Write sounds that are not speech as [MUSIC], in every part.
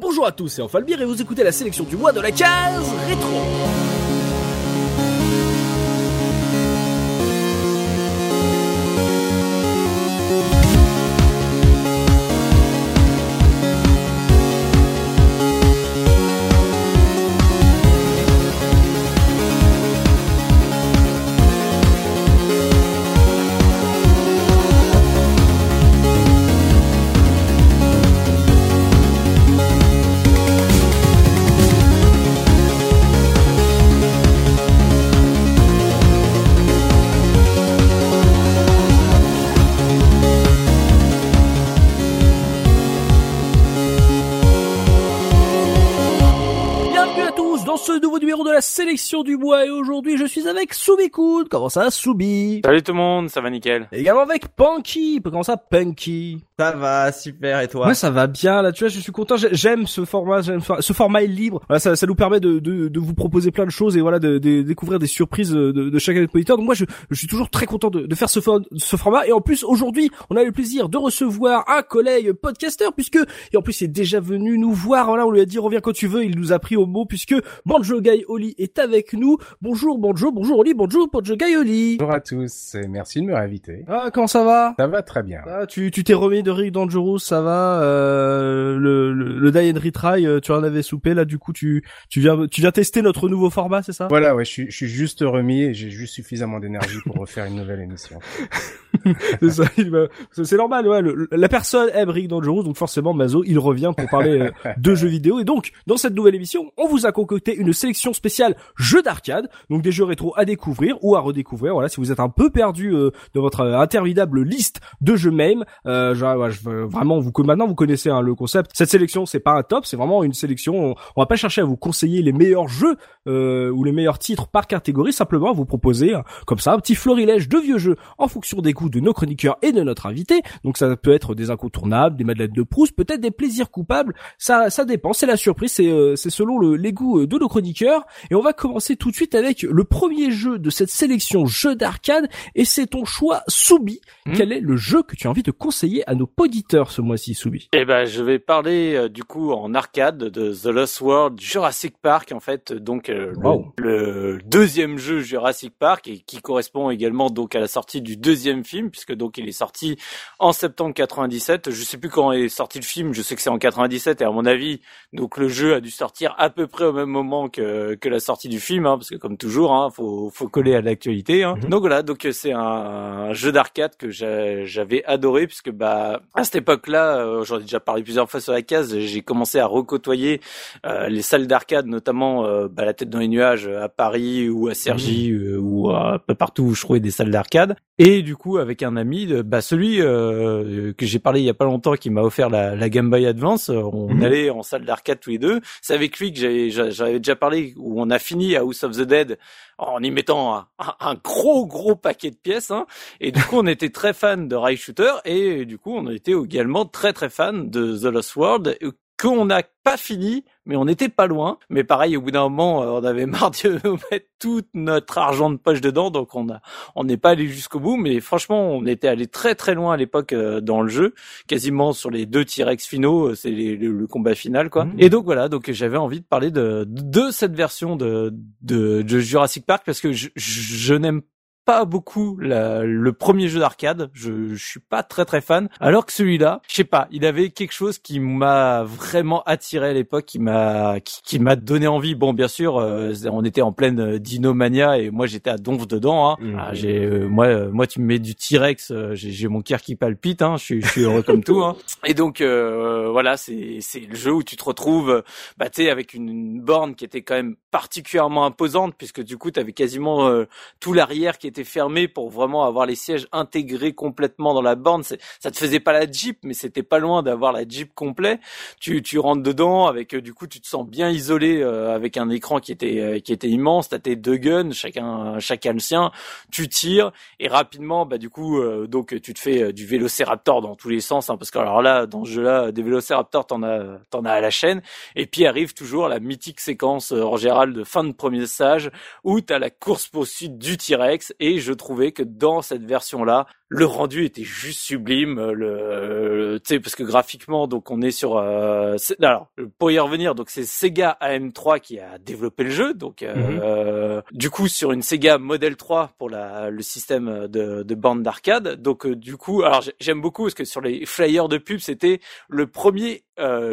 Bonjour à tous, c'est Enfalbir et vous écoutez la sélection du mois de la case rétro. Du mois et aujourd'hui je suis avec Soubikoun. Comment ça Soubi Salut tout le monde, ça va nickel. Également avec Punky. Comment ça Punky Ça va, super, et toi Ouais, ça va bien là. Tu vois, je suis content. J'ai- J'aime ce format. J'aime ce format est libre. Voilà, ça, ça nous permet de, de, de vous proposer plein de choses et voilà de, de découvrir des surprises de, de chacun des auditeurs. Donc moi, je, je suis toujours très content de, de faire ce, for- ce format. Et en plus, aujourd'hui, on a le plaisir de recevoir un collègue podcasteur puisque et en plus, il est déjà venu nous voir. Voilà, on lui a dit reviens quand tu veux. Il nous a pris au mot puisque Banjo Guy Oli est avec nous. Bonjour Banjo, bonjour Oli, bonjour Banjo Guy Oli. Bonjour à tous, et merci de me réinviter. Ah, comment ça va? Ça va très bien. ah, tu tu t'es remis de Rick Dangerous, ça va euh, le, le le Die and Retry, euh, tu en avais soupé là du coup tu tu viens tu viens tester notre nouveau format, c'est ça? Voilà, ouais, je suis, je suis juste remis et j'ai juste suffisamment d'énergie pour refaire une nouvelle émission. [LAUGHS] C'est ça, il va- c'est c'est normal ouais, le- la personne aime Rick Dangerous donc forcément Mazo, il revient pour parler euh, [LAUGHS] de jeux vidéo et donc dans cette nouvelle émission, on vous a concocté une sélection spéciale jeux d'arcade, donc des jeux rétro à découvrir ou à redécouvrir. Voilà, si vous êtes un peu perdu euh, de votre euh, interminable liste de jeux même, euh, genre, ouais, je vraiment vous maintenant vous connaissez hein, le concept. Cette sélection, c'est pas un top, c'est vraiment une sélection. On, on va pas chercher à vous conseiller les meilleurs jeux euh, ou les meilleurs titres par catégorie, simplement vous proposer euh, comme ça un petit florilège de vieux jeux en fonction des goûts de nos chroniqueurs et de notre invité. Donc ça peut être des incontournables, des madeleines de Proust, peut-être des plaisirs coupables. Ça, ça dépend. C'est la surprise. C'est, euh, selon le, les goûts de nos chroniqueurs. Et on va commencer tout de suite avec le premier jeu de cette sélection jeux d'arcade. Et c'est ton choix, Soubi. Hmm. Quel est le jeu que tu as envie de conseiller à nos auditeurs ce mois-ci, Soubi? Eh ben, je vais parler euh, du coup en arcade de The Lost World Jurassic Park en fait, donc euh, le- le, deuxième jeu Jurassic Park et qui correspond également donc à la sortie du deuxième film puisque donc il est sorti en septembre 97. Je sais plus quand est sorti le film, je sais que c'est en 97 et à mon avis donc le jeu a dû sortir à peu près au même moment que que la sortie du film hein, parce que comme toujours hein, faut faut coller à l'actualité. Hein. Mhm. Donc voilà, donc euh, c'est un, un jeu d'arcade que j'a- j'avais adoré puisque bah à cette époque-là, euh, j'en ai déjà parlé plusieurs fois sur la case, j'ai commencé à recôtoyer euh, les salles d'arcade, notamment euh, bah, la tête dans les nuages à Paris ou à Cergy euh, ou à, partout où je trouvais des salles d'arcade. Et du coup, avec un ami, bah celui euh, que j'ai parlé il y a pas longtemps, qui m'a offert la, la Game Boy Advance, on Mhm. allait en salle d'arcade tous les deux. C'est avec lui que j'avais j'a- j'avais déjà parlé où on a fini à House of the Dead en y mettant un, gros gros paquet de pièces. Hein. Et du coup, on était très fan de Rail Shooter et du coup, on était également très très fan de The Lost World qu'on n'a pas fini, mais on n'était pas loin. Mais pareil, au bout d'un moment, euh, on avait [LAUGHS] marre de [LAUGHS] mettre tout notre argent de poche dedans, donc on a, on n'est pas allé jusqu'au bout. Mais franchement, on était allé très très loin à l'époque euh, dans le jeu, quasiment sur les deux T-Rex finaux, euh, c'est le, combat final, quoi. Mhm. Et donc voilà, donc j'avais envie de parler de de cette version de de, de Jurassic Park parce que je, je, je n'aime pas beaucoup la- le premier jeu d'arcade. Je, je suis pas très très fan. Alors que celui-là, je sais pas, il avait quelque chose qui m'a vraiment attiré à l'époque, qui m'a qui, qui m'a donné envie. Bon, bien sûr, euh, on était en pleine dinomania et moi j'étais à donf dedans. Hein. Mhm. Ah, j'ai euh, moi euh, moi tu me mets du T-Rex, euh, j'ai mon cœur qui palpite. Hein. Je suis je suis heureux comme tout. Hein. [LAUGHS] Et donc euh, voilà, c'est c'est le jeu où tu te retrouves, bah tu sais, avec une, une borne qui était quand même particulièrement imposante puisque du coup tu avais quasiment euh, tout l'arrière qui était fermé pour vraiment avoir les sièges intégrés complètement dans la borne. Ça te faisait pas la Jeep, mais c'était pas loin d'avoir la Jeep complet. Tu, tu rentres dedans avec euh, du coup tu te sens bien isolé euh, avec un écran qui était euh, qui était immense. T'as tes deux guns, chacun chacun le sien. Tu tires et rapidement bah du coup euh, donc tu te fais euh, du Vélociraptor dans tous les sens hein, parce que alors là dans ce jeu-là des Vélociraptors t'en as t'en as à la chaîne. Et puis arrive toujours la mythique séquence euh, en général de fin de premier stage où t'as la course poursuite du T-Rex et et je trouvais que dans cette version-là, le rendu était juste sublime. Le, tu sais, parce que graphiquement, donc on est sur. Euh, alors, pour y revenir, donc c'est Sega AM3 qui a développé le jeu, donc euh, mhm. du coup sur une Sega Model 3 pour la, le système de, de bande d'arcade. Donc du coup, alors j'aime beaucoup parce que sur les flyers de pub, c'était le premier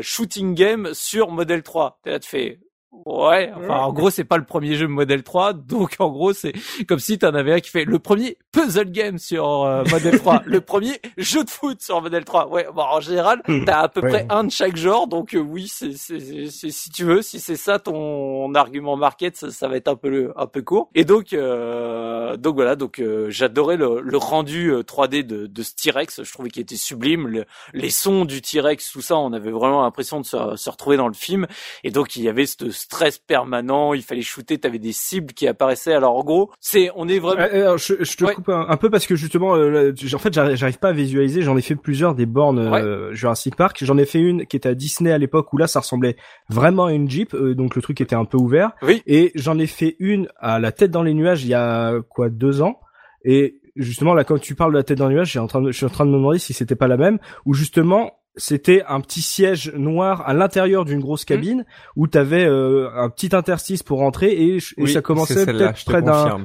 shooting game sur Model 3. Là, tu fais Ouais, enfin en gros c'est pas le premier jeu Model 3, donc en gros c'est comme si t'en avais un qui fait le premier puzzle game sur euh, Model 3, [LAUGHS] le premier jeu de foot sur Model 3. Ouais, bon en général hmm. t'as à peu près un de chaque genre, donc euh, oui c'est si tu veux, si c'est ça ton argument market, ça, va être un peu un peu court. Et donc euh, donc voilà, donc euh, j'adorais le, le, rendu 3D de, de ce T-Rex, je trouvais qu'il était sublime, les sons du T-Rex, tout ça, on avait vraiment l'impression de se, se, retrouver dans le film, et donc il y avait ce stress permanent, il fallait shooter, t'avais des cibles qui apparaissaient. Alors en gros, c'est on est vraiment. Euh, alors, je, je, te coupe un, peu parce que justement, euh, en fait, j'arrive pas à visualiser. J'en ai fait plusieurs des bornes euh, Jurassic Park. J'en ai fait une qui était à Disney à l'époque où là, ça ressemblait vraiment à une Jeep, donc le truc était un peu ouvert. Oui. Et j'en ai fait une à la tête dans les nuages il y a quoi deux ans. Et justement là, quand tu parles de la tête dans les nuages, je suis en train de, je suis en train de me demander si c'était pas la même. Où justement c'était un petit siège noir à l'intérieur d'une grosse hmm. cabine où tu avais euh, un petit interstice pour rentrer et, ça commençait peut-être près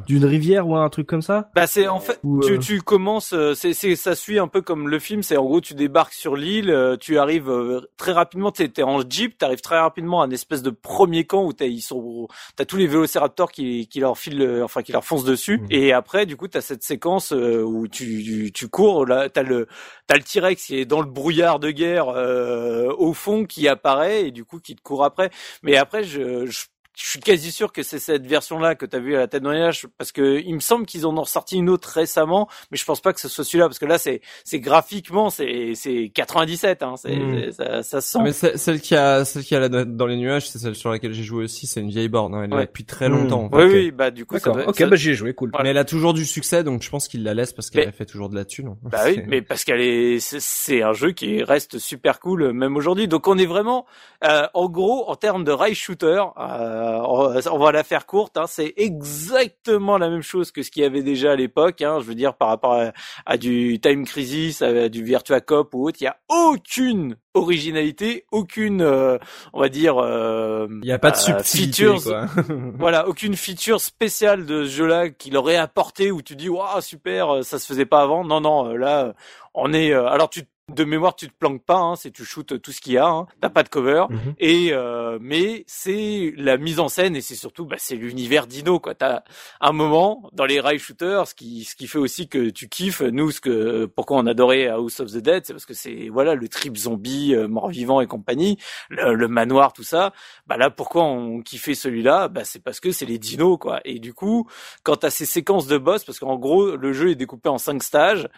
d'une rivière ou un truc comme ça. Bah c'est en fait tu, euh, tu commences euh, c'est c'est ça suit un peu comme le film c'est en gros tu débarques sur l'île tu arrives très rapidement tu es en jeep tu arrives très rapidement à un espèce de premier camp où t'as ils sont t'as tous les vélociraptors qui qui leur filent enfin qui leur foncent dessus hmm. et après du coup tu as cette séquence où tu tu, tu cours là tu as le t'as le T-Rex qui est dans le brouillard de euh, au fond qui apparaît et du coup qui te court après. Mais après, je, je je suis quasi sûr que c'est cette version-là que tu as vu à la tête de parce que il me semble qu'ils en ont ressorti une autre récemment, mais je pense pas que ce soit celui-là parce que là c'est c'est graphiquement c'est c'est 97 hein, c'est hmm. ça, ça sent. Mais celle qui a celle qui a dans les nuages, c'est celle sur laquelle j'ai joué aussi, c'est une vieille borne, hein, elle est depuis très longtemps. Hmm. Oui oui, bah du coup ça OK, bah j'y ai joué, cool. Mais elle a toujours du succès donc je pense qu'il la laisse parce qu'elle a fait toujours de la thune. Bah oui, mais parce qu'elle est c'est un jeu qui reste super cool même aujourd'hui. Donc on est vraiment euh, en gros en termes de rail shooter euh, on va la faire courte. Hein, c'est exactement la même chose que ce qu'il y avait déjà à l'époque. Hein, je veux dire par rapport à, du Time Crisis, à, du Virtua Cop ou autre, il y a aucune originalité, aucune, euh, on va dire, euh, il n'y a pas de euh, features, [LAUGHS] [LAUGHS] voilà, aucune feature spéciale de ce jeu-là qu'il aurait apporté où tu dis waouh super, ça se faisait pas avant. Non non, là on est, alors tu de mémoire, tu te planques pas, hein, c'est tu shootes tout ce qu'il y a, hein, t'as pas de cover, mhm. et euh, mais c'est la mise en scène et c'est surtout bah, c'est l'univers Dino quoi. T'as un moment dans les rail shooters, ce qui ce qui fait aussi que tu kiffes. Nous, ce que pourquoi on adorait House of the Dead, c'est parce que c'est voilà le trip zombie, euh, mort vivant et compagnie, le, manoir, tout ça. Bah là, pourquoi on kiffait celui-là? Bah c'est parce que c'est les dinos quoi. Et du coup, quand t'as ces séquences de boss, parce qu'en gros le jeu est découpé en cinq stages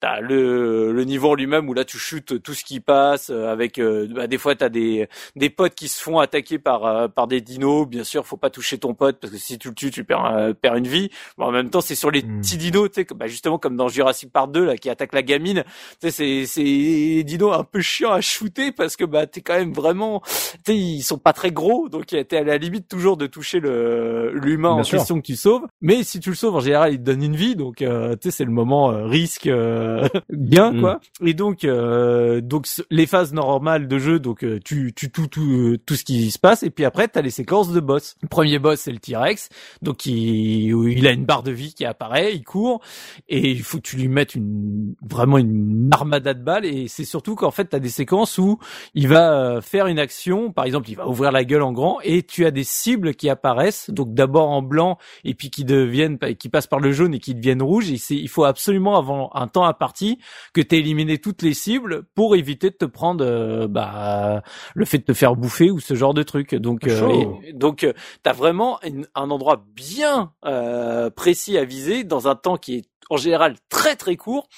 t'as le, le niveau lui-même où là tu chutes tout ce qui passe euh, avec euh, bah, des fois t'as des des potes qui se font attaquer par euh, par des dinos. Bien sûr faut pas toucher ton pote parce que si tu le tues tu perds perds une vie. Mais en même temps c'est sur les hmm. petits dinos tu sais bah, justement comme dans Jurassic Park 2 là qui attaque la gamine. Tu sais c'est c'est des dinos un peu chiants à shooter parce que bah t'es quand même vraiment tu sais ils sont pas très gros. Donc t'es à la limite toujours de toucher le l'humain en question que tu sauves. Mais si tu le sauves en général il te donne une vie. Donc tu sais c'est le moment risque [LAUGHS] bien mm. quoi. Et donc euh, donc les phases normales de jeu donc euh, tu tu tout tout euh, tout ce qui se passe et puis après tu as les séquences de boss. Le premier boss c'est le T-Rex donc il il a une barre de vie qui apparaît, il court et il faut que tu lui mettes une vraiment une armada de balles et c'est surtout qu'en fait tu as des séquences où il va faire une action, par exemple, il va ouvrir la gueule en grand et tu as des cibles qui apparaissent donc d'abord en blanc et puis qui deviennent qui passent par le jaune et qui deviennent rouges et c'est il faut absolument avant un temps à partie que tu éliminé toutes les cibles pour éviter de te prendre euh, bah, le fait de te faire bouffer ou ce genre de truc. Donc euh, donc euh, t'as vraiment un endroit bien précis à viser dans un temps qui est en général très très court.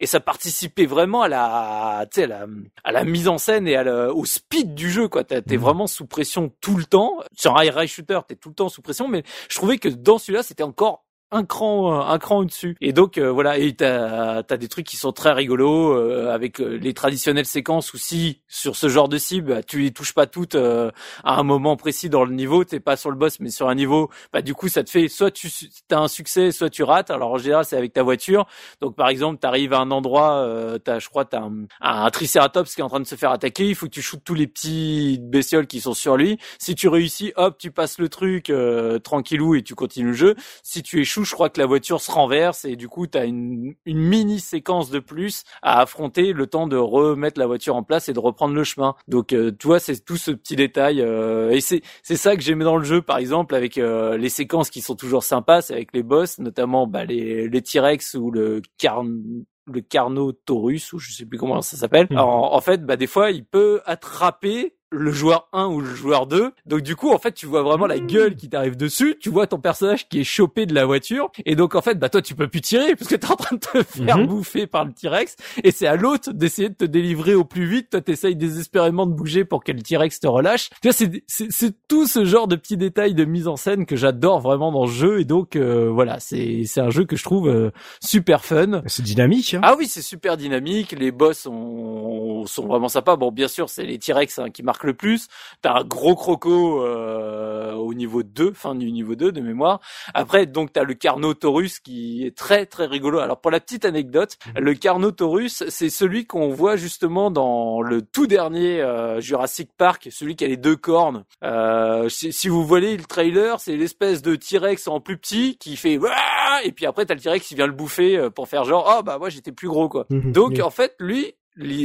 Et ça participait vraiment à la à la, à la mise en scène et à au speed du jeu quoi. T'es mmh. vraiment sous pression tout le temps. Sur un high shooter t'es tout le temps sous pression. Mais je trouvais que dans celui-là c'était encore un cran un cran au-dessus. Et donc voilà, et t'as as des trucs qui sont très rigolos avec les traditionnelles séquences où si sur ce genre de cible, bah, tu les touches pas toutes à un moment précis dans le niveau, t'es pas sur le boss mais sur un niveau, bah du coup ça te fait soit tu as un succès, soit tu rates. Alors en général c'est avec ta voiture. Donc par exemple, tu arrives à un endroit, euh, t'as, je crois, t'as un, un triceratops qui est en train de se faire attaquer. Il faut que tu shootes tous les petits bestioles qui sont sur lui. Si tu réussis, hop, tu passes le truc euh, tranquillou et tu continues le jeu. Si tu échoues, je crois que la voiture se renverse et du coup t'as une, une mini séquence de plus à affronter, le temps de remettre la voiture en place et de reprendre le chemin. Donc euh, tu vois, c'est tout ce petit détail euh, et c'est c'est ça que j'aimais dans le jeu, par exemple, avec euh, les séquences qui sont toujours sympas, c'est avec les boss, notamment bah, les les T-Rex ou le Carn le Carnotaurus ou je sais plus comment ça s'appelle. Mhm. En, en fait, bah des fois, il peut attraper le joueur 1 ou le joueur 2. Donc du coup, en fait, tu vois vraiment la gueule qui t'arrive dessus. Tu vois ton personnage qui est chopé de la voiture. Et donc, en fait, bah toi, tu peux plus tirer parce que t'es en train de te [LAUGHS] faire Mhm. bouffer par le T-Rex. Et c'est à l'autre d'essayer de te délivrer au plus vite. Toi, t'essayes désespérément de bouger pour que le T-Rex te relâche. Tu vois, c'est, tout ce genre de petits détails de mise en scène que j'adore vraiment dans le jeu. Et donc, euh, voilà, c'est, c'est un jeu que je trouve euh, super fun. C'est dynamique. Hein. Ah oui, c'est super dynamique. Les boss sont, sont vraiment sympas. Bon, bien sûr, c'est les T-Rex hein, qui marquent le plus. T'as un gros croco euh, au niveau 2, fin du niveau 2 de mémoire. Après, donc, t'as le Carnotaurus qui est très, très rigolo. Alors, pour la petite anecdote, le Carnotaurus, c'est celui qu'on voit justement dans le tout dernier euh, Jurassic Park, celui qui a les deux cornes. Euh, si, si vous voyez le trailer, c'est l'espèce de T-Rex en plus petit qui fait et puis après t'as le T-Rex qui vient le bouffer euh, pour faire genre oh bah moi j'étais plus gros quoi. Mhm. Donc Oui. en fait lui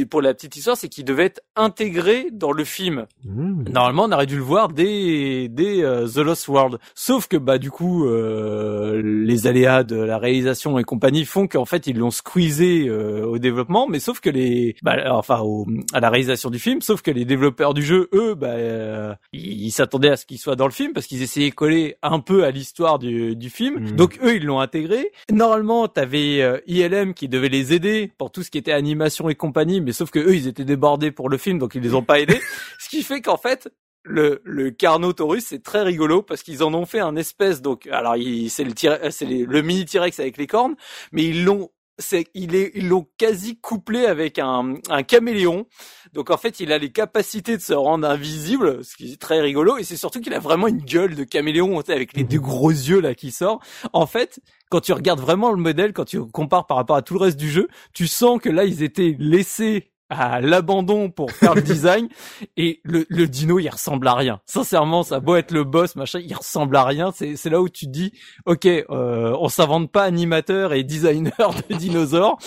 pour la petite histoire, c'est qu'il devait être intégré dans le film. Mhm. Normalement, on aurait dû le voir dès, dès euh, The Lost World. Sauf que bah du coup, euh, les aléas de la réalisation et compagnie font qu'en fait ils l'ont squeezé euh, au développement, mais sauf que les, bah, enfin au, à la réalisation du film, sauf que les développeurs du jeu, eux, bah euh, ils s'attendaient à ce qu'il soit dans le film parce qu'ils essayaient de coller un peu à l'histoire du, du film. Mhm. Donc eux, ils l'ont intégré. Normalement, t'avais ILM qui devait les aider pour tout ce qui était animation et compagnie, mais sauf que eux, ils étaient débordés pour le film, donc ils les ont pas aidés. [LAUGHS] ce qui fait qu'en fait, le, le Carnotaurus, c'est très rigolo parce qu'ils en ont fait un espèce, donc, alors, il- c'est le, T- c'est le mini T-Rex avec les cornes, mais ils l'ont, c'est, il est, ils l'ont quasi couplé avec un, un caméléon. Donc, en fait, il a les capacités de se rendre invisible, ce qui est très rigolo, et c'est surtout qu'il a vraiment une gueule de caméléon, avec les deux gros yeux, là, qui sort. En fait, quand tu regardes vraiment le modèle, quand tu compares par rapport à tout le reste du jeu, tu sens que là, ils étaient laissés à l'abandon pour faire le [LAUGHS] design. Et le, le dino il ressemble à rien. Sincèrement ça a beau être le boss machin il ressemble à rien. C'est c'est là où tu te dis ok euh, on s'invente pas animateur et designer de [LAUGHS] dinosaures.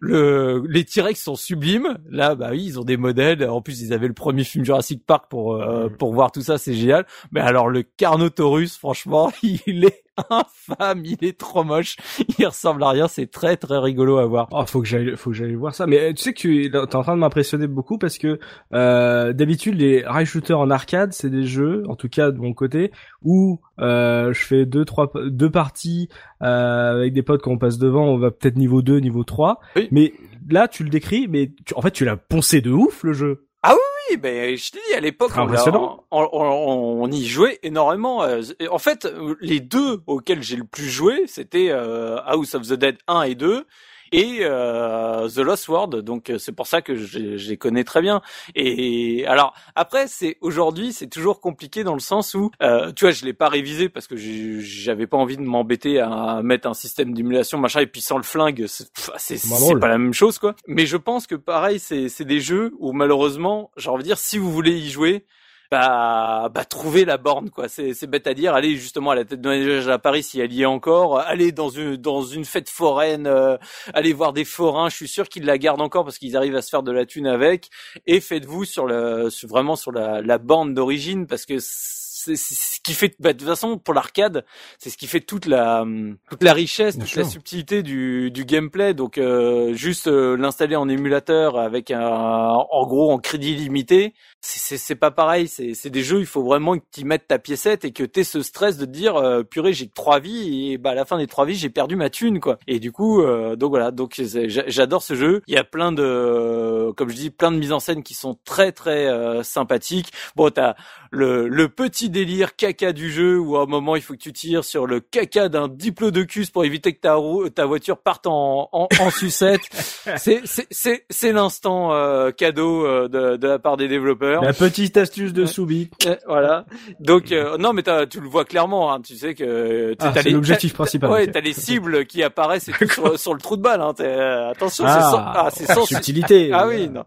Le les T-Rex sont sublimes. Là bah oui ils ont des modèles. En plus ils avaient le premier film Jurassic Park pour euh, pour voir tout ça c'est génial. Mais alors le Carnotaurus franchement [LAUGHS] il est [LAUGHS] infâme il est trop moche il ressemble à rien c'est très très rigolo à voir Oh, faut que j'aille, faut que j'aille voir ça. Mais euh, tu sais que tu es en train de m'impressionner beaucoup parce que euh, d'habitude les rail shooters en arcade, c'est des jeux, en tout cas de mon côté, où euh, je fais deux, trois, deux parties euh, avec des potes quand on passe devant, on va peut-être niveau 2, niveau 3. Oui. Mais là, tu le décris, mais tu- en fait, tu l'as poncé de ouf le jeu. Oui, ben je te dis à l'époque on, on, on- on y jouait énormément. euh, En fait, les deux auxquels j'ai le plus joué, c'était euh, House of the Dead 1 et 2 et euh, The Lost World. Donc euh, c'est pour ça que je, je les connais très bien. Et alors après, c'est aujourd'hui, c'est toujours compliqué dans le sens où, euh, tu vois, je l'ai pas révisé parce que j'avais pas envie de m'embêter à mettre un système d'émulation machin et puis sans le flingue, c'est pas la même chose quoi. Mais je pense que pareil, c'est des jeux où malheureusement, j'ai envie de dire, si vous voulez y jouer, bah, bah trouver la borne quoi. C'est c'est bête à dire. Allez justement à la tête de neige à Paris si elle y est encore. Allez dans une dans une fête foraine. euh, allez voir des forains. Je suis sûr qu'ils la gardent encore parce qu'ils arrivent à se faire de la thune avec. Et faites-vous sur le vraiment sur la la borne d'origine parce que c'est ce qui fait bah, de toute façon pour l'arcade c'est ce qui fait toute la toute la richesse Bien toute la subtilité du du gameplay. Donc euh, juste euh, l'installer en émulateur avec un en gros en crédit limité c'est pas pareil. C'est c'est des jeux il faut vraiment que tu mettes ta piécette et que t'aies ce stress de te dire euh, purée j'ai que trois vies et bah à la fin des trois vies j'ai perdu ma thune quoi. Et du coup euh, donc voilà. Donc j'adore ce jeu. Il y a plein de comme je dis plein de mises en scène qui sont très très euh, sympathiques. Bon t'as le, le petit délire caca du jeu où à un moment il faut que tu tires sur le caca d'un diplodocus pour éviter que ta, roue, ta voiture parte en, en, en [LAUGHS] sucette. c'est c'est c'est l'instant euh, cadeau euh, de, de la part des développeurs. La petite astuce de Soubi. Euh, voilà. Donc euh, non mais tu le vois clairement. Hein, tu sais que ah, c'est l'objectif principal. Ouais, t'as les cibles qui apparaissent et [LAUGHS] sur, sur, le trou de balle. Hein, attention, ah, c'est sans, ah, c'est sans subtilité. Ah oui. Non.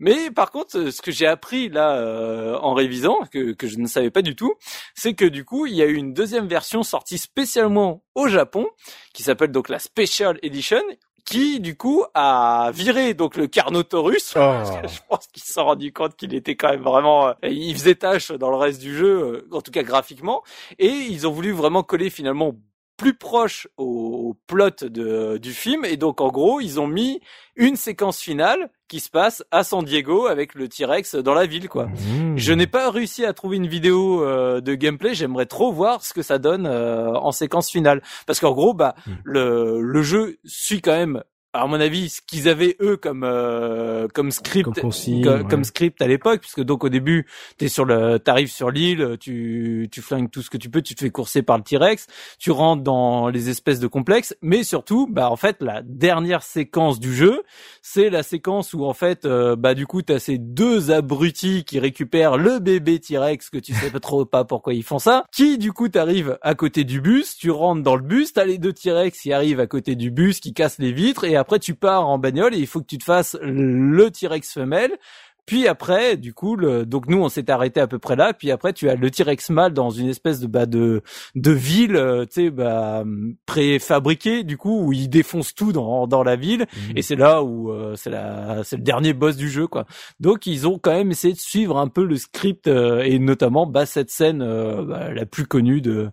Mais par contre, ce que j'ai appris là en révisant, que que je ne savais pas du tout, c'est que du coup il y a eu une deuxième version sortie spécialement au Japon qui s'appelle donc la Special Edition qui du coup a viré donc le Carnotaurus. Oh. je pense qu'il s'est rendu compte qu'il était quand même vraiment, euh, il faisait tâche dans le reste du jeu, euh, en tout cas graphiquement, et ils ont voulu vraiment coller finalement plus proche au, plot de, du film et donc en gros ils ont mis une séquence finale qui se passe à San Diego avec le T-Rex dans la ville quoi. Mmh. Je n'ai pas réussi à trouver une vidéo euh, de gameplay, j'aimerais trop voir ce que ça donne euh, en séquence finale parce qu'en gros bah mmh. le le jeu suit quand même à mon avis, ce qu'ils avaient eux comme euh, comme script, comme, script à l'époque, puisque donc au début, t'es sur le, t'arrives sur l'île, tu tu flingues tout ce que tu peux, tu te fais courser par le T-Rex, tu rentres dans les espèces de complexes, mais surtout, bah en fait, la dernière séquence du jeu, c'est la séquence où en fait, euh, bah du coup, t'as ces deux abrutis qui récupèrent le bébé T-Rex que tu sais pas trop [LAUGHS] pas pourquoi ils font ça, qui du coup t'arrives à côté du bus, tu rentres dans le bus, t'as les deux T-Rex qui arrivent à côté du bus, qui cassent les vitres et après tu pars en bagnole et il faut que tu te fasses le T-Rex femelle. Puis après, du coup, le, donc nous on s'est arrêté à peu près là. Puis après, tu as le T-Rex mâle dans une espèce de bah de de ville, euh, tu sais, bah préfabriquée, du coup où il défonce tout dans dans la ville. Mmh. Et c'est là où euh, c'est la c'est le dernier boss du jeu, quoi. Donc ils ont quand même essayé de suivre un peu le script euh, et notamment bah cette scène bah, la plus connue de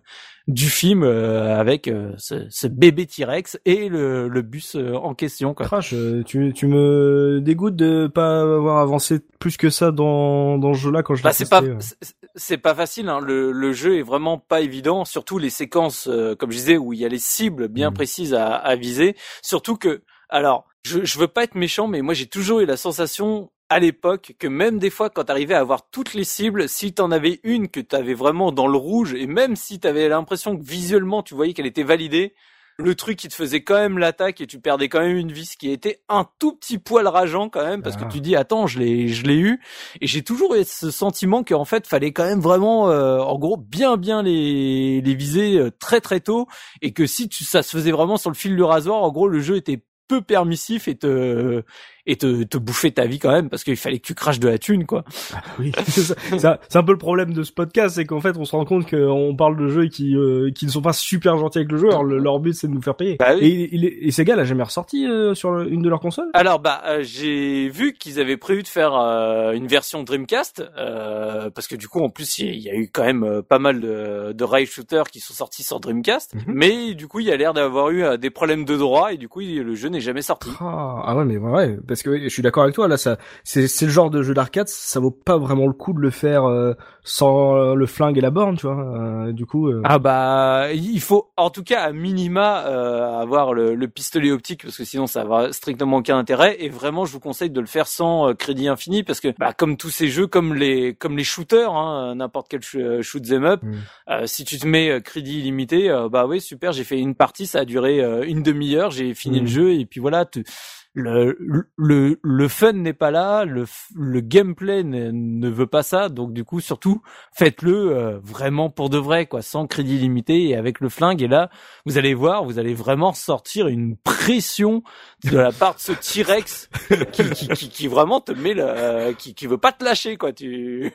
du film euh, avec euh, ce, ce, bébé T-Rex et le, le bus euh, en question. Quoi. Crash, tu, tu me dégoûtes de pas avoir avancé plus que ça dans, dans ce jeu-là quand je bah, c'est pas c'est pas facile. Hein. Le, le jeu est vraiment pas évident, surtout les séquences, comme je disais, où il y a les cibles bien mm. précises à, à viser. Surtout que, alors, je, je veux pas être méchant, mais moi j'ai toujours eu la sensation à l'époque que même des fois quand t'arrivais à avoir toutes les cibles, si t'en avais une que t'avais vraiment dans le rouge et même si t'avais l'impression que visuellement tu voyais qu'elle était validée, le truc qui te faisait quand même l'attaque et tu perdais quand même une vie, ce qui était un tout petit poil rageant quand même parce que ah. tu dis attends je l'ai je l'ai eu et j'ai toujours eu ce sentiment qu'en fait fallait quand même vraiment euh, en gros bien bien les les viser euh, très très tôt et que si tu ça se faisait vraiment sur le fil du rasoir en gros le jeu était peu permissif et te et te, te bouffer ta vie quand même parce qu'il fallait que tu craches de la thune quoi. Ah [LAUGHS] oui, c'est un peu le problème de ce podcast, c'est qu'en fait on se rend compte qu'on parle de jeux qui euh, qui ne sont pas super gentils avec le jeu. Alors leur but c'est de nous faire payer. Bah et, et, et, Sega l'a jamais ressorti euh, sur une de leurs consoles? Alors bah euh, j'ai vu qu'ils avaient prévu de faire une version Dreamcast parce que du coup en plus il y, a eu quand même pas mal de, de rail shooters qui sont sortis sur Dreamcast, mhm. mais du coup il y a l'air d'avoir eu des problèmes de droit et du coup le jeu n'est jamais sorti. Ah, ah ouais mais ouais parce que je suis d'accord avec toi là ça c'est c'est le genre de jeu d'arcade ça vaut pas vraiment le coup de le faire euh, sans le flingue et la borne tu vois euh, du coup euh. ah bah il faut en tout cas à minima avoir le, le, pistolet optique parce que sinon ça va strictement aucun intérêt et vraiment je vous conseille de le faire sans crédit infini parce que bah, comme tous ces jeux comme les comme les shooters hein, n'importe quel shoot them up mm. si tu te mets crédit illimité bah oui super j'ai fait une partie ça a duré une demi-heure j'ai fini mm. le jeu et puis voilà le, le, le fun n'est pas là, le, le gameplay ne, ne, veut pas ça, donc du coup surtout faites-le euh, vraiment pour de vrai, quoi, sans crédit limité et avec le flingue. Et là, vous allez voir, vous allez vraiment sortir une pression de la part de ce T-Rex qui, qui, qui, qui, vraiment te met le, qui, qui veut pas te lâcher, quoi. Tu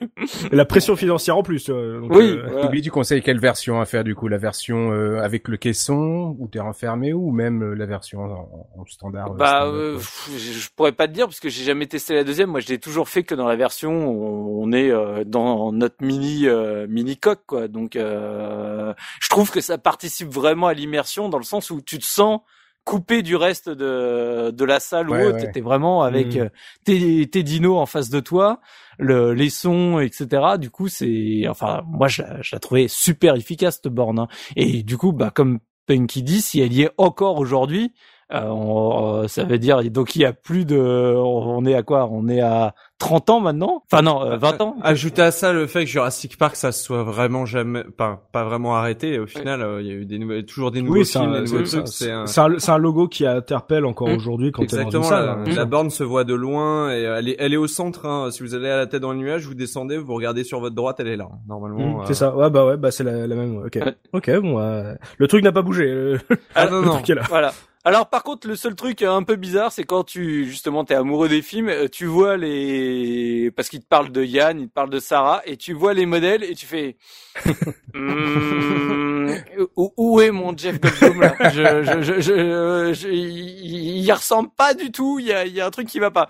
la pression financière en plus. Donc, oui. Euh... tu conseilles quelle version à faire du coup, la version euh, avec le caisson où t'es renfermé ou même euh, la version en, standard. Bah je, pourrais pas te dire parce que j'ai jamais testé la deuxième. Moi, je l'ai toujours fait que dans la version où on est euh, dans notre mini euh, mini coque quoi. Donc, euh, je trouve que ça participe vraiment à l'immersion dans le sens où tu te sens coupé du reste de de la salle où tu étais vraiment avec mmh. tes, tes dinos en face de toi, le, les sons, etc. Du coup, c'est enfin moi je je la trouvais super efficace cette borne. Hein. Et du coup, bah comme Punky dit, si elle y est encore aujourd'hui, Euh, on- ça veut dire donc il y a plus de, on est à quoi? On est à 30 ans maintenant? Enfin non, euh, 20 ans? Ajouter à ça le fait que Jurassic Park ça se soit vraiment jamais, pas pas vraiment arrêté. Et au final, euh, il y a eu des nouvelles, toujours des nouveaux Oui, c'est films, un, des nouveaux trucs. C'est un, c'est un, c'est un logo qui interpelle encore Mm. aujourd'hui quand t'es dans une Exactement, salle. la, hein. la borne se voit de loin et elle est, elle est au centre. Hein. Si vous allez à la tête dans le nuage, vous descendez, vous regardez sur votre droite, elle est là. Normalement, Mm, euh, C'est ça. Ouais, bah ouais, bah c'est la, la même. Ok. Ouais. Ok, bon, euh, le truc n'a pas bougé. euh, Ah [LAUGHS] non le non. truc est là. Voilà. Alors par contre, le seul truc un peu bizarre, c'est quand tu justement t'es amoureux des films, euh, tu vois les parce qu'il te parle de Yann, il te parle de Sarah, et tu vois les modèles et tu fais [LAUGHS] Hmm, où, où est mon Jeff Goldblum là? Je, je, je, je, il, il ressemble pas du tout. Il y a, il y a un truc qui va pas.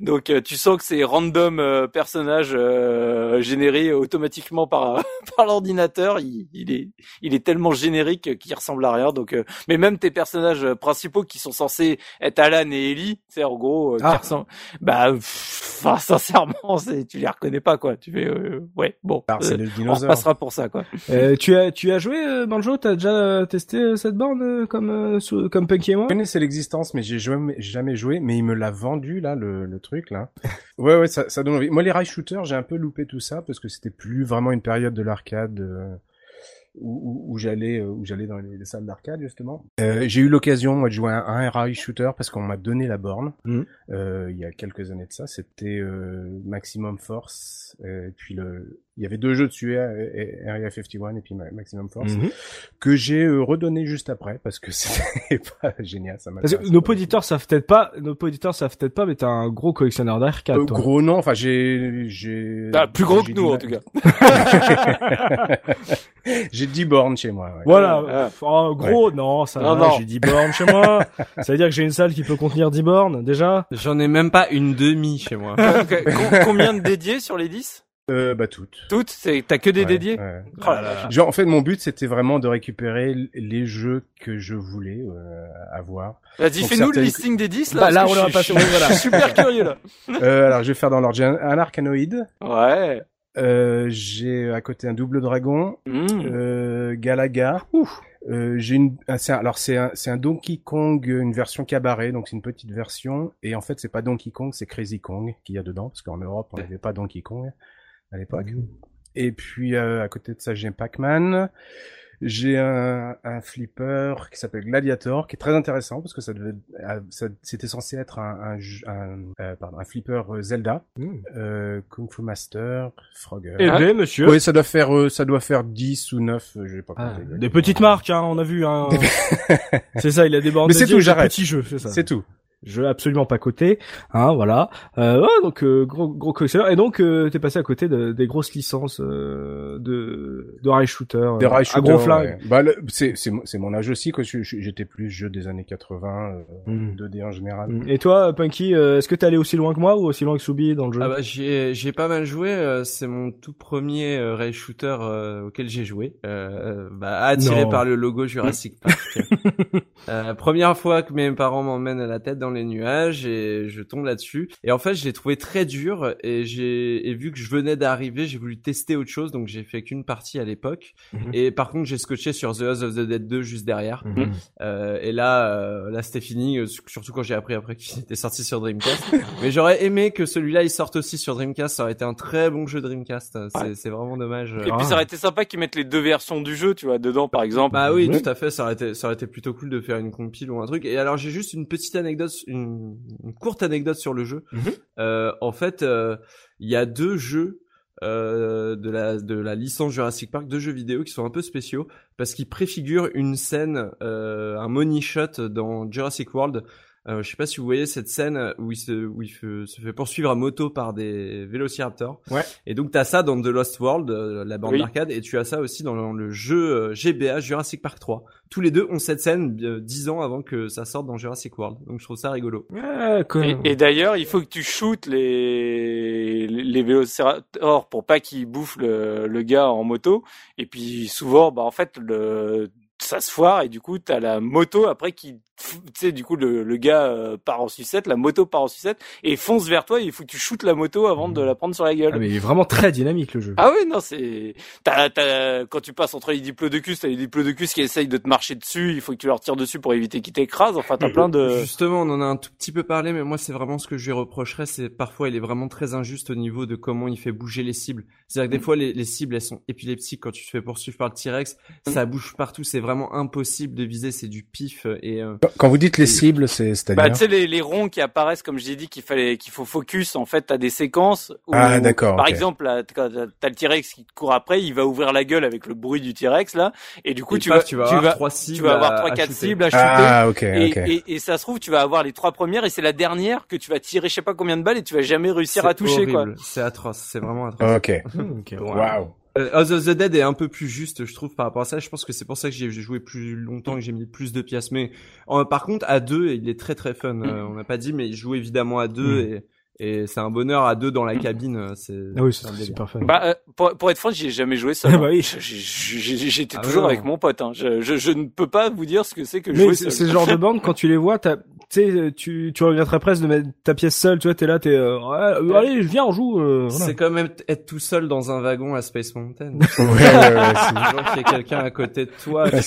Donc euh, tu sens que c'est random euh, personnage euh, généré automatiquement par [LAUGHS] par l'ordinateur. Il, il est il est tellement générique qu'il ressemble à rien. Donc euh, mais même tes personnages principaux qui sont censés être Alan et Ellie, c'est en gros euh, qui Ah. ressemblent- bah pff, enfin [LAUGHS] sincèrement, c'est tu les reconnais pas quoi. Tu fais euh, ouais bon. Alors, c'est euh, le on repassera pour ça quoi. Euh, tu as, tu as joué euh, Banjo T'as déjà euh, testé euh, cette borne euh, comme euh, sous- comme Punky et moi? Je connaissais l'existence, mais j'ai jamais, jamais joué. Mais il me l'a vendu là, le, le truc là. [LAUGHS] ouais, ouais, ça, ça donne envie. Moi, les rail shooters, j'ai un peu loupé tout ça parce que c'était plus vraiment une période de l'arcade euh, où, où, où j'allais, euh, où j'allais dans les, les salles d'arcade justement. Euh, j'ai eu l'occasion moi de jouer à un, un rail shooter parce qu'on m'a donné la borne Mhm. euh, il y a quelques années de ça. C'était euh, Maximum Force. euh, et puis le, il y avait deux jeux dessus, Area 51 et puis Ma- Maximum Force Mhm. que j'ai euh, redonné juste après parce que [LAUGHS] c'était pas génial ça m'a Parce que nos auditeurs savent peut-être pas, nos auditeurs savent peut-être pas, mais t'es un gros collectionneur d'arcade. Euh, gros non, enfin j'ai j'ai Ah, plus gros que nous en tout cas. [LAUGHS] j'ai 10 bornes chez moi. ouais. Voilà. Ah. Oh, gros, non, ça Non, va, non. j'ai 10 bornes chez moi. [LAUGHS] ça veut dire que j'ai une salle qui peut contenir 10 bornes, déjà? J'en ai même pas une demi chez moi. Combien de dédiés sur les 10 Euh, bah toutes. Toutes C'est t'as que des Ouais, dédiés ouais. Oh là là. Genre en fait mon but c'était vraiment de récupérer les jeux que je voulais euh, avoir. Vas-y, fais-nous le listing des 10 là. Bah, là, on que aura je pas suis- sur- je voilà. suis [LAUGHS] super curieux là. Euh, alors je vais faire dans l'ordre. J'ai un, un arcanoïde. Ouais. Euh, j'ai à côté un double dragon. Mmh. Euh, Galaga. Euh, j'ai une, ah, c'est un- alors c'est un, c'est un Donkey Kong, une version cabaret, donc c'est une petite version. Et en fait, c'est pas Donkey Kong, c'est Crazy Kong qu'il y a dedans, parce qu'en Europe, on n'avait pas Donkey Kong à l'époque. Et puis euh, à côté de ça, j'ai Pac-Man. J'ai un, un flipper qui s'appelle Gladiator, qui est très intéressant parce que ça devait, euh, ça- c'était censé être un, un, jeu- un, euh, pardon, un flipper euh, Zelda, euh, Kung Fu Master, Frogger. Eh Ah. ben, monsieur. Oui, ça doit faire, euh, ça doit faire 10 ou 9, euh, je vais pas Ah, compter. des petites marques, hein, on a vu. Hein. c'est ça, il a des bornes [LAUGHS] Mais c'est tout, j'arrête. petits jeux, c'est ça. C'est tout. Jeu absolument pas coté, hein, voilà. Euh, ouais, donc euh, gros gros collectionneur. Et donc euh, t'es passé à côté de, des grosses licences euh, de de rail shooter, euh, Des rail à shooters, gros flingue. ouais. Bah, le- c'est, c'est, mon- c'est mon âge aussi, quoi. Je- je- J'étais plus jeu des années 80, euh, Mm. 2D en général. Mm. Et toi, Punky, euh, est-ce que t'es allé aussi loin que moi ou aussi loin que Soubi dans le jeu? Ah bah j'ai j'ai pas mal joué. euh, c'est mon tout premier euh, rail shooter euh, auquel j'ai joué. Euh, bah, attiré Non. par le logo Jurassic Park. [LAUGHS] euh, première fois que mes parents m'emmènent à la tête dans les nuages et je tombe là-dessus. Et en fait, je l'ai trouvé très dur et j'ai et vu que je venais d'arriver, j'ai voulu tester autre chose. Donc j'ai fait qu'une partie à l'époque. Mhm. Et par contre, j'ai scotché sur The House of the Dead 2 juste derrière. Mhm. Euh, et là, euh, là c'était fini, euh, surtout quand j'ai appris après [LAUGHS] qu'il était sorti sur Dreamcast. Mais j'aurais aimé que celui-là il sorte aussi sur Dreamcast. Ça aurait été un très bon jeu Dreamcast. C'est vraiment dommage. Et puis ça aurait été sympa qu'ils mettent les deux versions du jeu, tu vois, dedans par exemple. Bah oui, tout à fait. Ça aurait été, ça aurait été plutôt cool de faire une compile ou un truc. Et alors j'ai juste une petite anecdote, une, une courte anecdote sur le jeu. Mhm. Euh, en fait, euh, il y a deux jeux. euh, de la de la licence Jurassic Park, deux jeux vidéo qui sont un peu spéciaux parce qu'ils préfigurent une scène, euh, un money shot dans Jurassic World. Euh, je sais pas si vous voyez cette scène où il se où il fe- se fait poursuivre à moto par des vélociraptors. Ouais. Et donc t'as ça dans The Lost World, euh, la bande Oui. d'arcade, et tu as ça aussi dans le jeu euh, GBA Jurassic Park 3. Tous les deux ont cette scène euh, dix ans avant que ça sorte dans Jurassic World. Donc je trouve ça rigolo. Ouais, quoi. Et, et d'ailleurs, il faut que tu shootes les les vélociraptors pour pas qu'ils bouffent le, le gars en moto. Et puis souvent, bah en fait, le ça se foire et du coup, t'as la moto après qui tu sais, du coup, le, le gars euh, part en sucette, la moto part en sucette et fonce vers toi. Et il faut que tu shootes la moto avant de la prendre sur la gueule. Ah, mais il est vraiment très dynamique le jeu. Ah oui, non, c'est t'as, t'as... quand tu passes entre les diplodocus, t'as les diplodocus qui essayent de te marcher dessus. Il faut que tu leur tires dessus pour éviter qu'ils t'écrasent. Enfin, t'as plein de. Justement, on en a un tout petit peu parlé, mais moi, c'est vraiment ce que je lui reprocherais. C'est parfois, il est vraiment très injuste au niveau de comment il fait bouger les cibles. C'est-à-dire que des fois, les, les cibles, elles sont épileptiques quand tu te fais poursuivre par le T-Rex. Ça bouge partout. C'est vraiment impossible de viser. C'est du pif et. euh, Quand vous dites les cibles, c'est Bah, c'est-à-dire tu sais, les, les ronds qui apparaissent, comme j'ai dit, qu'il fallait, qu'il faut focus. En fait, t'as des séquences. Où, Ah, d'accord, Par ok. exemple, t'as t'as le T-Rex qui te court après, il va ouvrir la gueule avec le bruit du T-Rex là, et du coup, et tu paf, vas, tu vas avoir trois tu cibles vas avoir à- trois, à quatre cibles à shooter. Ah, ok, Et, ok. et, et ça se trouve, tu vas avoir les trois premières et c'est la dernière que tu vas tirer, je sais pas combien de balles et tu vas jamais réussir à toucher quoi. horrible. C'est atroce. C'est vraiment atroce. Ok. [LAUGHS] Ok, ouais. Waouh. Euh, House of the Dead est un peu plus juste, je trouve, par rapport à ça. Je pense que c'est pour ça que j'ai joué plus longtemps, que j'ai mis plus de pièces. Mais par contre, à deux, il est très très fun. Euh, on n'a pas dit, mais il joue évidemment à deux et, et c'est un bonheur à deux dans la cabine. euh, C'est Ah oui, c'est super fun. Bah, euh, pour, pour être franc, j'y ai jamais joué. Ah [LAUGHS] bah oui. J'étais Ah toujours avec mon pote. Hein. Je, je, je ne peux pas vous dire ce que c'est que Mais jouer c'est le genre de bande quand tu les vois, t'as, tu sais, tu, tu regretterais presque de mettre ta pièce seule, tu vois, t'es là, t'es, euh, ouais, euh, allez, viens, on joue, euh, voilà. C'est quand même être tout seul dans un wagon à Space Mountain. [LAUGHS] Ouais, ouais, ouais, [LAUGHS] c'est- Toujours qu'il y ait quelqu'un à côté de toi. Ouais,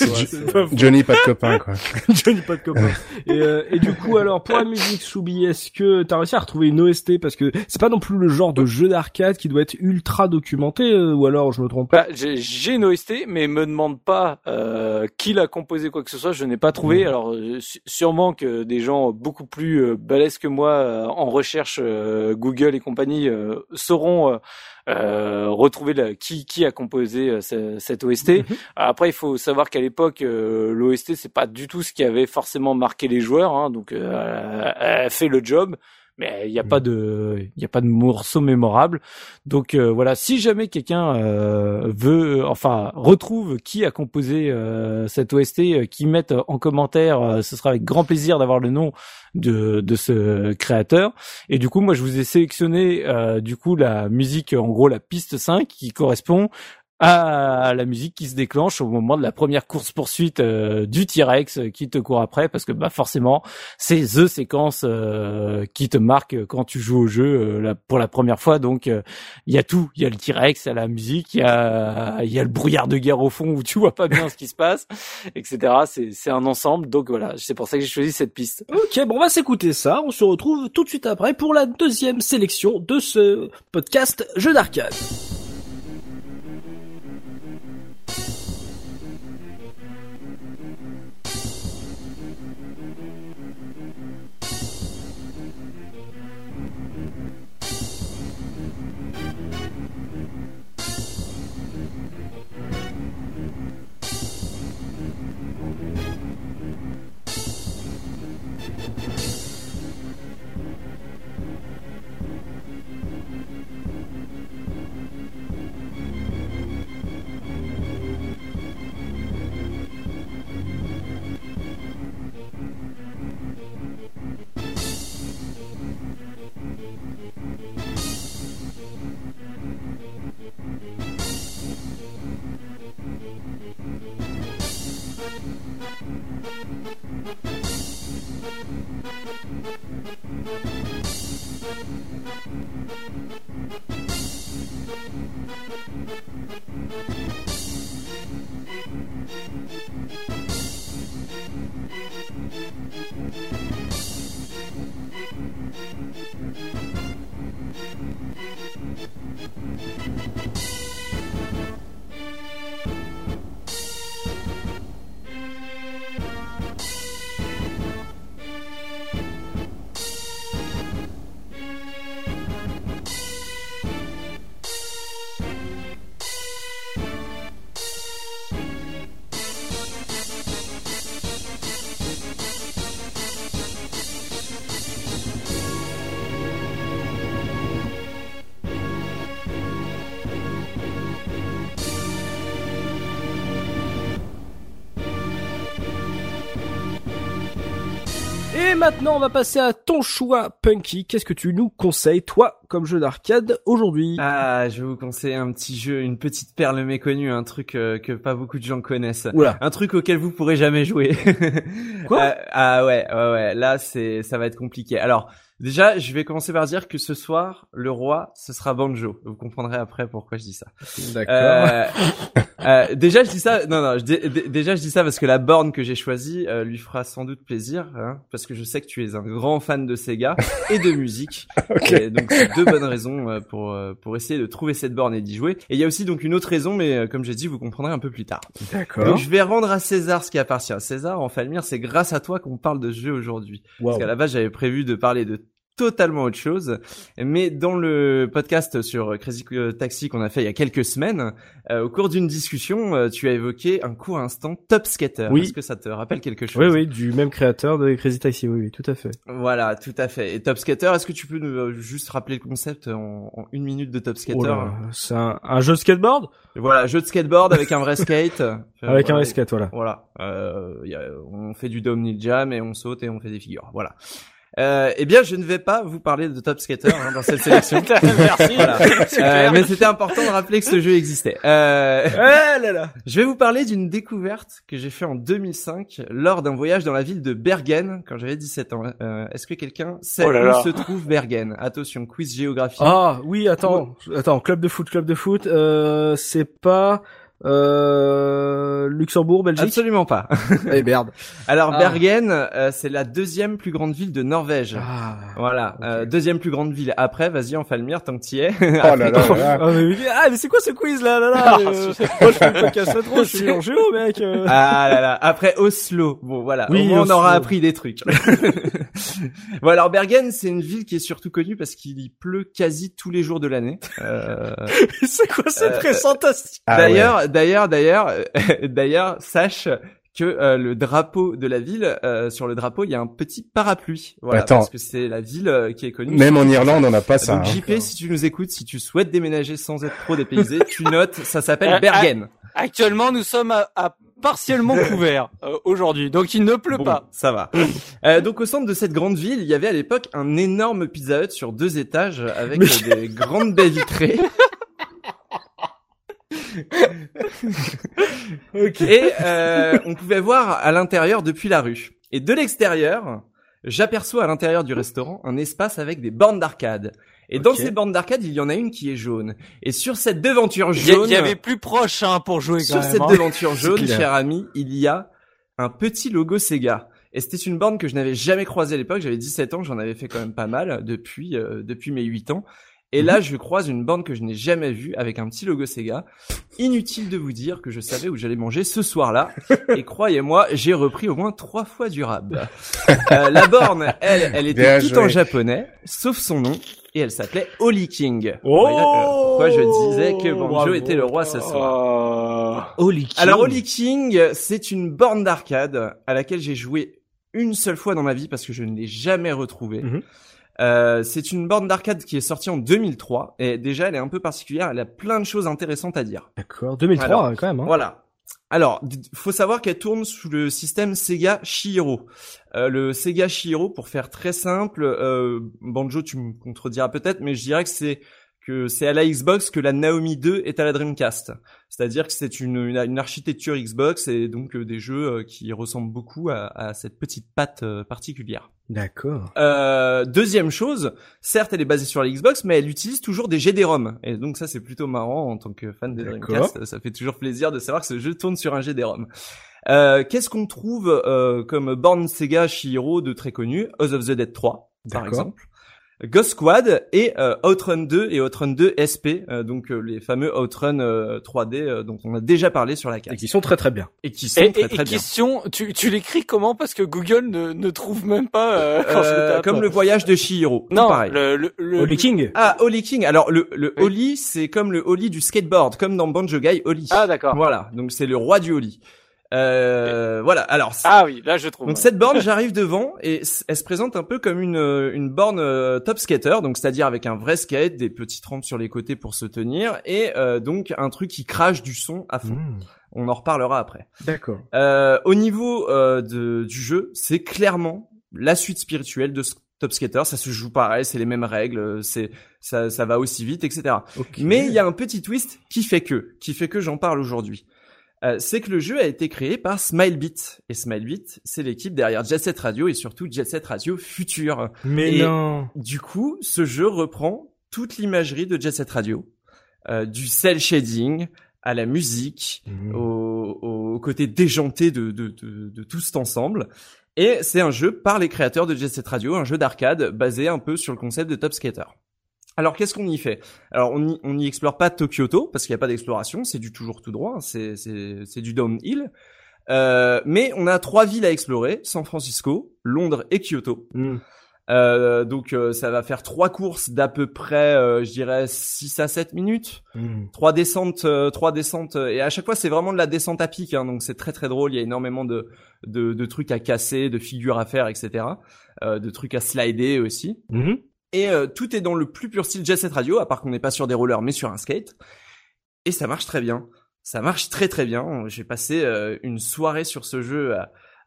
vois, Johnny, pas de copain, quoi. [LAUGHS] Johnny pas de copain. et, euh, et du coup, alors, pour la musique, Soubi, est-ce que t'as réussi à retrouver une OST parce que c'est pas non plus le genre de jeu d'arcade qui doit être ultra documenté, euh, ou alors je me trompe pas Bah, j'ai j'ai une OST, mais me demande pas euh, qui l'a composé quoi que ce soit. Je n'ai pas trouvé. Alors euh, su- sûrement que des gens beaucoup plus euh, balèzes que moi euh, en recherche euh, Google et compagnie sauront euh, retrouver la, qui qui a composé euh, ce- cette OST. Après, il faut savoir qu'à l'époque, euh, l'OST c'est pas du tout ce qui avait forcément marqué les joueurs. Hein, donc, elle fait le job. Mais il n'y a pas de, il y a pas de morceau mémorable. Donc euh, voilà, si jamais quelqu'un euh, veut, enfin retrouve qui a composé euh, cette OST, euh, qui mette en commentaire, euh, ce sera avec grand plaisir d'avoir le nom de de ce créateur. Et du coup, moi je vous ai sélectionné euh, du coup la musique, en gros la piste 5 qui correspond à la musique qui se déclenche au moment de la première course poursuite du T-Rex euh, qui te court après parce que bah forcément c'est the séquence euh, qui te marque quand tu joues au jeu euh, pour la première fois. Donc euh, il y a tout. Il y a le T-Rex il y a la musique il y a il y a le brouillard de guerre au fond où tu vois pas bien ce qui se passe etc c'est c'est un ensemble. Donc voilà. C'est pour ça que j'ai choisi cette piste. Ok, bon, on va s'écouter ça. On se retrouve tout de suite après pour la deuxième sélection de ce podcast jeu d'arcade. Maintenant, on va passer à ton choix, Punky. Qu'est-ce que tu nous conseilles, toi, comme jeu d'arcade aujourd'hui? Ah, je vais vous conseiller un petit jeu, une petite perle méconnue, un truc euh, que pas beaucoup de gens connaissent. Oula. Un truc auquel vous pourrez jamais jouer. [LAUGHS] Quoi? Euh, Ah ouais, ouais, ouais. Là, c'est, ça va être compliqué. Alors, déjà, je vais commencer par dire que ce soir, le roi, ce sera Banjo. Vous comprendrez après pourquoi je dis ça. D'accord. Euh, [LAUGHS] euh, déjà, je dis ça. Non, non. je dis- dé- déjà, je dis ça parce que la borne que j'ai choisie euh, lui fera sans doute plaisir, hein, parce que je sais que tu es un grand fan de Sega et de musique. [LAUGHS] Ok. Et donc, c'est deux bonnes raisons euh, pour euh, pour essayer de trouver cette borne et d'y jouer. Et il y a aussi donc une autre raison, mais euh, comme j'ai dit, vous comprendrez un peu plus tard. D'accord. Donc, je vais rendre à César ce qui appartient à César. En Falmir, c'est grâce à toi qu'on parle de ce jeu aujourd'hui. Wow. Parce qu'à la base, j'avais prévu de parler de totalement autre chose. Mais dans le podcast sur Crazy Taxi qu'on a fait il y a quelques semaines, euh, au cours d'une discussion, euh, tu as évoqué un court instant Top Skater. Oui. Est-ce que ça te rappelle quelque chose Oui, oui, du même créateur de Crazy Taxi, oui, oui, tout à fait. Voilà, tout à fait. Et Top Skater, est-ce que tu peux nous euh, juste rappeler le concept en, en une minute de Top Skater Oh là, c'est un, un jeu de skateboard? Voilà, jeu de skateboard avec un vrai skate. Euh, [LAUGHS] avec un voilà. skate, voilà. Voilà, euh, y a- on fait du dome jam et on saute et on fait des figures. Voilà. Euh, eh bien, je ne vais pas vous parler de Top Skater hein, dans cette sélection. [LAUGHS] Merci. Voilà. [LAUGHS] Euh, mais c'était important de rappeler que ce jeu existait. Euh, là là je vais vous parler d'une découverte que j'ai fait en 2005 lors d'un voyage dans la ville de Bergen quand j'avais 17 ans. Euh, Est-ce que quelqu'un sait Oh là où se trouve Bergen? Attention, quiz géographie. Ah oui, attends, attends, club de foot, club de foot, euh, c'est pas euh, Luxembourg, Belgique Absolument pas. [LAUGHS] Eh merde. Alors Ah. Bergen, euh, c'est la deuxième plus grande ville de Norvège. Ah. Voilà, euh, deuxième plus grande ville. Après, vas-y, en Falmir, tant que t'y es. Oh là là là là. Ah mais, ah, mais c'est quoi ce quiz là là là Ah, euh, [LAUGHS] Moi je fais trop, je suis en géo mec. euh. Ah là là. Après Oslo. Bon voilà. Oui, Au moins, on aura appris des trucs. [LAUGHS] [LAUGHS] bon alors Bergen, c'est une ville qui est surtout connue parce qu'il y pleut quasi tous les jours de l'année. Euh, [LAUGHS] c'est quoi cette Euh, présentation? Ah d'ailleurs, d'ailleurs, d'ailleurs, euh, [LAUGHS] d'ailleurs, sache que euh, le drapeau de la ville, euh, sur le drapeau, il y a un petit parapluie. Voilà, Attends. parce que c'est la ville euh, qui est connue. Même en Irlande, on n'a pas ça. Donc hein. JP, si tu nous écoutes, si tu souhaites déménager sans être trop dépaysé, tu notes, ça s'appelle Euh, Bergen. Actuellement, nous sommes à, à partiellement [LAUGHS] couverts euh, aujourd'hui, donc il ne pleut Bon, pas. ça va. [LAUGHS] Euh, donc au centre de cette grande ville, il y avait à l'époque un énorme Pizza Hut sur deux étages avec Mais- des [LAUGHS] grandes baies vitrées. Et euh, on pouvait voir à l'intérieur depuis la rue. Et de l'extérieur, j'aperçois à l'intérieur du restaurant un espace avec des bornes d'arcade. Et dans ces bornes d'arcade, il y en a une qui est jaune. Et sur cette devanture jaune, il y avait plus proche hein, pour jouer quand sur même. cette hein. devanture jaune, cher ami, il y a un petit logo Sega. Et c'était une borne que je n'avais jamais croisée à l'époque. J'avais 17 ans, j'en avais fait quand même pas mal depuis euh, depuis mes 8 ans. Et Mhm. là, je croise une borne que je n'ai jamais vue avec un petit logo Sega. Inutile de vous dire que je savais où j'allais manger ce soir-là. [LAUGHS] Et croyez-moi, j'ai repris au moins trois fois du rab. Euh, la borne, elle, elle était tout en japonais, sauf son nom. Et elle s'appelait Holy King. Oh Voilà, euh, pourquoi je disais que Banjo Bravo. était le roi ce soir. Oh. Holy Alors Holy King, c'est une borne d'arcade à laquelle j'ai joué une seule fois dans ma vie parce que je ne l'ai jamais retrouvée. Mhm. Euh, c'est une borne d'arcade qui est sortie en 2003 et déjà elle est un peu particulière, elle a plein de choses intéressantes à dire. D'accord, 2003 Alors, quand même. Hein. Voilà. Alors, faut savoir qu'elle tourne sous le système Sega Shihiro. Euh, le Sega Shihiro, pour faire très simple, euh, Banjo, tu me contrediras peut-être, mais je dirais que c'est que c'est à la Xbox que la Naomi 2 est à la Dreamcast. C'est-à-dire que c'est une, une, une architecture Xbox et donc euh, des jeux euh, qui ressemblent beaucoup à, à cette petite patte euh, particulière. D'accord. Euh, deuxième chose, certes elle est basée sur la Xbox, mais elle utilise toujours des GD-ROM. Et donc ça c'est plutôt marrant en tant que fan de. Dreamcast, ça fait toujours plaisir de savoir que ce jeu tourne sur un GD-ROM. Euh, Qu'est-ce qu'on trouve euh, comme borne Sega Shihiro de très connu House of the Dead 3, par exemple? Ghost Squad et euh, Outrun 2 et Outrun 2 SP, euh, donc euh, les fameux Outrun euh, 3D euh, dont on a déjà parlé sur la Et carte qui sont très très bien. et qui sont Et, très et- très et bien. question, tu, tu l'écris comment? Parce que Google ne, ne trouve même pas euh, quand je le Euh, tape. comme le voyage de Shihiro, non, pareil. le, le, le- Holy King. Ah, Ollie King. Alors le le Oui. Ollie, c'est comme le Ollie du skateboard, comme dans Banjo Guy, Ollie. Ah d'accord. Voilà, donc c'est le roi du Ollie. Euh, voilà. Alors Ah oui, là je trouve. donc cette borne, j'arrive devant et elle se présente un peu comme une euh, une borne euh, top skater, donc c'est-à-dire avec un vrai skate, des petites rampes sur les côtés pour se tenir et euh, donc un truc qui crache du son à fond. Mmh. On en reparlera après. D'accord. Euh, au niveau euh, de, du jeu, c'est clairement la suite spirituelle de Top Skater. Ça se joue pareil, c'est les mêmes règles, c'est ça, ça va aussi vite, etc. Mais il y a un petit twist qui fait que, qui fait que j'en parle aujourd'hui. Euh, c'est que le jeu a été créé par Smilebit. Et Smilebit, c'est l'équipe derrière Jet Set Radio et surtout Jet Set Radio Future. Mais Et non. Du coup, ce jeu reprend toute l'imagerie de Jet Set Radio, euh, du cel shading à la musique, Mmh. au, au côté déjanté de, de, de, de tout cet ensemble. Et c'est un jeu par les créateurs de Jet Set Radio, un jeu d'arcade basé un peu sur le concept de Top Skater. Alors qu'est-ce qu'on y fait? Alors on y, on y explore pas Tokyoto parce qu'il n'y a pas d'exploration, c'est du toujours tout droit, hein, c'est c'est c'est du downhill. Euh, mais on a trois villes à explorer San Francisco, Londres et Kyoto. Mmh. Euh, donc euh, ça va faire trois courses d'à peu près, euh, je dirais 6 à 7 minutes. Mmh. Trois descentes, euh, trois descentes, euh, et à chaque fois c'est vraiment de la descente à pic, hein, donc c'est très très drôle. Il y a énormément de, de, de trucs à casser, de figures à faire, etc. Euh, de trucs à slider aussi. Mmh. Et euh, tout est dans le plus pur style Jet Set Radio, à part qu'on n'est pas sur des rollers mais sur un skate. Et ça marche très bien. Ça marche très très bien. J'ai passé euh, une soirée sur ce jeu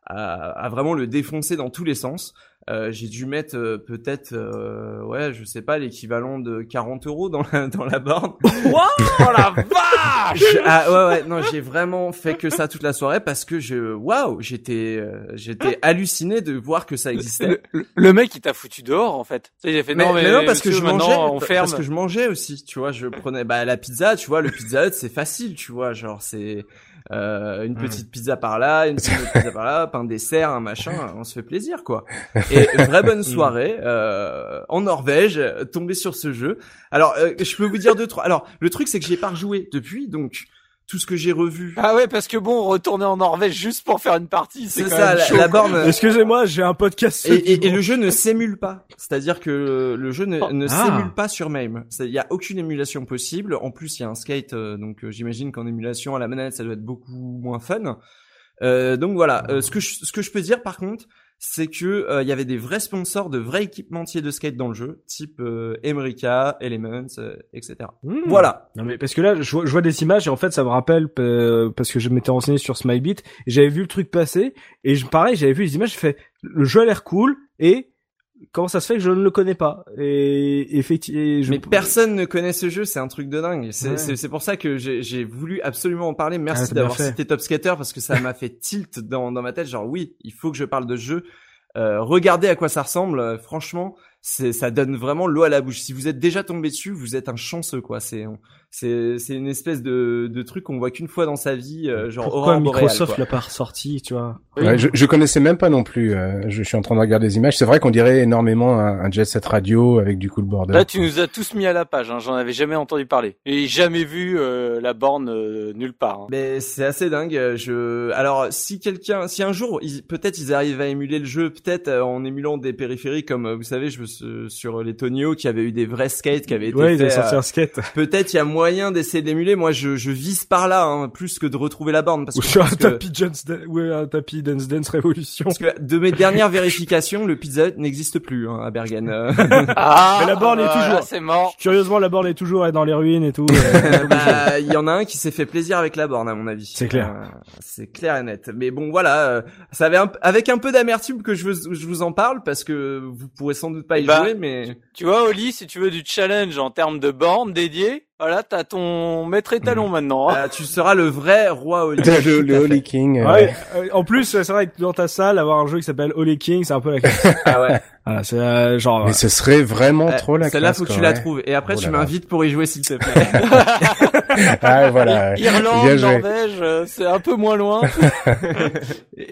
à, vraiment le défoncer dans tous les sens. Euh, j'ai dû mettre euh, peut-être, euh, ouais, je sais pas, l'équivalent de 40 euros dans la, dans la borne. Wow, [LAUGHS] la vache ah ouais ouais non j'ai vraiment fait que ça toute la soirée parce que je waouh j'étais euh, j'étais halluciné de voir que ça existait. le, le- le mec, il t'a foutu dehors, en fait. Tu sais, il a fait, Mais, non, mais, mais non parce que je mangeais on ferme. parce que je mangeais aussi tu vois je prenais bah la pizza tu vois le pizza hut c'est facile tu vois genre c'est euh, une petite pizza par là une [LAUGHS] petite pizza par là pain dessert un machin on se fait plaisir quoi. Et vraie bonne [LAUGHS] soirée euh, en Norvège tombé sur ce jeu. Alors euh, je peux vous dire deux trois alors le truc c'est que j'y ai pas rejoué depuis donc tout ce que j'ai revu Ah ouais, parce que bon, retourner en Norvège juste pour faire une partie, c'est ça même chaud, la borne Excusez-moi, j'ai un podcast. Et, et- et le jeu ne s'émule pas. C'est-à-dire que le jeu ne, ne Ah. s'émule pas sur MAME. Il y a aucune émulation possible. En plus, il y a un skate, euh, donc euh, j'imagine qu'en émulation à la manette, ça doit être beaucoup moins fun. Euh, donc voilà. Euh, ce que je, ce que je peux dire par contre, c'est que euh, il y avait des vrais sponsors, de vrais équipementiers de skate dans le jeu, type euh, Emrica, Elements, euh, etc. Mmh. Voilà. Non mais parce que là, je vois, je vois des images et en fait, ça me rappelle euh, parce que je m'étais renseigné sur Smilebit et j'avais vu le truc passer et je, pareil, j'avais vu les images. J'ai fait, le jeu a l'air cool et comment ça se fait que je ne le connais pas? Et effectivement. Mais personne ne connaît ce jeu, c'est un truc de dingue. C'est Ouais. pour ça que j'ai voulu absolument en parler. Ah, Merci bien d'avoir cité Top Skater parce que ça m'a fait tilt dans, dans ma tête. Genre oui, il faut que je parle de ce jeu. Euh, regardez à quoi ça ressemble. Euh, franchement, c'est ça donne vraiment l'eau à la bouche. Si vous êtes déjà tombé dessus, vous êtes un chanceux quoi. C'est c'est c'est une espèce de de truc qu'on voit qu'une fois dans sa vie, euh, genre Pourquoi Microsoft l'a pas ressorti, tu vois Ouais, je, je connaissais même pas non plus. euh, je suis en train de regarder des images. C'est vrai qu'on dirait énormément un, un Jet Set Radio avec du cool border. Là, tu nous as tous mis à la page. Hein. J'en avais jamais entendu parler et jamais vu euh, la borne euh, nulle part. hein. Mais c'est assez dingue. euh, Je alors si quelqu'un, si un jour, ils- peut-être ils arrivent à émuler le jeu, peut-être euh, en émulant des périphériques comme vous savez, je sur les Tonio qui avaient eu des vrais skates qui avaient été Ouais, ils avaient sorti euh, un skate. Peut-être il y a moyen d'essayer d'émuler. Moi, je, je vise par là, hein, plus que de retrouver la borne parce Ou que, sur un que- tapis Dance, ouais, un tapis Dance Dance Révolution. parce que de mes dernières vérifications, le Pizza Hut n'existe plus hein, à Bergen. euh. [LAUGHS] Ah, Mais la borne est toujours. C'est mort. Curieusement, la borne est toujours dans les ruines et tout. euh, Bah, [LAUGHS] il y en a un qui s'est fait plaisir avec la borne, à mon avis. C'est clair. Euh, c'est clair et net. Mais bon, voilà, euh, ça avait un, avec un peu d'amertume que je, veux- je vous en parle parce que vous pourrez sans doute pas y Bah, jouer, mais Tu vois, Oli, si tu veux du challenge en termes de borne dédiée, voilà, t'as ton maître étalon maintenant. hein. euh, tu seras le vrai roi [LAUGHS] Oli. le, le. Holy King. euh, Ouais, euh, en plus, c'est vrai que dans ta salle, avoir un jeu qui s'appelle Holy King, c'est un peu la classe. [LAUGHS] Ah ouais. voilà, c'est euh, genre. Mais ce serait vraiment Euh, trop la Celle-là, classe. faut que tu la trouves. Et après, Oh tu là m'invites pour y jouer, s'il te plaît. [LAUGHS] Ah voilà. Irlande. Norvège, euh, c'est un peu moins loin.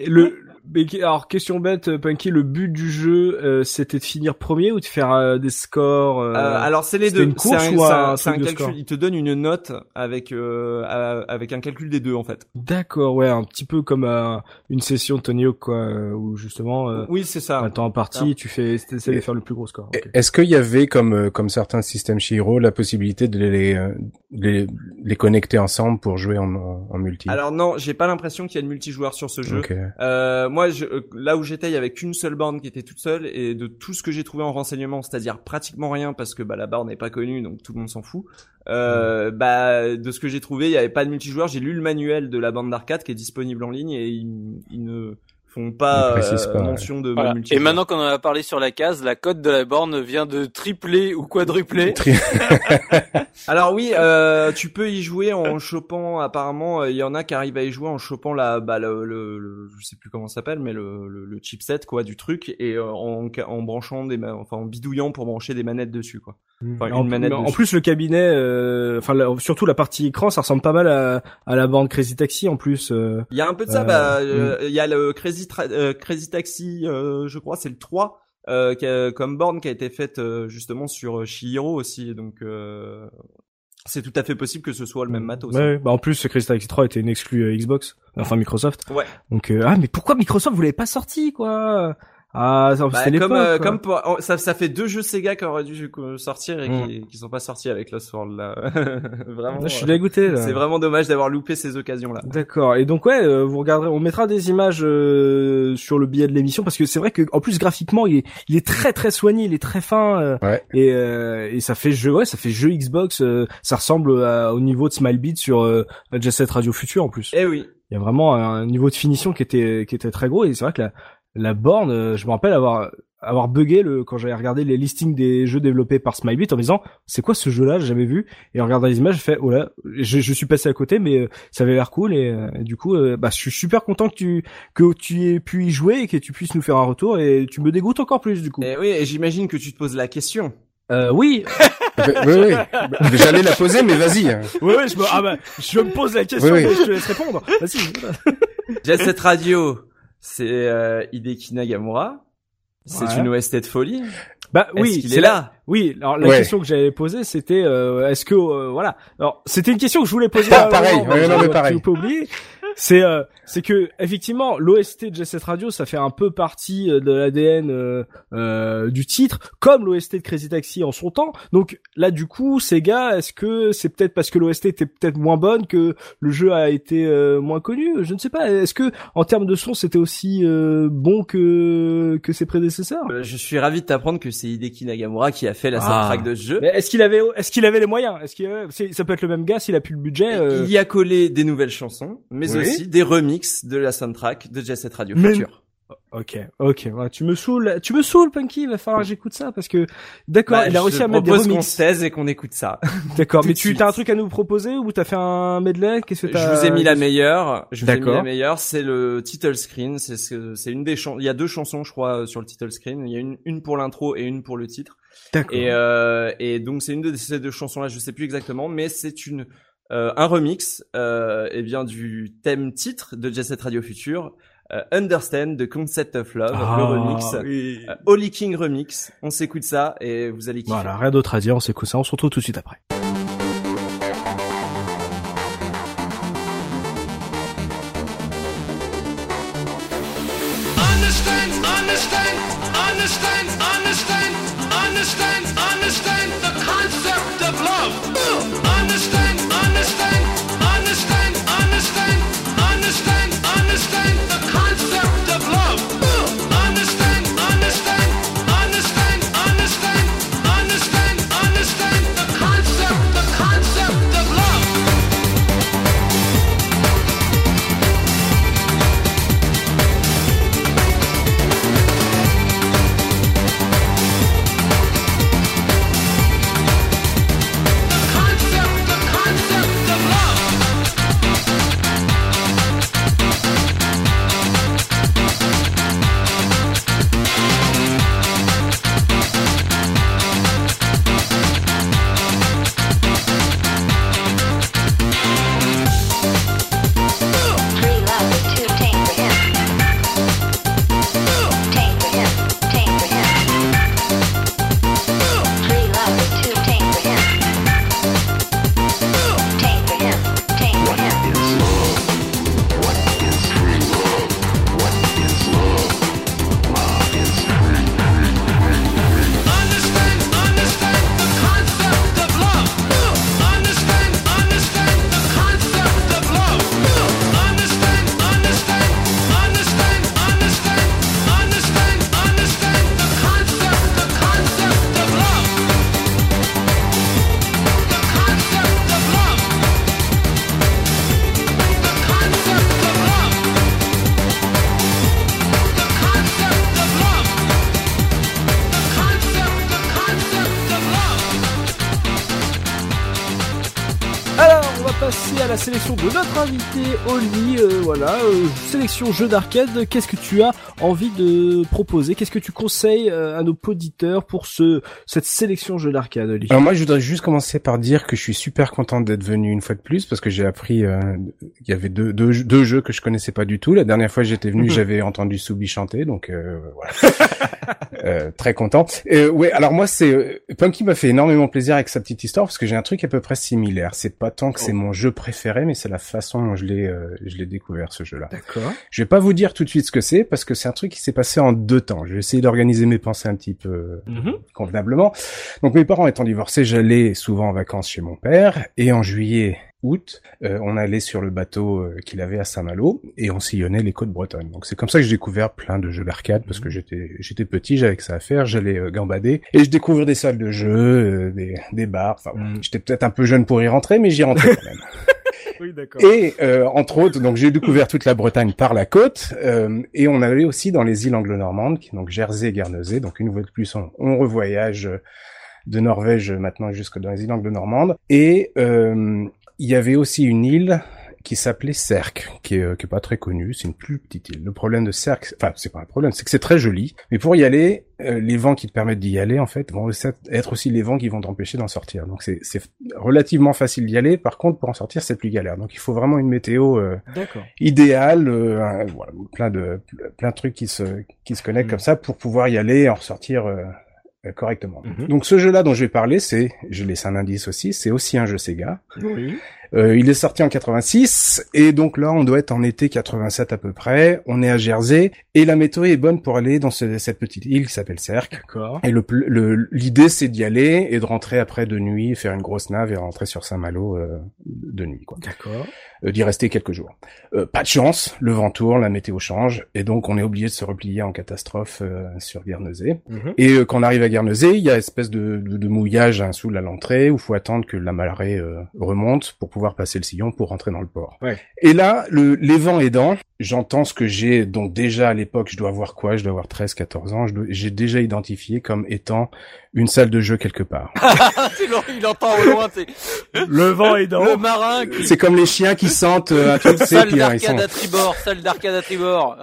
Le, mais alors question bête, euh, Punky, le but du jeu, euh, c'était de finir premier ou de faire euh, des scores euh, Euh, alors c'est les deux. une course c'est un, ou c'est un un- un de calcul. score Il te donne une note avec euh, avec un calcul des deux en fait. D'accord, ouais, un petit peu comme euh, une session Tony Hawk, quoi, où justement, euh, Oui, c'est ça. un temps en partie, tu fais, t'essaies de faire le plus gros score. Est-ce qu'il y avait, comme euh, comme certains systèmes chez Hero, la possibilité de les, euh, de les les connecter ensemble pour jouer en, en, multi? Alors non, j'ai pas l'impression qu'il y a de multijoueur sur ce jeu. Ok. Euh, moi, je, euh, là où j'étais, il y avait qu'une seule borne qui était toute seule, et de tout ce que j'ai trouvé en renseignement, c'est-à-dire pratiquement rien, parce que bah, la borne n'est pas connue, donc tout le monde s'en fout. Euh, bah, de ce que j'ai trouvé, il y avait pas de multijoueur. J'ai lu le manuel de la bande d'arcade qui est disponible en ligne, et il, il ne font pas, euh, pas, ouais. de Voilà. Et maintenant qu'on en a parlé sur la case, la cote de la borne vient de tripler ou quadrupler. Tri- [LAUGHS] Alors oui, euh, tu peux y jouer en chopant. Apparemment, euh, il y en a qui arrivent à y jouer en chopant la, bah, le, le, le- je sais plus comment ça s'appelle, mais le, le, le chipset quoi du truc et euh, en, en branchant des, enfin en bidouillant pour brancher des manettes dessus quoi. Enfin, en, une plus, le cabinet, euh, enfin la- surtout la partie écran, ça ressemble pas mal à, à la bande Crazy Taxi en plus. euh. Il y a un peu de ça. Euh, bah, euh, il y a le Crazy, Tra- euh, Crazy Taxi, euh, je crois, c'est le 3. Euh, qui a- comme borne qui a été faite justement sur Shihiro aussi donc c'est tout à fait possible que ce soit le même matos. Ouais, bah en plus, Crazy Taxi 3 était une exclue Xbox, enfin Microsoft. Ouais. Donc euh, ah, mais pourquoi Microsoft vous l'avez pas sorti quoi? Ah, ça Bah, comme euh, comme pour- oh, ça ça fait deux jeux Sega qui auraient dû euh, sortir et Mm. qui, qui sont pas sortis avec Lost World là. [LAUGHS] vraiment. Là, je suis euh, dégoûté. Là. c'est vraiment dommage d'avoir loupé ces occasions là. D'accord. Et donc ouais, euh, vous regarderez, on mettra des images euh, sur le billet de l'émission parce que c'est vrai que en plus graphiquement, il est, il est très très soigné, il est très fin euh, Ouais. et euh, et ça fait jeu, ouais, ça fait jeu Xbox. euh, ça ressemble à- au niveau de Smilebeat sur euh, Jet Set Radio Future en plus. Eh oui. Il y a vraiment un niveau de finition qui était qui était très gros et c'est vrai que la la borne, euh, je me rappelle avoir avoir bugué le quand j'avais regardé les listings des jeux développés par Smilebeat en me disant c'est quoi ce jeu-là j'ai jamais vu et en regardant les images je fais oh là je, je suis passé à côté mais euh, ça avait l'air cool et, euh, et du coup euh, bah je suis super content que tu que tu aies pu y jouer et que tu puisses nous faire un retour et tu me dégoûtes encore plus du coup. Eh oui, et j'imagine que tu te poses la question. Euh, oui, [LAUGHS] oui, oui. J'allais la poser, mais vas-y. [LAUGHS] ouais, ouais, je me ah bah je me pose la question Oui, oui. mais je te laisse répondre. Vas-y. Jet Set Radio, c'est euh, Hideki Nagamura. C'est Ouais. une OST de folie. Bah oui, qu'il c'est est là? Oui, alors la Ouais. question que j'avais posée, c'était euh, est-ce que euh, voilà. Alors c'était une question que je voulais poser. Un pareil, moment, ouais, non, mais pareil. tu peux oublier. C'est euh, c'est que effectivement l'OST de Jet Radio, ça fait un peu partie euh, de l'ADN euh, euh, du titre, comme l'OST de Crazy Taxi en son temps. Donc là, du coup, Sega, est-ce que c'est peut-être parce que l'OST était peut-être moins bonne que le jeu a été euh, moins connu? Je ne sais pas. Est-ce que en termes de son, c'était aussi euh, bon que que ses prédécesseurs? Je suis ravi de t'apprendre que c'est Hideki Nagamura qui a fait la Ah. soundtrack de ce jeu. Est-ce qu'il avait, est-ce qu'il avait les moyens? Est-ce qu'il ça peut être le même gars s'il a plus le budget Il y a collé des nouvelles chansons, mais Oui. aussi des remixes de la soundtrack de Jet Set Radio Mais- Future. Ok, ok, ouais, tu me saoules, tu me saoules, Punky. Il va falloir que j'écoute ça parce que, d'accord, Bah, il a réussi je à mettre des propose qu'on remixes. se taise et qu'on écoute ça. [LAUGHS] D'accord, mais tu as un truc à nous proposer ou t'as fait un medley? Qu'est-ce que Je t'as vous ai mis la meilleure. Je vous ai mis D'accord. la meilleure. C'est le title screen. C'est ce- c'est une des chansons. Il y a deux chansons, je crois, sur le title screen. Il y a une, une pour l'intro et une pour le titre. D'accord. Et, euh, et donc c'est une de ces deux chansons-là. Je sais plus exactement, mais c'est une euh, un remix, euh, eh bien du thème titre de Jet Set Radio Future. euh, Understand the Concept of Love, Ah, le remix, oui. euh, Holy King remix. On s'écoute ça et vous allez kiffer. Voilà, rien d'autre à dire. On s'écoute ça. On se retrouve tout de suite après. La sélection de notre invité Oli. Euh, voilà, euh, sélection jeux d'arcade. Qu'est-ce que tu as envie de proposer? Qu'est-ce que tu conseilles euh, à nos auditeurs pour ce cette sélection jeux d'arcade, Oli? Alors moi, je voudrais juste commencer par dire que je suis super content d'être venu une fois de plus parce que j'ai appris euh, il y avait deux, deux, deux jeux que je connaissais pas du tout. La dernière fois que j'étais venu, [LAUGHS] j'avais entendu Soubi chanter, donc euh, voilà. [LAUGHS] Euh, très content. Euh, ouais, alors moi c'est Punky m'a fait énormément plaisir avec sa petite histoire parce que j'ai un truc à peu près similaire. C'est pas tant que c'est mon jeu préféré, mais c'est la façon dont je l'ai euh, je l'ai découvert ce jeu-là. D'accord. Je vais pas vous dire tout de suite ce que c'est parce que c'est un truc qui s'est passé en deux temps. Je vais essayer d'organiser mes pensées un petit peu Mhm. convenablement. Donc mes parents étant divorcés, j'allais souvent en vacances chez mon père et en juillet août, euh, on allait sur le bateau euh, qu'il avait à Saint-Malo et on sillonnait les côtes bretonnes. Donc c'est comme ça que j'ai découvert plein de jeux d'arcade parce que j'étais j'étais petit, j'avais que ça à faire, j'allais euh, gambader et je découvrais des salles de jeux, euh, des des bars. Enfin, bon, Mm. j'étais peut-être un peu jeune pour y rentrer, mais j'y rentrais quand même. [LAUGHS] Et euh, entre autres, donc j'ai découvert toute la Bretagne par la côte, euh, et on allait aussi dans les îles anglo-normandes, donc Jersey et Guernesey. Donc une fois de plus, on, on revoyage de Norvège maintenant jusque dans les îles anglo-normandes. Et euh, il y avait aussi une île qui s'appelait Serque, qui est, euh, qui est pas très connue, c'est une plus petite île. Le problème de Serque, enfin c'est pas un problème, c'est que c'est très joli, mais pour y aller, euh, les vents qui te permettent d'y aller en fait vont être aussi les vents qui vont t'empêcher d'en sortir. Donc c'est c'est relativement facile d'y aller, par contre pour en sortir c'est plus galère. Donc il faut vraiment une météo euh, idéale, euh, un- voilà, plein de plein de trucs qui se qui se connectent Mhm. comme ça pour pouvoir y aller et en ressortir euh, correctement. Mhm. Donc ce jeu-là dont je vais parler, c'est, je laisse un indice aussi, c'est aussi un jeu Sega. Oui. Euh, il est sorti en 86 et donc là on doit être en été 87 à peu près. On est à Jersey et la météo est bonne pour aller dans ce- cette petite île qui s'appelle Cercle. Et le l'idée c'est d'y aller et de rentrer après de nuit, faire une grosse nave et rentrer sur Saint-Malo euh, de nuit. D'accord. Euh, d'y rester quelques jours. Euh, pas de chance, le vent tourne, la météo change et donc on est obligé de se replier en catastrophe euh, sur Guernesey. Mhm. Et euh, quand on arrive à Guernesey, il y a une espèce de, de, de mouillage hein, sous la l'entrée où faut attendre que la marée euh, remonte pour pouvoir passer le sillon pour rentrer dans le port. Ouais. Et là, le, les vents aidant, j'entends ce que j'ai donc déjà à l'époque, je dois avoir quoi? Je dois avoir 13 14 ans, j'ai déjà identifié comme étant une salle de jeu quelque part. [LAUGHS] Il entend au loin, c'est Le vent est dans. le marin qui C'est comme les chiens qui sentent euh, un truc, c'est puis ils sont d'arcade à tribord, salle d'arcade à tribord.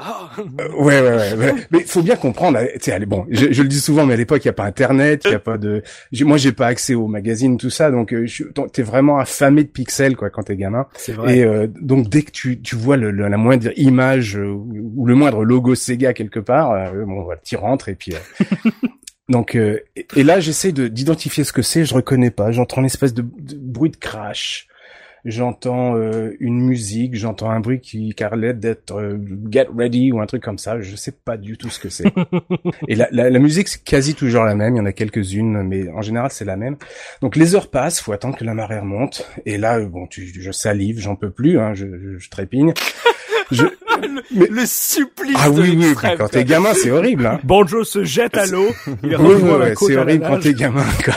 Euh, ouais, ouais, ouais, ouais. Mais faut bien comprendre. Tu sais, allez, bon, je, je le dis souvent, mais à l'époque, il y a pas Internet, il y a pas de. Moi, j'ai pas accès aux magazines, tout ça, donc euh, t'es vraiment affamé de pixels, quoi, quand t'es gamin. C'est vrai. Et euh, donc, dès que tu, tu vois le, le- la moindre image euh, ou le moindre logo Sega quelque part, euh, bon, voilà, t'y rentres et puis. euh, [LAUGHS] Donc euh, et, là j'essaie de d'identifier ce que c'est, je reconnais pas, j'entends une espèce de, de bruit de crash. J'entends euh, une musique, j'entends un bruit qui qui a l'air d'être euh, Get Ready ou un truc comme ça, je sais pas du tout ce que c'est. [LAUGHS] et la, la, la musique c'est quasi toujours la même, il y en a quelques-unes mais en général c'est la même. Donc les heures passent, faut attendre que la marée remonte et là bon tu, je salive, j'en peux plus hein, je, je, je trépigne. [LAUGHS] Je... Le supplice Ah de oui oui, l'extrême, quand t'es gamin, c'est horrible hein. Banjo se jette à l'eau. [LAUGHS] Il Oui, oui, ouais, c'est horrible quand t'es gamin, quoi.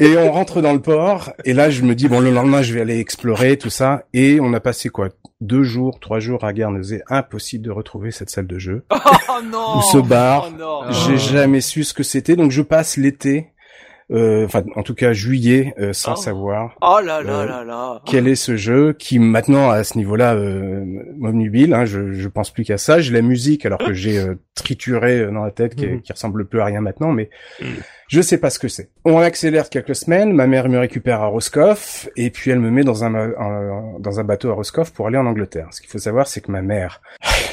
Et on rentre dans le port, et là, je me dis, bon, le lendemain, je vais aller explorer, tout ça. Et on a passé, quoi, deux jours, trois jours à Guernesey. Impossible de retrouver cette salle de jeu. Oh non Ou ce bar. Oh non J'ai jamais su ce que c'était, donc je passe l'été, euh, enfin, en tout cas, juillet, euh, sans Oh. savoir Oh là là Euh, là là quel est ce jeu qui maintenant à ce niveau-là euh, m'obnubile. Hein, je, je pense plus qu'à ça. J'ai la musique alors que j'ai euh, trituré euh, dans la tête qui, Mhm. qui ressemble plus à rien maintenant, mais je sais pas ce que c'est. On accélère quelques semaines. Ma mère me récupère à Roscoff et puis elle me met dans un- dans un bateau à Roscoff pour aller en Angleterre. Ce qu'il faut savoir, c'est que ma mère,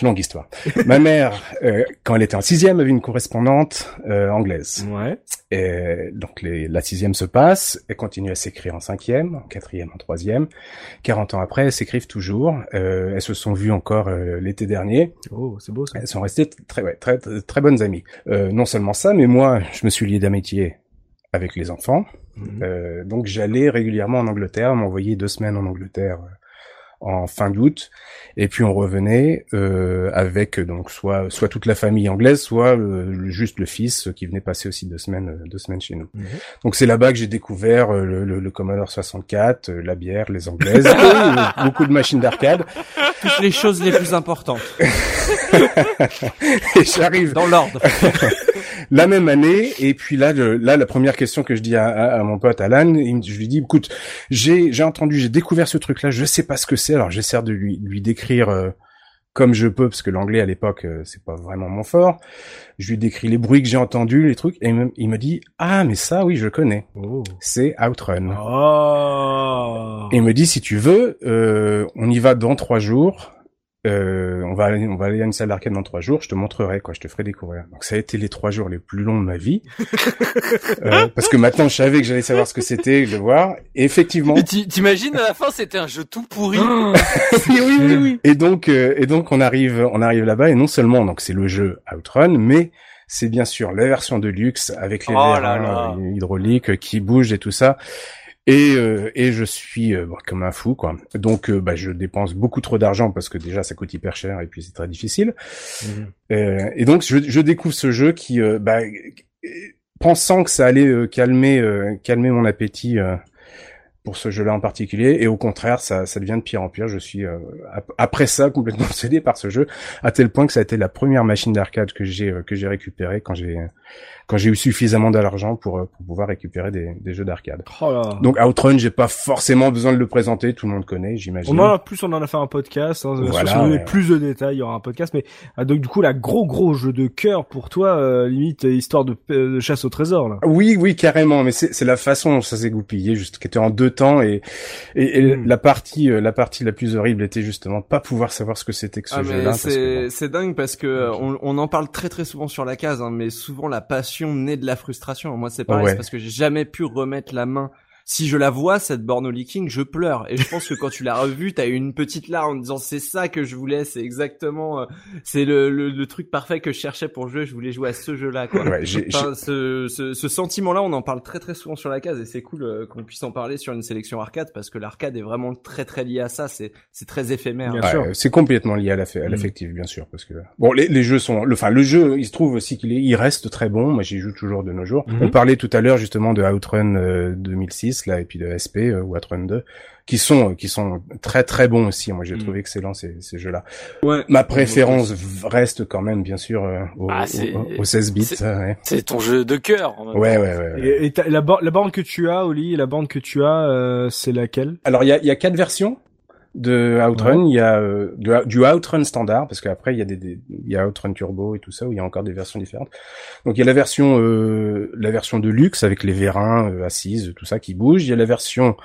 longue histoire. [LAUGHS] ma mère, euh, quand elle était en sixième, avait une correspondante euh, anglaise. Ouais. Et donc les, la sixième se passe, elle continue à s'écrire en cinquième, en quatrième, en troisième. 40 ans après, elles s'écrivent toujours. Euh, elles se sont vues encore euh, l'été dernier. Oh, c'est beau ça. Elles sont restées très, ouais, très, très, très bonnes amies. Euh, non seulement ça, mais moi, je me suis lié d'amitié avec les enfants. Euh, donc j'allais régulièrement en Angleterre, m'envoyer deux semaines en Angleterre euh, en fin d'août, et puis on revenait euh, avec euh, donc soit soit toute la famille anglaise, soit euh, le- juste le fils qui venait passer aussi deux semaines euh, deux semaines chez nous. Mhm. Donc c'est là-bas que j'ai découvert euh, le, le, le Commodore 64, euh, la bière, les anglaises, [LAUGHS] et, euh, beaucoup de machines d'arcade. Toutes les choses les plus importantes. [LAUGHS] Et j'arrive Dans l'ordre. [LAUGHS] la même année. Et puis là, le- là, la première question que je dis à, à- à mon pote Alan, il je lui dis, écoute, j'ai, j'ai entendu, j'ai découvert ce truc-là, je sais pas ce que c'est. Alors j'essaie de lui, lui décrire euh, comme je peux, parce que l'anglais à l'époque, euh, c'est pas vraiment mon fort. Je lui décris les bruits que j'ai entendus, les trucs, et il me, il me dit, ah, mais ça, oui, je connais. Oh. C'est Outrun. Oh. Et il me dit si tu veux, euh, on y va dans trois jours. Euh, on va aller, on va aller à une salle d'arcade dans trois jours. Je te montrerai quoi, je te ferai découvrir. Donc ça a été les trois jours les plus longs de ma vie, [LAUGHS] Euh, parce que maintenant je savais que j'allais savoir ce que c'était, le voir. Et effectivement. T'imagines à la fin c'était un jeu tout pourri. [LAUGHS] Oui, oui, oui, oui. Et donc, euh, et donc on arrive, on arrive là-bas et non seulement donc c'est le jeu Outrun, mais c'est bien sûr la version de luxe avec les Oh là vérins là. euh, hydrauliques euh, qui bougent et tout ça. Et, euh, et je suis euh, bah, comme un fou quoi. Donc euh, bah, je dépense beaucoup trop d'argent parce que déjà ça coûte hyper cher et puis c'est très difficile. Euh, et donc je, je découvre ce jeu qui, euh, bah, pensant que ça allait euh, calmer euh, calmer mon appétit euh, pour ce jeu-là en particulier, et au contraire ça, ça devient de pire en pire. Je suis euh, ap- après ça complètement [LAUGHS] obsédé par ce jeu à tel point que ça a été la première machine d'arcade que j'ai euh, que j'ai récupérée quand j'ai quand j'ai eu suffisamment d'argent pour euh, pour pouvoir récupérer des, des jeux d'arcade. Oh là. Donc Outrun, j'ai pas forcément besoin de le présenter, tout le monde connaît, j'imagine. On en a plus, on en a fait un podcast. Hein, Voilà, si vous voulez ouais. plus de détails, il y aura un podcast. Mais ah, donc du coup, la gros gros jeu de cœur pour toi, euh, limite euh, histoire de, euh, de chasse au trésor là. Oui, oui, carrément. Mais c'est c'est la façon dont ça s'est goupillé, juste qui était en deux temps et et, et Mm. la partie euh, la partie la plus horrible était justement pas pouvoir savoir ce que c'était que ce Ah, jeu-là. c'est que, dingue parce que euh, on, on en parle très très souvent sur la case, hein, mais souvent la passion naît de la frustration. Moi c'est pareil, Ouais. c'est parce que j'ai jamais pu remettre la main. Si je la vois cette borne au leaking, je pleure et je pense que quand tu l'as revue, t'as eu une petite larme en disant c'est ça que je voulais, c'est exactement, euh, c'est le, le, le truc parfait que je cherchais pour jouer. Je voulais jouer à ce jeu-là. Quoi. Ouais, j'ai- Enfin, ce, ce, ce sentiment-là, on en parle très très souvent sur la case et c'est cool euh, qu'on puisse en parler sur une sélection arcade parce que l'arcade est vraiment très très lié à ça. C'est c'est très éphémère. Bien Ouais, sûr. euh, c'est complètement lié à l'aff- à l'affectif, bien sûr, parce que bon, les, les jeux sont, le, enfin, le jeu, il se trouve aussi qu'il est, il reste très bon. Moi, j'y joue toujours de nos jours. Mhm. On parlait tout à l'heure justement de Outrun euh, 2006 là, et puis de SP euh, ou Outrun 2, qui sont, qui sont très très bons aussi. Moi, j'ai Mm. trouvé excellent ces, ces jeux-là. Ouais. Ma préférence reste quand même, bien sûr, euh, au, Ah, c'est- au- au 16 bits. c'est- euh, ouais. Ton jeu de cœur. Ouais, ouais, ouais, ouais. Et, et la, bande la bande que tu as, Oli, la bande que tu as, euh, c'est laquelle? Alors il y a, il y a quatre versions de Outrun. Il y a euh, du, du Outrun standard parce qu'après il y a des, des- il y a Outrun Turbo et tout ça où il y a encore des versions différentes. Donc il y a la version euh, la version de luxe avec les vérins euh, assises tout ça qui bouge. Il y a la version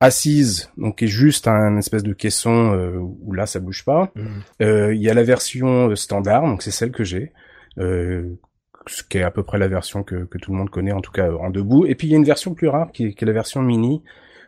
assise donc qui est juste un espèce de caisson euh, où là ça bouge pas. Euh, il y a la version standard donc c'est celle que j'ai. Euh, ce qui est à peu près la version que, que tout le monde connaît, en tout cas en debout. Et puis il y a une version plus rare qui est la version mini,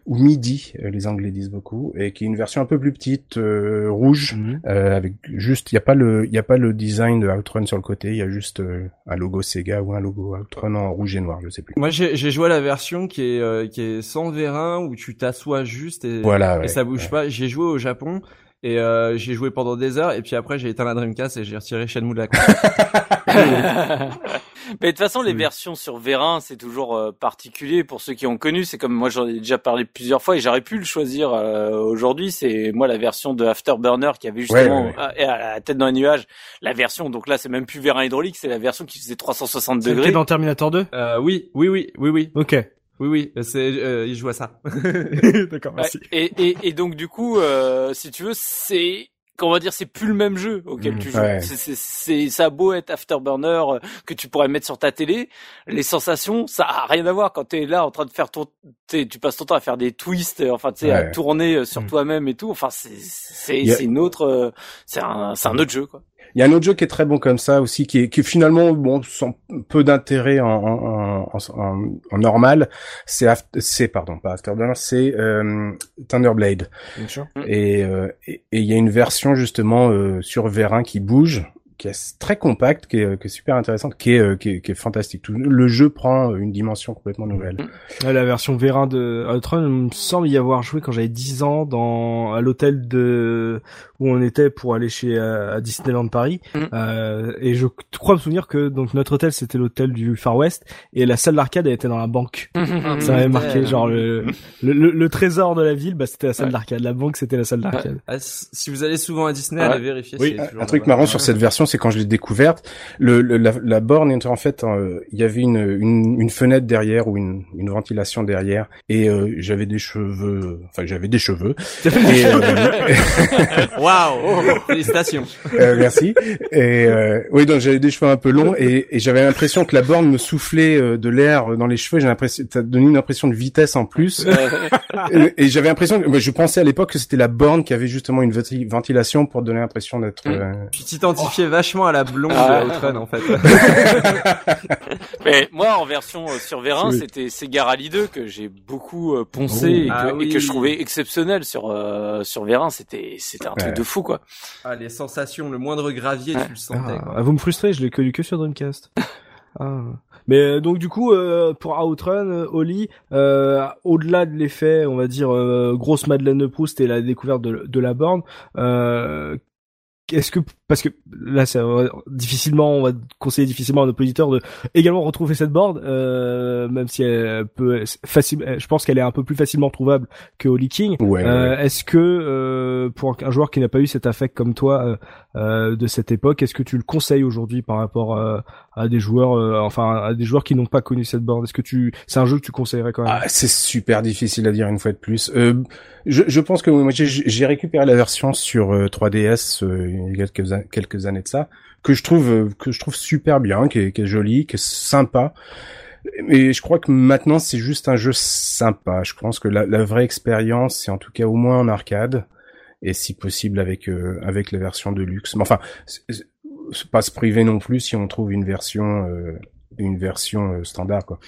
ou midi, euh, les Anglais disent beaucoup, et qui est une version un peu plus petite, euh, rouge, euh, avec juste, il y a pas le, il y a pas le design de Outrun sur le côté, il y a juste euh, un logo Sega ou un logo Outrun en rouge et noir, je sais plus. Moi, j'ai joué à la version qui est euh, qui est sans vérin où tu t'assois juste et, Voilà, et ouais, ça bouge ouais. pas. J'ai joué au Japon et euh, j'ai joué pendant des heures et puis après j'ai éteint la Dreamcast et j'ai retiré Shenmue de la console. [LAUGHS] Mais de toute façon, les versions sur Vérin, c'est toujours euh, particulier pour ceux qui ont connu. C'est comme moi, j'en ai déjà parlé plusieurs fois et j'aurais pu le choisir euh, aujourd'hui. C'est moi la version de Afterburner qui avait justement Ouais, ouais, à- à la tête dans les nuages. La version, donc là, c'est même plus Vérin hydraulique, c'est la version qui faisait 360 C'était degrés. dans Terminator 2 euh, oui, oui, oui, oui, oui, Ok. Oui, oui. C'est euh, il joue à ça. [LAUGHS] D'accord, Ouais, et, et, et donc du coup, euh, si tu veux, c'est comment dire, c'est plus le même jeu auquel Mhm. tu joues. Ouais. C'est, c'est, c'est- ça a beau être Afterburner euh, que tu pourrais mettre sur ta télé, les sensations, ça a rien à voir quand t'es là en train de faire ton, tu passes ton temps à faire des twists, euh, enfin tu sais, à tourner euh, sur Mhm. toi-même et tout. Enfin c'est, c'est, c'est une autre, euh, c'est un, c'est un autre jeu quoi. Il y a un autre jeu qui est très bon comme ça aussi, qui est, qui est finalement bon sans peu d'intérêt en, en, en, en, en normal. C'est c'est pardon pas Afterburner, c'est euh, Thunderblade. Bien sûr. Et euh, et et il y a une version justement euh, sur vérin qui bouge, qui est très compacte, qui est, qui est super intéressante, qui est, euh, qui est, qui est fantastique. Tout, le jeu prend une dimension complètement nouvelle. Ouais, la version Vérin de il me semble y avoir joué quand j'avais 10 ans dans à l'hôtel de où on était pour aller chez euh, à Disneyland Paris. Mhm. Euh, et je crois me souvenir que donc notre hôtel c'était l'hôtel du Far West et la salle d'arcade elle était dans la banque. [LAUGHS] Ça m'avait Ouais. marqué genre le, le, le, le trésor de la ville, bah c'était la salle d'arcade. La banque c'était la salle d'arcade. Ah, si vous allez souvent à Disney, Ouais. allez vérifier. Oui, si toujours Un truc marrant sur cette version, c'est quand je l'ai découverte, le, le- la, la borne était en fait, euh, il y avait une, une, une fenêtre derrière ou une, une ventilation derrière, et euh, j'avais des cheveux, enfin j'avais des cheveux. [LAUGHS] Et, euh, [LAUGHS] Waouh Félicitations. euh, merci. Et euh, oui, donc j'avais des cheveux un peu longs et, et j'avais l'impression que la borne me soufflait euh, de l'air dans les cheveux. J'ai l'impression, ça donnait une impression de vitesse en plus. et et j'avais l'impression, je pensais à l'époque que c'était la borne qui avait justement une venti- ventilation pour donner l'impression d'être. euh, Tu t'identifiais vachement à la blonde Ah. de Outrun en fait. [LAUGHS] Mais moi, en version euh, sur Vérin, Oui. c'était Sega Rally 2 que j'ai beaucoup euh, poncé Oh. et, que, Ah et que je trouvais exceptionnel sur euh, sur Vérin. C'était c'était un Ouais. truc de fou quoi. Ah, les sensations, le moindre gravier, tu le sentais. Ah, quoi. vous me frustrez, je l'ai connu que sur Dreamcast. Ah. Mais donc du coup, euh, pour Outrun, Oli, euh, au-delà de l'effet, on va dire euh, grosse Madeleine de Proust et la découverte de, de la borne, euh, est-ce que parce que là, c'est euh, difficilement, on va conseiller difficilement à nos auditeurs de également retrouver cette borne, euh, même si elle peut facile, je pense qu'elle est un peu plus facilement trouvable que Oli King. Ouais. Euh, Est-ce que euh, pour un joueur qui n'a pas eu cet affect comme toi euh, euh, de cette époque, est-ce que tu le conseilles aujourd'hui par rapport euh, à des joueurs, euh, enfin à des joueurs qui n'ont pas connu cette borne Est-ce que tu, c'est un jeu que tu conseillerais quand même? Ah, c'est super difficile à dire une fois de plus. Euh, je, je pense que moi j'ai- j'ai récupéré la version sur euh, 3DS euh, il y a quelques, an- quelques années de ça, que je trouve que je trouve super bien, qui est, qui joli, qui est sympa. Mais je crois que maintenant c'est juste un jeu sympa. Je pense que la, vraie expérience, c'est en tout cas au moins en arcade et si possible avec euh, avec la version de luxe. Mais enfin, pas se priver non plus si on trouve une version euh, une version euh, standard quoi.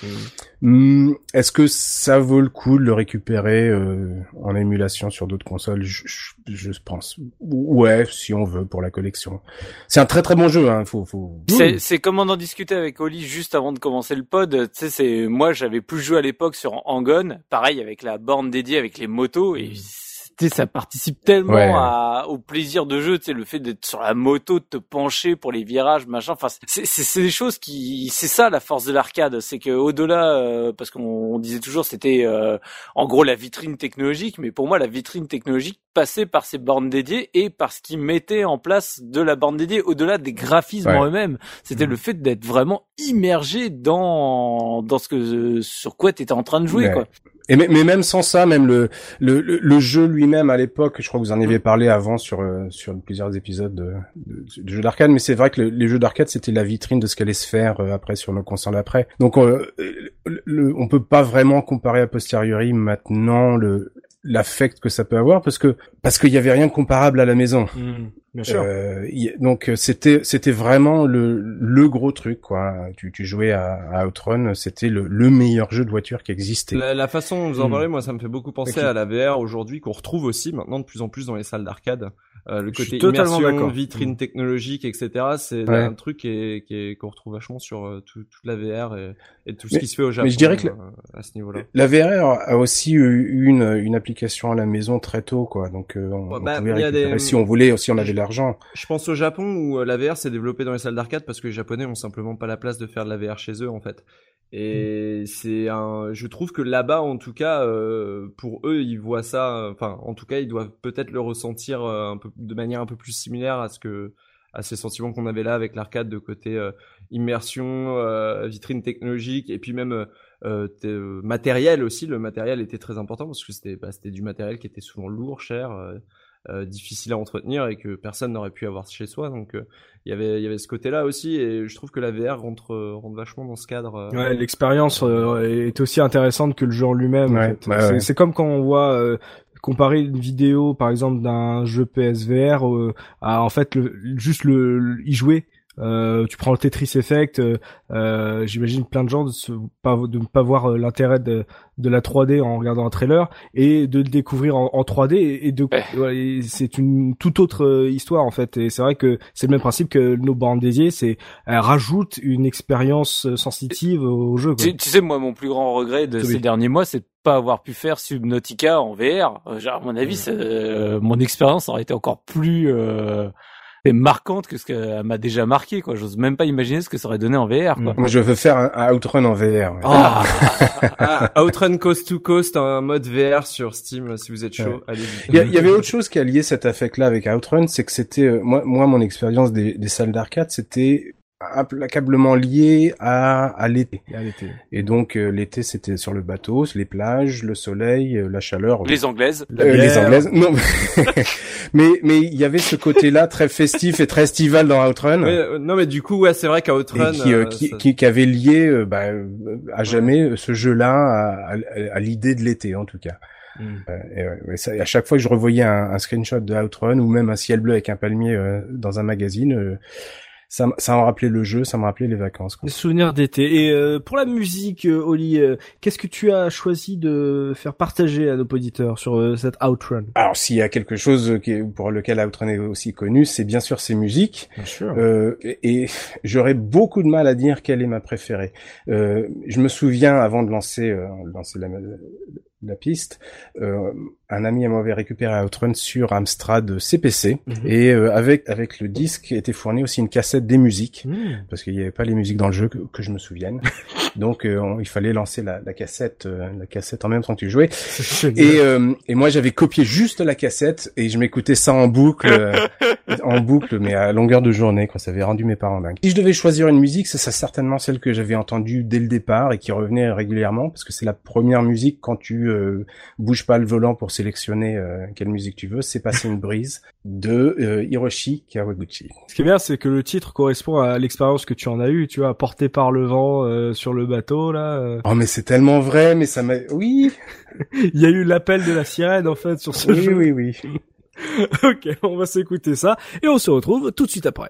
Hmm, Est-ce que ça vaut le coup de le récupérer euh, en émulation sur d'autres consoles? Je, je, je pense. Ouais, si on veut pour la collection. C'est un très très bon jeu. Hein. Faut, faut... C'est c'est comme on en discutait avec Oli juste avant de commencer le pod. Tu sais, c'est moi j'avais plus joué à l'époque sur Angon, pareil avec la borne dédiée avec les motos et sais, ça participe tellement Ouais. à, au plaisir de jeu, tu sais, le fait d'être sur la moto, de te pencher pour les virages, machin. Enfin, c'est des choses qui, c'est ça la force de l'arcade, c'est que au-delà, euh, parce qu'on on disait toujours c'était euh, en gros la vitrine technologique, mais pour moi la vitrine technologique passait par ces bornes dédiées et par ce qu'ils mettaient en place de la borne dédiée, au-delà des graphismes Ouais. en eux-mêmes. C'était le fait d'être vraiment immergé dans dans ce que sur quoi tu étais en train de jouer, Ouais. quoi. Et mais, même sans ça, même le le, le, jeu lui-même à l'époque, je crois que vous en aviez parlé avant sur euh, sur plusieurs épisodes de, de, de jeux d'arcade, mais c'est vrai que le- les jeux d'arcade c'était la vitrine de ce qu'allait se faire euh, après sur nos consoles après. Donc euh, le, on peut pas vraiment comparer a posteriori maintenant le l'affect que ça peut avoir parce que parce qu'il y avait rien comparable à la maison. Hmm, bien sûr. Euh, y- donc euh, c'était c'était vraiment le le gros truc quoi. Tu tu jouais à, à Outrun, c'était le le meilleur jeu de voiture qui existait. La, la façon dont vous en Hmm. parlez, moi, ça me fait beaucoup penser à la VR aujourd'hui qu'on retrouve aussi maintenant de plus en plus dans les salles d'arcade. Euh, le côté immersion, vitrine Mm. technologique, etc. C'est Ouais. un truc qui est, qui est- qu'on retrouve vachement sur euh, tout- toute la VR et, et tout ce Mais- qui se fait au Japon. mais je dirais que la- euh, à ce niveau-là. La VR a aussi eu une une application à la maison très tôt quoi. Donc euh, on, on bah, pouvait il y a récupérer des- si on voulait, si on avait de l'argent. Je pense au Japon où euh, la VR s'est développée dans les salles d'arcade parce que les Japonais ont simplement pas la place de faire de la VR chez eux en fait. Et c'est un, je trouve que là-bas en tout cas, euh, pour eux ils voient ça, euh, enfin en tout cas ils doivent peut-être le ressentir un peu de manière un peu plus similaire à ce que à ces sentiments qu'on avait là avec l'arcade de côté euh, immersion, euh, vitrine technologique et puis même euh, matériel aussi. Le matériel était très important parce que c'était bah, c'était du matériel qui était souvent lourd, cher. Euh, difficile à entretenir et que personne n'aurait pu avoir chez soi. Donc euh, il y avait il y avait ce côté-là aussi et je trouve que la VR rentre euh, rentre vachement dans ce cadre. euh. Ouais, l'expérience euh, est aussi intéressante que le jeu en lui-même. en Ouais, fait. c'est, ouais. c'est comme quand on voit euh, comparer une vidéo, par exemple, d'un jeu PSVR euh, à en fait le, juste le, le- y jouer. Euh, tu prends le Tetris Effect, euh, euh, j'imagine plein de gens de, se, pas, de ne pas voir euh, l'intérêt de, de la 3D en regardant un trailer et de le découvrir en, en 3D et, de Ouais. ouais, c'est une toute autre euh, histoire en fait et c'est vrai que c'est le même principe que nos bandes dédiées, c'est elles rajoutent une expérience sensitive au jeu. Quoi. Tu, tu sais, moi, mon plus grand regret de Oui. ces derniers mois, c'est de pas avoir pu faire Subnautica en VR. Genre, à mon avis, euh, mon expérience aurait été encore plus, euh, c'est marquante que ce qu'elle m'a déjà marqué quoi. J'ose même pas imaginer ce que ça aurait donné en VR quoi. Moi, je veux faire un, un outrun en VR. ouais. [LAUGHS] Ah, Ah, Outrun Coast to Coast en mode VR sur Steam si vous êtes chaud. Allez. Il y, avait autre chose qui a lié cet affect-là avec Outrun, c'est que c'était euh, moi, moi mon expérience des, des salles d'arcade, c'était implacablement lié à, à l'été. Et donc euh, l'été, c'était sur le bateau, les plages, le soleil, euh, la chaleur. les anglaises. La Euh, les anglaises. Non, [LAUGHS] mais mais il y avait ce côté-là très festif et très estival dans Outrun. Non mais du coup ouais c'est vrai qu'à Outrun qui, qui, ça- qui, qui avait lié euh, bah, euh, à jamais ce jeu-là à, à- à l'idée de l'été en tout cas. Mm. Euh, et, ouais, ça- à chaque fois que je revoyais un, un screenshot de Outrun ou même un ciel bleu avec un palmier euh, dans un magazine, euh, ça, ça me rappelait le jeu, ça me rappelait les vacances. Quoi. Des souvenirs d'été. Et euh, pour la musique, euh, Oli, euh, qu'est-ce que tu as choisi de faire partager à nos auditeurs sur euh, cette Outrun? Alors s'il y a quelque chose qui est- pour lequel Outrun est aussi connu, c'est bien sûr ses musiques. Bien sûr. Euh, et et [LAUGHS] j'aurais beaucoup de mal à dire quelle est ma préférée. Euh, je me souviens, avant de lancer, euh, lancer la, la piste, euh, un ami m'avait récupéré Outrun sur Amstrad CPC Mhm. et euh, avec avec le disque était fourni aussi une cassette des musiques Mmh. parce qu'il n'y avait pas les musiques dans le jeu que, que je me souvienne. [LAUGHS] Donc euh, on- il fallait lancer la, la cassette euh, la cassette en même temps que tu jouais. [LAUGHS] Et, euh, et moi j'avais copié juste la cassette et je m'écoutais ça en boucle, euh, en boucle, mais à longueur de journée, quoi. Ça avait rendu mes parents dingues. Si je devais choisir une musique, c'est certainement celle que j'avais entendue dès le départ et qui revenait régulièrement, parce que c'est la première musique quand tu euh, bouges pas le volant pour sélectionner euh, quelle musique tu veux. C'est passer une brise de euh, Hiroshi Kawaguchi. Ce qui est bien, c'est que le titre correspond à l'expérience que tu en as eue, tu vois, porté par le vent euh, sur le bateau là. euh. Oh mais c'est tellement vrai, mais ça m'a. Oui, [LAUGHS] Il y a eu l'appel de la sirène en fait sur ce oui, jeu. oui, oui. [LAUGHS] ok, on va s'écouter ça et on se retrouve tout de suite après.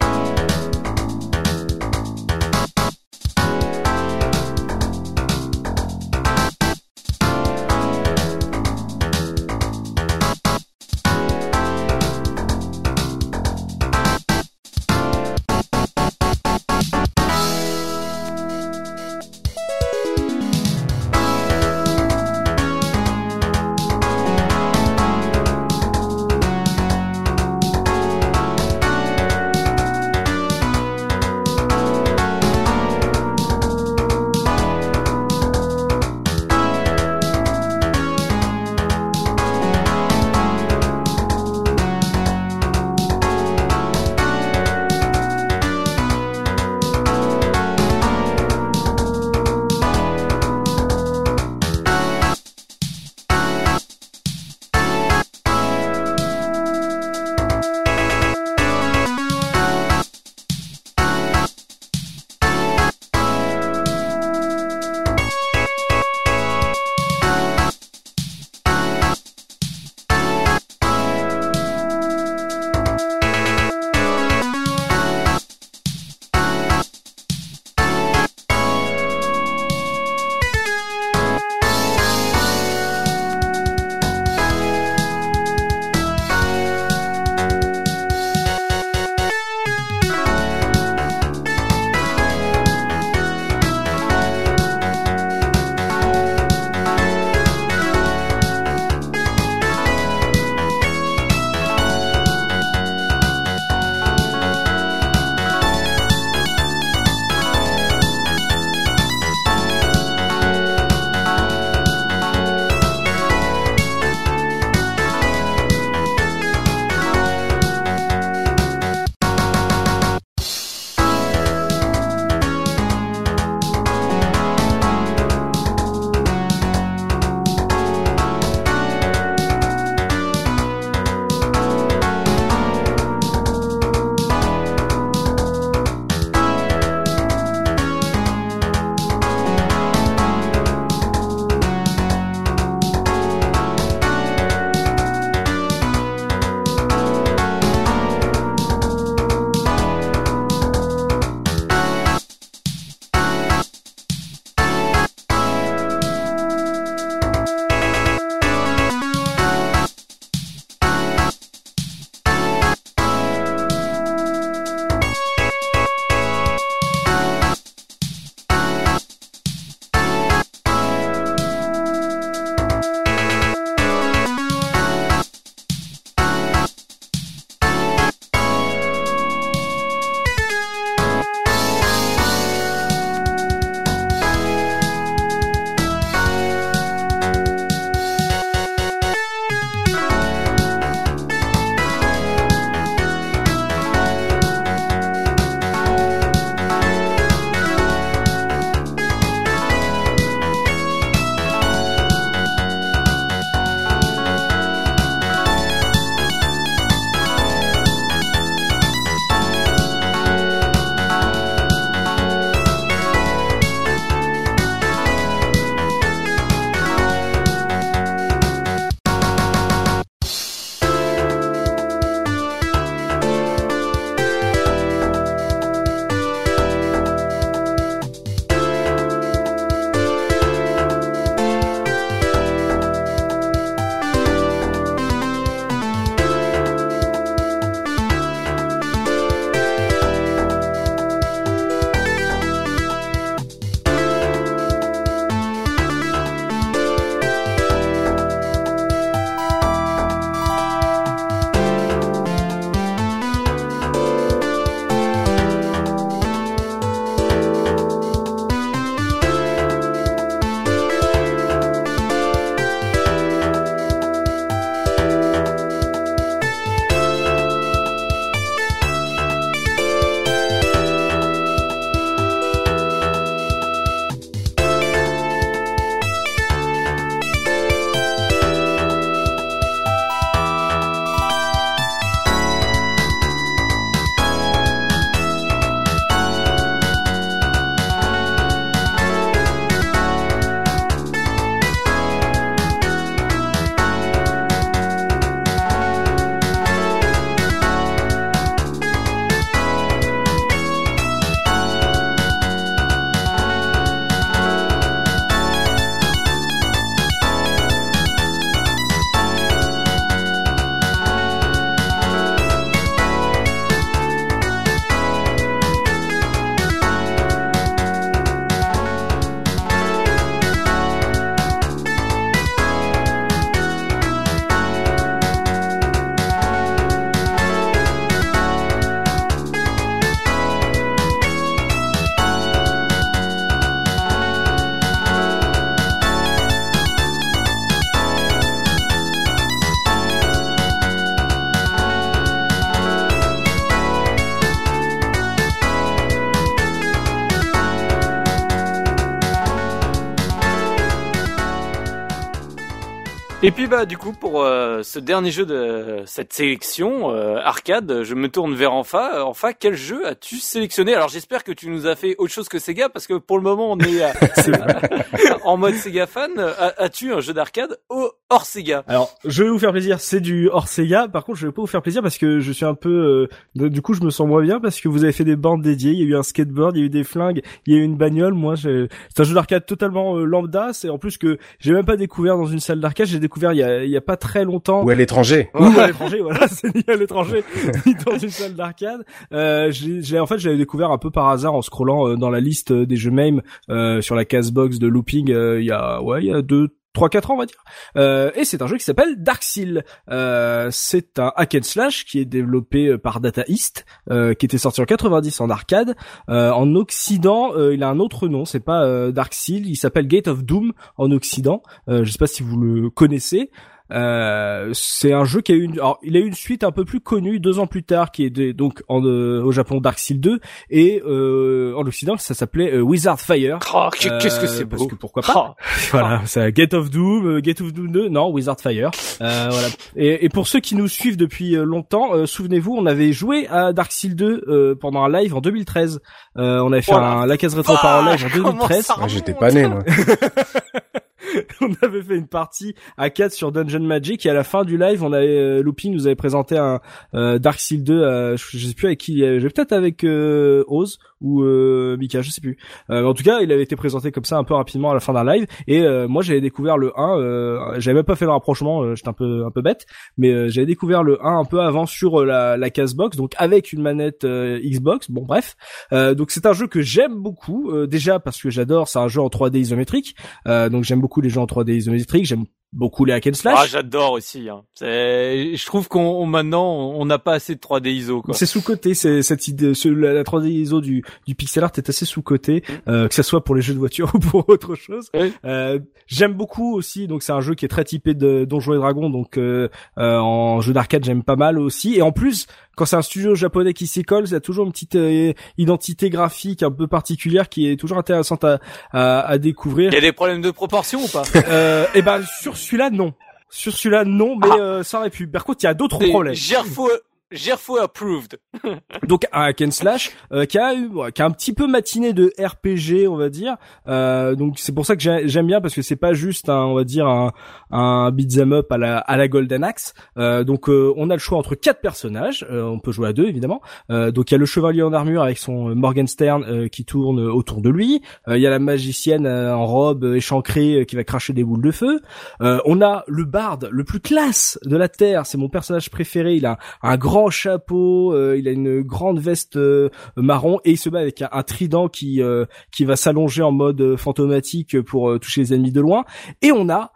Et puis bah du coup pour euh, ce dernier jeu de cette sélection euh, arcade, je me tourne vers Enfa. Enfa, quel jeu as-tu sélectionné? Alors j'espère que tu nous as fait autre chose que Sega parce que pour le moment on est euh, [LAUGHS] [LAUGHS] en mode Sega fan. A- As-tu un jeu d'arcade au- hors Sega? Alors, je vais vous faire plaisir, c'est du hors Sega. Par contre, je vais pas vous faire plaisir parce que je suis un peu, euh, du coup, je me sens moins bien parce que vous avez fait des bandes dédiées. Il y a eu un skateboard, il y a eu des flingues, il y a eu une bagnole. Moi, j'ai- c'est un jeu d'arcade totalement euh, lambda. C'est en plus que j'ai même pas découvert dans une salle d'arcade. J'ai découvert il y a, il y a pas très longtemps. Ou à l'étranger. [LAUGHS] l'étranger, voilà, [LAUGHS] c'est ni à l'étranger, [LAUGHS] ni dans une salle d'arcade. Euh, j'ai, en fait, j'avais découvert un peu par hasard en scrollant euh, dans la liste euh, des jeux MAME euh, sur la casebox de Looping euh, il y a, ouais, il y a deux, trois, quatre ans, on va dire. Euh, et c'est un jeu qui s'appelle Dark Seal. Euh, c'est un hack and slash qui est développé par Data East, euh, qui était sorti en 90 en arcade. En Occident, il a un autre nom, c'est pas Dark Seal, il s'appelle Gate of Doom en Occident. Je sais pas si vous le connaissez. Euh, c'est un jeu qui a eu une, alors, il a eu une suite un peu plus connue deux ans plus tard, qui est de- donc en, euh, au Japon Dark Seal 2 et euh, en Occident ça s'appelait euh, Wizard Fire. Oh, Qu'est-ce que Euh, c'est parce beau que pourquoi pas. Oh. [LAUGHS] Voilà, c'est Gate of Doom, euh, Gate of Doom 2, non, Wizard Fire. Euh, voilà. Et, et pour ceux qui nous suivent depuis longtemps, euh, souvenez-vous, on avait joué à Dark Seal 2 euh, pendant un live en 2013. Euh, on avait fait Oh la un La Case Rétro par live en Comment 2013. ça Ah, J'étais pas né, moi. [LAUGHS] [LAUGHS] on avait fait une partie à 4 sur Dungeon Magic et à la fin du live, on avait euh, Looping nous avait présenté un euh, Dark Seal 2. euh, je, sais plus avec qui. euh, peut-être avec Oz ou euh, Mika, je sais plus. Euh, en tout cas, il avait été présenté comme ça un peu rapidement à la fin d'un live. Et euh, moi, j'avais découvert le 1. Euh, j'avais même pas fait le rapprochement. J'étais un peu un peu bête, mais j'avais découvert le 1 un peu avant sur la, la Casebox, donc avec une manette Xbox. Bon, bref. Donc c'est un jeu que j'aime beaucoup. déjà parce que j'adore. C'est un jeu en 3D isométrique. Donc j'aime beaucoup les jeux en 3D isométrique. J'aime beaucoup les hack and Ah, slash. j'adore aussi. Hein. Je trouve qu'on on- maintenant on n'a pas assez de 3D ISO c'est sous côté, c'est cette idée, ce- la, la 3D ISO du, du pixel art est assez sous côté, euh, que ça soit pour les jeux de voiture [LAUGHS] ou pour autre chose. Oui. Euh, j'aime beaucoup aussi, donc c'est un jeu qui est très typé de Donjons et Dragons, donc euh, euh, en jeu d'arcade j'aime pas mal aussi. Et en plus, quand c'est un studio japonais qui s'y colle, il y a toujours une petite euh, identité graphique un peu particulière qui est toujours intéressante à, à, à découvrir. Il y a des problèmes de proportion ou pas? Euh, et ben sur celui-là non. Sur celui-là non, mais Ah. euh, ça aurait pu. Par contre, il y a d'autres problèmes. Gerfo Gerfo approved. [LAUGHS] Donc un hack and slash euh, qui a eu- ouais, qui a un petit peu matiné de RPG, on va dire. Euh, donc c'est pour ça que j'ai- j'aime bien parce que c'est pas juste un, on va dire un, un beat'em up à la à la Golden Axe. Euh, donc euh, on a le choix entre quatre personnages. Euh, on peut jouer à deux évidemment. Euh, donc il y a le chevalier en armure avec son euh, Morgenstern euh, qui tourne autour de lui. Euh, Il y a la magicienne euh, en robe euh, échancrée euh, qui va cracher des boules de feu. Euh, on a le barde le plus classe de la terre. C'est mon personnage préféré. Il a un grand chapeau, euh, il a une grande veste euh, marron et il se bat avec un, un trident qui euh, qui va s'allonger en mode euh, fantomatique pour euh, toucher les ennemis de loin. Et on a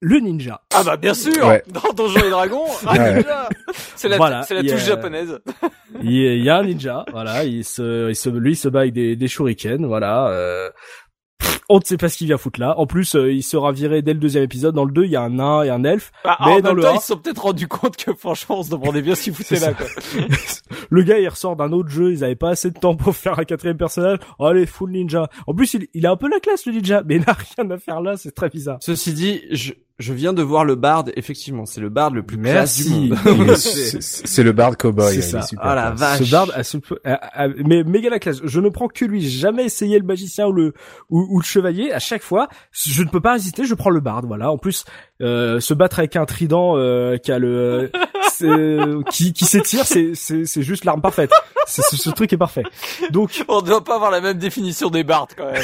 le ninja. Ah bah bien sûr. Ouais. Dans Donjons et Dragons. [LAUGHS] Ah, Ouais. déjà. C'est la Voilà, c'est la a- touche japonaise. Il y, a- un ninja, voilà, il se, il se, lui il se bat avec des, des shurikens, voilà. Euh, on ne sait pas ce qu'il vient foutre là. En plus, euh, il sera viré dès le deuxième épisode. Dans le 2, il y a un nain et un elfe. Bah, Mais en dans même le temps, un- ils se sont peut-être rendus compte que franchement, on se demandait bien ce qu'ils [LAUGHS] foutaient C'est là. Quoi. [LAUGHS] le gars il ressort d'un autre jeu, ils avaient pas assez de temps pour faire un quatrième personnage. Oh, allez, full ninja. En plus, il, il a un peu la classe le ninja, mais il n'a rien à faire là, c'est très bizarre. Ceci dit, je, je viens de voir le bard, effectivement, c'est le bard le plus classe du Merci. monde. [LAUGHS] C'est le bard cowboy. C'est ça. est super Ah la vache. Ce barde a ce, a- a- mais méga la classe. Je ne prends que lui. Jamais essayé le magicien ou le ou, ou le chevalier. À chaque fois, je ne peux pas hésiter. Je prends le barde. Voilà. En plus, euh, se battre avec un trident euh, qui a le [LAUGHS] c'est- qui qui s'étire, c'est c'est c'est juste l'arme parfaite. C'est ce, ce truc est parfait. Donc On ne doit pas avoir la même définition des bards quand même.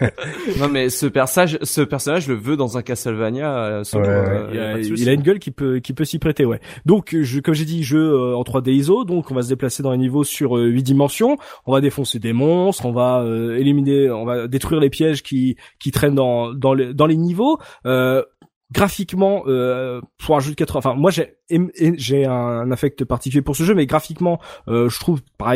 hein. [LAUGHS] non mais ce personnage, ce personnage je le veux dans un Castlevania. euh, Ouais, euh, il, a il une gueule qui peut qui peut s'y prêter ouais. Donc je comme j'ai dit jeu euh, en 3D ISO donc on va se déplacer dans les niveaux sur euh, 8 dimensions, on va défoncer des monstres, on va euh, éliminer on va détruire les pièges qui qui traînent dans dans les dans les niveaux euh, graphiquement euh, pour un jeu de 80 enfin moi j'ai j'ai un affect particulier pour ce jeu mais graphiquement euh, je trouve par,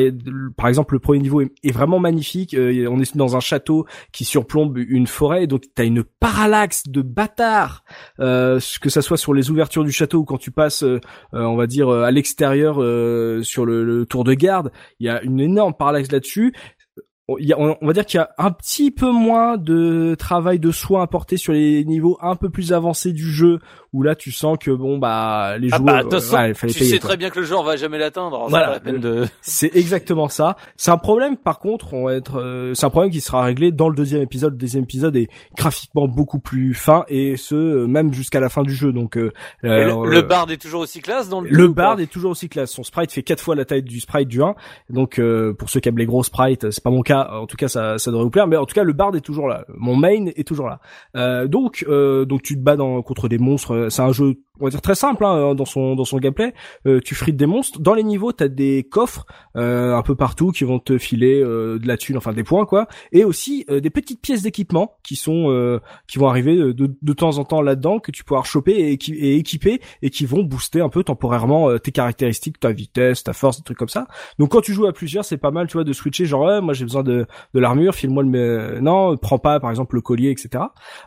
par exemple le premier niveau est, vraiment magnifique Euh, on est dans un château qui surplombe une forêt donc t'as une parallaxe de bâtards euh, que ça soit sur les ouvertures du château ou quand tu passes euh, euh, on va dire à l'extérieur sur le, le tour de garde il y a une énorme parallaxe là-dessus on, a- on- on va dire qu'il y a un petit peu moins de travail de soin apporté sur les niveaux un peu plus avancés du jeu, où là tu sens que bon bah les Ah joueurs, bah, façon, ouais, fallait tu payer, sais quoi. très bien que le genre va jamais l'atteindre. Voilà. c'est pas la peine de... [LAUGHS] C'est exactement ça. C'est un problème, par contre, on va être, euh, c'est un problème qui sera réglé dans le deuxième épisode. Le deuxième épisode est graphiquement beaucoup plus fin et ce euh, même jusqu'à la fin du jeu. Donc euh, le, le euh, bard est toujours aussi classe dans le le bard est toujours aussi classe. Son sprite fait quatre fois la taille du sprite du 1. Donc euh, pour ceux qui aiment les gros sprites, c'est pas mon cas. En tout cas, ça, ça devrait vous plaire. Mais en tout cas, le bard est toujours là. Mon main est toujours là. Euh, donc euh, donc tu te bats dans, contre des monstres. C'est un jeu on va dire très simple hein, dans son dans son gameplay. Euh, tu frites des monstres. Dans les niveaux, t'as des coffres euh, un peu partout qui vont te filer euh, de la thune, enfin des points quoi, et aussi euh, des petites pièces d'équipement qui sont euh, qui vont arriver de, de, de temps en temps là-dedans que tu pourras choper et, et équiper et qui vont booster un peu temporairement euh, tes caractéristiques, ta vitesse, ta force, des trucs comme ça. Donc quand tu joues à plusieurs, c'est pas mal, tu vois, de switcher genre moi j'ai besoin de de l'armure, file-moi le non, prends pas par exemple le collier, etc.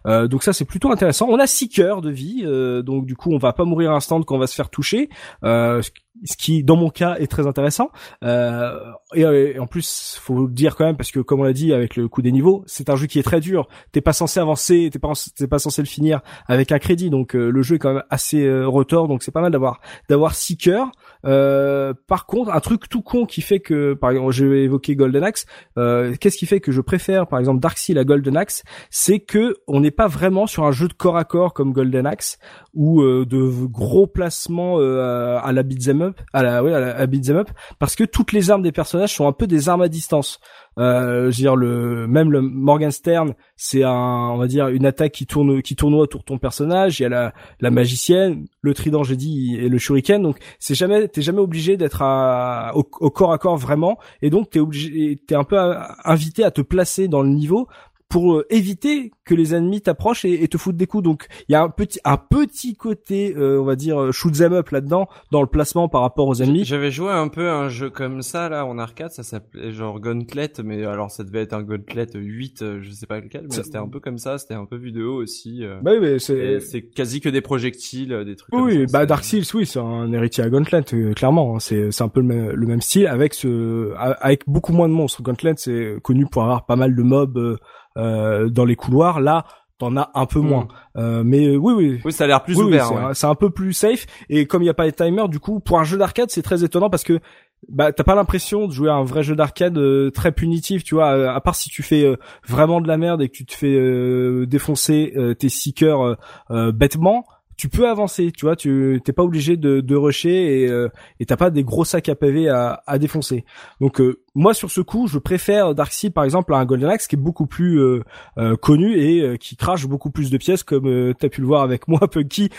Euh, donc ça c'est plutôt intéressant. On a six cœurs de vie, euh, donc du coup on va pas mourir instant quand on va se faire toucher, euh, ce qui- dans mon cas est très intéressant. Euh, et, euh, et en plus faut le dire quand même parce que comme on l'a dit avec le coup des niveaux, c'est un jeu qui est très dur. T'es pas censé avancer, t'es pas pas censé le finir avec un crédit, donc euh, le jeu est quand même assez euh, retors, donc c'est pas mal d'avoir d'avoir six cœurs. Euh, par contre, un truc tout con qui fait que, par exemple, j'ai évoqué Golden Axe. euh, Qu'est-ce qui fait que je préfère, par exemple, Darkseid à Golden Axe, c'est que on n'est pas vraiment sur un jeu de corps à corps comme Golden Axe ou euh, de gros placements euh, à la beat'em up, à la, ouais, à la beat'em up, parce que toutes les armes des personnages sont un peu des armes à distance. Euh, je veux dire le même le Morgan Stern, c'est un, on va dire une attaque qui tourne qui tourne autour de ton personnage. Il y a la la magicienne, le trident, j'ai dit, et le shuriken. Donc c'est jamais t'es jamais obligé d'être à- au, au corps à corps vraiment, et donc t'es obligé, t'es un peu invité à te placer dans le niveau pour euh, éviter que les ennemis t'approchent et, et te foutent des coups. Donc il y a un petit un petit côté, euh, on va dire euh, shoot 'em up là-dedans dans le placement par rapport aux ennemis. J'avais joué un peu à un jeu comme ça là en arcade, ça s'appelait genre Gauntlet, mais alors ça devait être un Gauntlet 8, euh, je sais pas lequel, mais c'était un peu comme ça, c'était un peu vidéo aussi. euh, Bah oui, mais c'est c'est quasi que des projectiles, des trucs. comme Oui, ça, bah Dark Seals, oui, c'est un héritier à Gauntlet, euh, clairement. hein. C'est c'est un peu le même, le même style avec ce avec beaucoup moins de monstres. Gauntlet, c'est connu pour avoir pas mal de mobs dans les couloirs. Là, t'en as un peu Hmm. moins. Euh, mais euh, oui, oui. Oui, ça a l'air plus Oui, oui, ouvert. c'est ouais. un- peu plus safe et comme il n'y a pas de timer, du coup, pour un jeu d'arcade, c'est très étonnant parce que bah t'as pas l'impression de jouer à un vrai jeu d'arcade euh, très punitif, tu vois. euh, à part si tu fais euh, vraiment de la merde et que tu te fais euh, défoncer euh, tes six cœurs euh, euh, bêtement. Tu peux avancer, tu vois, tu t'es pas obligé de, de rusher et euh, et t'as pas des gros sacs à pavé à, à défoncer. Donc euh, moi sur ce coup, je préfère Darkseid par exemple à un Golden Axe qui est beaucoup plus euh, euh, connu et euh, qui crache beaucoup plus de pièces comme euh, t'as pu le voir avec [LAUGHS] moi Punky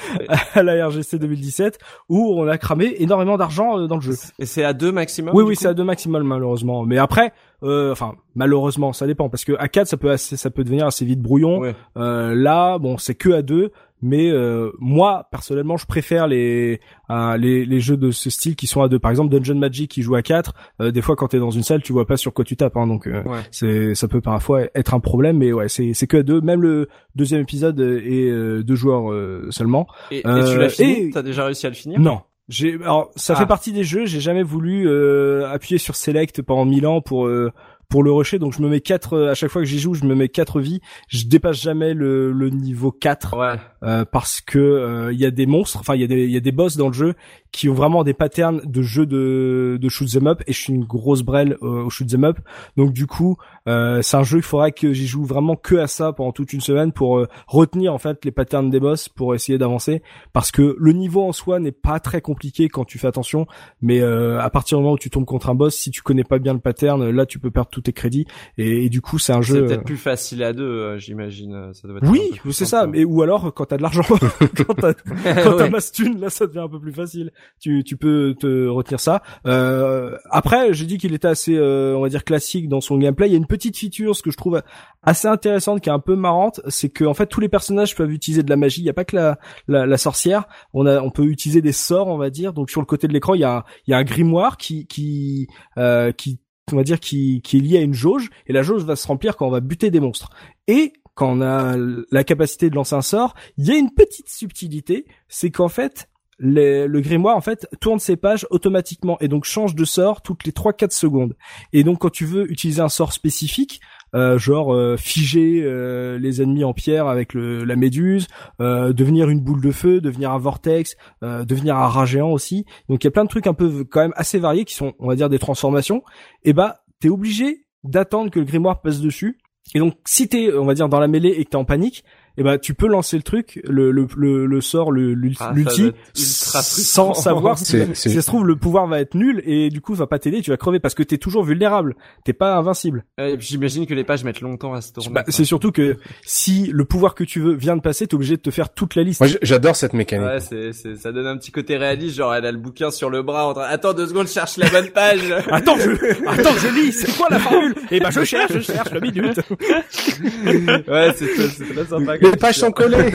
à la RGC 2017 où on a cramé énormément d'argent euh, dans le jeu. Et c'est à deux maximum. Oui oui c'est à deux maximal malheureusement. Mais après euh, enfin malheureusement ça dépend parce que à 4 ça peut assez, ça peut devenir assez vite brouillon. Ouais. Euh, là bon c'est que à deux mais euh, moi personnellement je préfère les, euh, les les jeux de ce style qui sont à deux par exemple Dungeon Magic qui joue à 4 euh, des fois quand t'es dans une salle tu vois pas sur quoi tu tapes hein, donc euh, Ouais. c'est ça peut parfois être un problème mais ouais c'est c'est que à deux même le deuxième épisode est euh, deux joueurs euh, seulement Et, et tu l'as fini et- T'as déjà réussi à le finir non j'ai alors ça Ah. fait partie des jeux j'ai jamais voulu euh, appuyer sur select pendant mille ans pour euh, pour le rusher donc je me mets quatre euh, à chaque fois que j'y joue je me mets quatre vies je dépasse jamais le, le niveau 4 Ouais. euh, parce que euh, il y a des monstres, enfin il y a des il y a des boss dans le jeu qui ont vraiment des patterns de jeu de de shoot 'em up et je suis une grosse brêle euh, au shoot 'em up. Donc du coup, euh, c'est un jeu il faudra que j'y joue vraiment que à ça pendant toute une semaine pour euh, retenir en fait les patterns des boss pour essayer d'avancer parce que le niveau en soi n'est pas très compliqué quand tu fais attention, mais euh, à partir du moment où tu tombes contre un boss, si tu connais pas bien le pattern, là tu peux perdre tous tes crédits et, et du coup c'est un C'est jeu peut-être euh, plus facile à deux, euh, j'imagine. Ça doit être un oui, c'est ça. Mais ou alors quand t'as de l'argent, [LAUGHS] quand t'as [LAUGHS] quand t'as Ouais. masse thune, là ça devient un peu plus facile. Tu tu peux te retenir ça. Euh, après, j'ai dit qu'il était assez, euh, on va dire classique dans son gameplay. Il y a une petite feature, ce que je trouve assez intéressante, qui est un peu marrante, c'est que en fait tous les personnages peuvent utiliser de la magie. Il n'y a pas que la, la la sorcière. On a on peut utiliser des sorts, on va dire. Donc sur le côté de l'écran, il y a il y a un grimoire qui qui euh, qui on va dire qui, qui est lié à une jauge et la jauge va se remplir quand on va buter des monstres. Et quand on a la capacité de lancer un sort, il y a une petite subtilité, c'est qu'en fait, le grimoire en fait tourne ses pages automatiquement et donc change de sort toutes les 3-4 secondes. Et donc quand tu veux utiliser un sort spécifique, euh, genre euh, figer euh, les ennemis en pierre avec le, la méduse, euh, devenir une boule de feu, devenir un vortex, euh, devenir un rat géant aussi. Donc il y a plein de trucs un peu quand même assez variés qui sont on va dire des transformations. Et bah t'es obligé d'attendre que le grimoire passe dessus. Et donc si t'es on va dire dans la mêlée et que t'es en panique, et ben tu peux lancer le truc, le le le, le sort, le l'ulti, Ah, l'ulti, ultra sans savoir si, si [LAUGHS] ça se trouve le pouvoir va être nul et du coup va pas t'aider, tu vas crever parce que t'es toujours vulnérable, t'es pas invincible. Et puis J'imagine que les pages mettent longtemps à se tourner. Bah, c'est surtout que si le pouvoir que tu veux vient de passer, t'es obligé de te faire toute la liste. Moi, j'adore cette mécanique. Ouais, c'est, c'est, ça donne un petit côté réaliste, genre elle a le bouquin sur le bras en train, attends deux secondes, je cherche la bonne page. [LAUGHS] Attends, je, attends, je lis. C'est quoi la formule? Eh ben, je cherche, je cherche la minute. [LAUGHS] ouais, c'est très sympa. Les pages sont collées.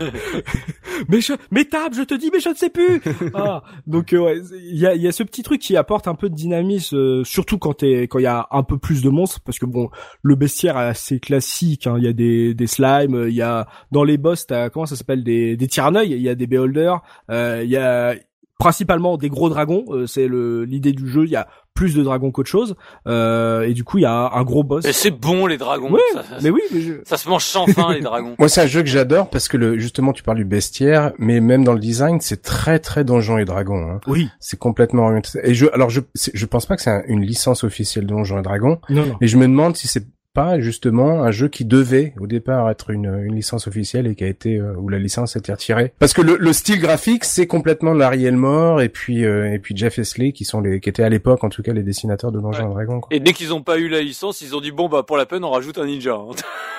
[LAUGHS] mais je, mais tape, je te dis, mais je ne sais plus. [LAUGHS] Ah, donc euh, ouais, il y a, y a ce petit truc qui apporte un peu de dynamisme, euh, surtout quand t'es, quand il y a un peu plus de monstres, parce que bon, le bestiaire est assez classique. hein. Il y a des, des slimes, il y a dans les boss, t'as comment ça s'appelle des, des tyranneuils, il y a des beholders, euh, il y a principalement des gros dragons. euh, c'est le l'idée du jeu. Il y a plus de dragons qu'autre chose, euh, et du coup il y a un gros boss. Et c'est bon les dragons. Ouais, ça, ça- mais oui, mais je... ça se mange sans fin les dragons. [LAUGHS] Moi, c'est un jeu que j'adore parce que le, justement, tu parles du bestiaire, mais même dans le design, c'est très très donjon et dragon. Hein. oui, C'est complètement orienté. Et je, alors, je, je pense pas que c'est un- une licence officielle donjon et dragon, non, non. et je me demande si c'est pas justement un jeu qui devait au départ être une, une licence officielle et qui a été euh, où la licence a été retirée. Parce que le, le style graphique, c'est complètement Larry Elmore et puis euh, et puis Jeff Esley qui sont les qui étaient à l'époque en tout cas les dessinateurs de Donjons et Dragons. quoi. Et dès qu'ils ont pas eu la licence, ils ont dit bon bah pour la peine on rajoute un ninja. hein.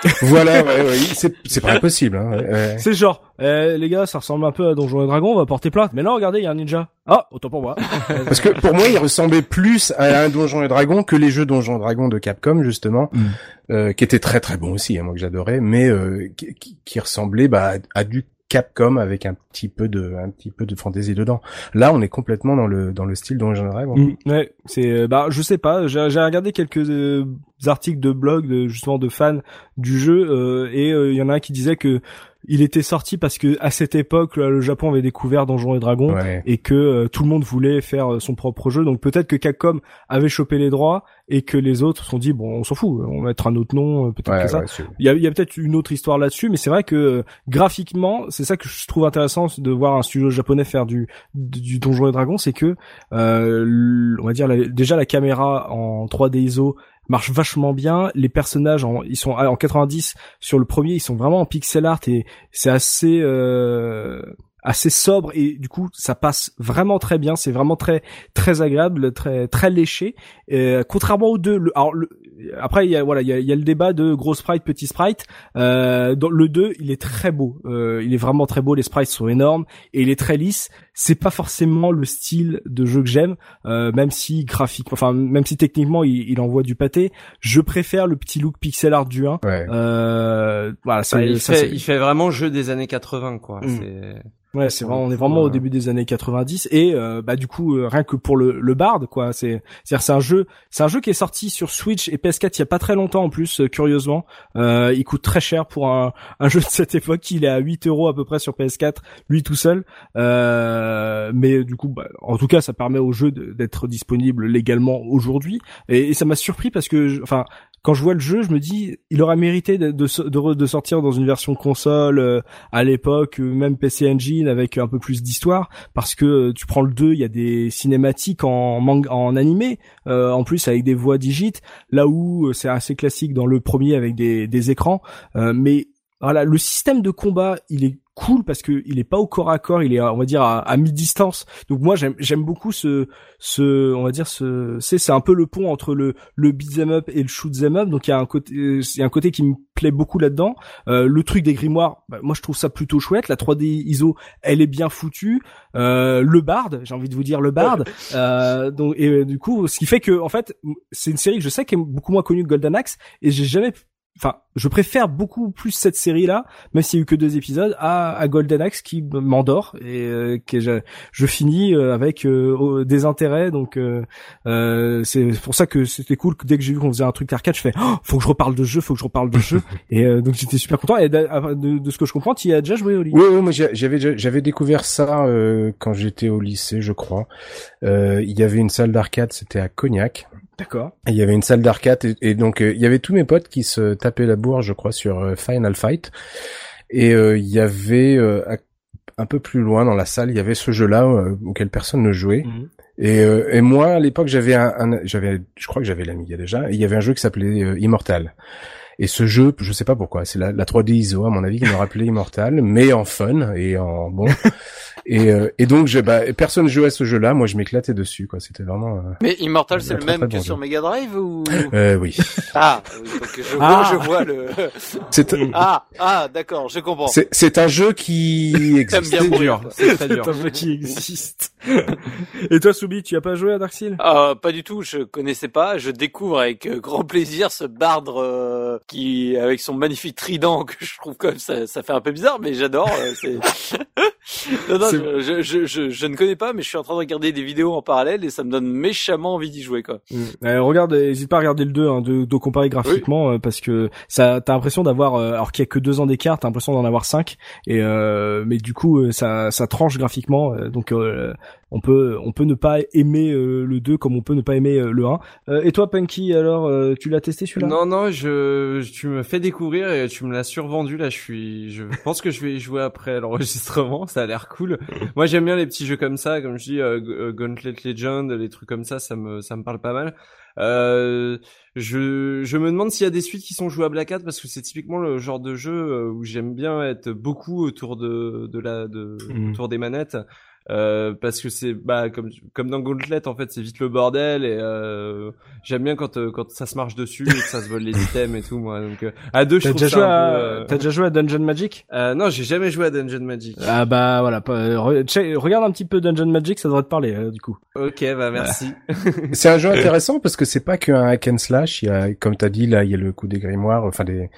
[LAUGHS] voilà, ouais, ouais, [LAUGHS] c'est c'est pas impossible. Hein, ouais, ouais. C'est genre, eh, les gars, ça ressemble un peu à Donjons et Dragons, on va porter plainte. Mais là, regardez, il y a un ninja. Ah, autant pour moi. [LAUGHS] Parce que pour moi, il ressemblait plus à un Donjon et Dragon que les jeux Donjons et Dragons de Capcom justement, Mm. euh, qui étaient très très bons aussi, hein, moi que j'adorais, mais euh, qui, qui, ressemblaient bah, à, du Capcom avec un petit peu de un petit peu de fantaisie dedans. Là, on est complètement dans le dans le style Donjons et Dragons. Mm, ouais, c'est, euh, bah, je sais pas. J'ai j'ai regardé quelques euh, articles de blog, de, justement de fans du jeu, euh, et euh, il y en a un qui disait que il était sorti parce que à cette époque, le Japon avait découvert Donjons et Dragons. Ouais. et que euh, tout le monde voulait faire euh, son propre jeu. Donc peut-être que Capcom avait chopé les droits et que les autres se sont dit bon, on s'en fout, on va mettre un autre nom, euh, peut-être Ouais, que ça. ouais, Il y a, il y a peut-être une autre histoire là-dessus, mais c'est vrai que graphiquement, c'est ça que je trouve intéressant de voir un studio japonais faire du du, du Donjon et Dragon, c'est que euh, on va dire la- déjà la caméra en 3D ISO marche vachement bien. Les personnages, ils sont en 90 sur le premier, ils sont vraiment en pixel art et c'est assez euh, assez sobre et du coup ça passe vraiment très bien. C'est vraiment très très agréable, très très léché. Euh, contrairement aux deux, le, alors le, après il y a voilà il y a, il y a le débat de gros sprite petit sprite. Euh, dans le 2, il est très beau. Euh, il est vraiment très beau. Les sprites sont énormes et il est très lisse. C'est pas forcément le style de jeu que j'aime, euh, même si graphique, enfin même si techniquement il, il envoie du pâté. Je préfère le petit look pixel art du 1. ouais. Euh, voilà, ça, Bah, il, ça, fait, il fait vraiment jeu des années 80, quoi. Mm. Ouais, c'est vraiment, on est vraiment au début des années 90 et euh, bah du coup euh, rien que pour le, le Bard quoi, c'est c'est un jeu, c'est un jeu qui est sorti sur Switch et PS4 il y a pas très longtemps en plus euh, curieusement. Euh, il coûte très cher pour un, un [LAUGHS] jeu de cette époque, il est à 8 euros à peu près sur PS4, lui tout seul. Euh, mais du coup, bah, en tout cas, ça permet au jeu d'être disponible légalement aujourd'hui et, et ça m'a surpris parce que, enfin, quand je vois le jeu, je me dis, il aurait mérité de, sortir dans une version console euh, à l'époque, euh, même PC Engine avec un peu plus d'histoire, parce que euh, tu prends le 2, il y a des cinématiques en manga, en animé, euh, en plus avec des voix digites, là où c'est assez classique dans le premier avec des, des écrans, mais voilà, le système de combat, il est cool parce que il est pas au corps à corps, il est on va dire à, à mi-distance. Donc moi j'aime j'aime beaucoup ce ce on va dire ce c'est c'est un peu le pont entre le le beat'em up et le shoot'em up. Donc il y a un côté il y a un côté qui me plaît beaucoup là-dedans. Euh, le truc des grimoires, bah, moi je trouve ça plutôt chouette. La 3D ISO, elle est bien foutue. Euh, le bard, j'ai envie de vous dire le bard. Euh, donc et euh, du coup, ce qui fait que en fait, c'est une série que je sais qui est beaucoup moins connue que Golden Axe et j'ai jamais enfin, je préfère beaucoup plus cette série-là, même s'il y a eu que deux épisodes, à, à Golden Axe qui m'endort et euh, que je, je finis euh, avec euh, au- des intérêts. Donc, euh, euh, c'est pour ça que c'était cool. que Dès que j'ai vu qu'on faisait un truc arcade, je fais, oh, faut que je reparle de jeu, faut que je reparle de jeu. [LAUGHS] et euh, donc j'étais super content. Et de, de, de ce que je comprends, tu y as déjà joué, Oli. Oui, oui, moi j'a- j'avais j'avais découvert ça euh, quand j'étais au lycée, je crois. Euh, il y avait une salle d'arcade, c'était à Cognac. D'accord. Il y avait une salle d'arcade et, et donc euh, il y avait tous mes potes qui se tapaient la bourre, je crois, sur euh, Final Fight. Et euh, il y avait euh, un peu plus loin dans la salle, il y avait ce jeu-là auquel personne ne jouait. Mhm. Et, euh, et moi, à l'époque, j'avais un, un- j'avais, je crois que j'avais l'Amiga déjà. Et il y avait un jeu qui s'appelait euh, Immortal. Et ce jeu, je sais pas pourquoi, c'est la, la 3D ISO à mon avis qui me rappelait Immortal, mais en fun et en bon. [LAUGHS] et, euh, et donc, je, bah, personne jouait à ce jeu-là. Moi, je m'éclatais dessus, quoi. C'était vraiment. euh, Mais Immortal, c'est le même très que bon sur. Mega Drive ou? [LAUGHS] Euh, oui. Ah, oui, donc je vois, Ah. je vois le. [LAUGHS] C'est, Ah, ah, d'accord, je comprends. c'est, c'est un jeu qui [LAUGHS] existe. bien C'est dur, c'est très dur. C'est un jeu qui existe. et toi, Soubi, tu as pas joué à Dark Seal Euh, pas du tout, je connaissais pas. Je découvre avec euh, grand plaisir ce bardre euh, qui, avec son magnifique trident, que je trouve comme ça, ça fait un peu bizarre, mais j'adore. euh, c'est... je, je, je, je, ne connais pas, mais je suis en train de regarder des vidéos en parallèle et ça me donne méchamment envie d'y jouer, quoi. Euh, regarde, n'hésite pas à regarder le 2, hein, de, de comparer graphiquement, euh, parce que ça, t'as l'impression d'avoir, euh, alors qu'il y a que deux ans d'écart, t'as l'impression d'en avoir cinq, et euh, mais du coup, euh, ça, ça tranche graphiquement, euh, donc euh, on peut, on peut ne pas aimer euh, le 2 comme on peut ne pas aimer euh, le 1. Euh, et toi, Punky, alors, euh, tu l'as testé celui-là? Non, non, je, tu me fais découvrir et tu me l'as survendu. Là, je suis, je pense que je vais y jouer après l'enregistrement. [LAUGHS] Ça a l'air cool. Moi, j'aime bien les petits jeux comme ça, comme je dis, euh, Gauntlet Legend, les trucs comme ça, ça me, ça me parle pas mal. Euh, je, je me demande s'il y a des suites qui sont jouables à 4 parce que c'est typiquement le genre de jeu où j'aime bien être beaucoup autour de, de la, de, Mhm. autour des manettes. Euh, parce que c'est bah comme comme dans Gauntlet en fait c'est vite le bordel et euh, j'aime bien quand euh, quand ça se marche dessus et que ça se vole les [LAUGHS] items et tout moi donc euh, à deux je T'as trouve déjà, ça joué un à, peu, euh, t'as déjà joué à Dungeon Magic? Euh, non j'ai jamais joué à Dungeon Magic Ah bah voilà, re- regarde un petit peu Dungeon Magic, ça devrait te parler euh, du coup. ok bah merci [LAUGHS] C'est un jeu intéressant parce que c'est pas qu'un hack and slash. Il y a, comme t'as dit là, il y a le coup des grimoires, enfin des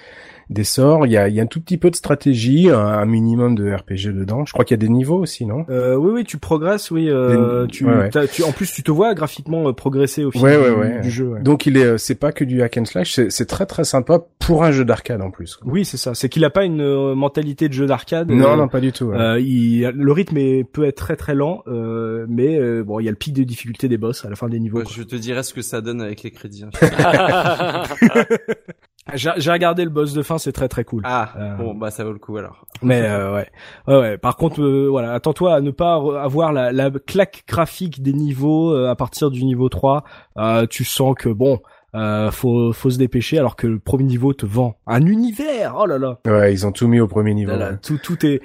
des sorts. Il y a, il y a un tout petit peu de stratégie, un, un minimum de RPG dedans. Je crois qu'il y a des niveaux aussi, non? Euh, oui, oui, tu progresses, oui. Euh, Des- tu, ouais, ouais. t'as- tu, en plus, tu te vois graphiquement euh, progresser au fil Ouais, du, ouais, ouais. du jeu. ouais. Donc il est, euh, c'est pas que du hack and slash. C'est, très très sympa pour un jeu d'arcade en plus. Oui, c'est ça. C'est qu'il a pas une euh, mentalité de jeu d'arcade. Non, Euh, non, pas du tout. ouais. euh, il, le rythme est, peut être très très lent, euh, mais euh, bon, il y a le pic de difficulté des boss à la fin des niveaux. Je te dirai ce que ça donne avec les crédits hein. [LAUGHS] [LAUGHS] [LAUGHS] J'ai j'ai regardé le boss de fin, c'est très très cool. ah Euh, bon bah ça vaut le coup alors Mais euh, ouais. ouais, ouais. Par contre, euh, voilà, attends-toi à ne pas avoir la, la claque graphique des niveaux euh, à partir du niveau 3. Euh, tu sens que bon, euh, faut faut se dépêcher alors que le premier niveau te vend un univers. Oh là là. Ouais, ils ont tout mis au premier niveau. Là, là, ouais. tout tout est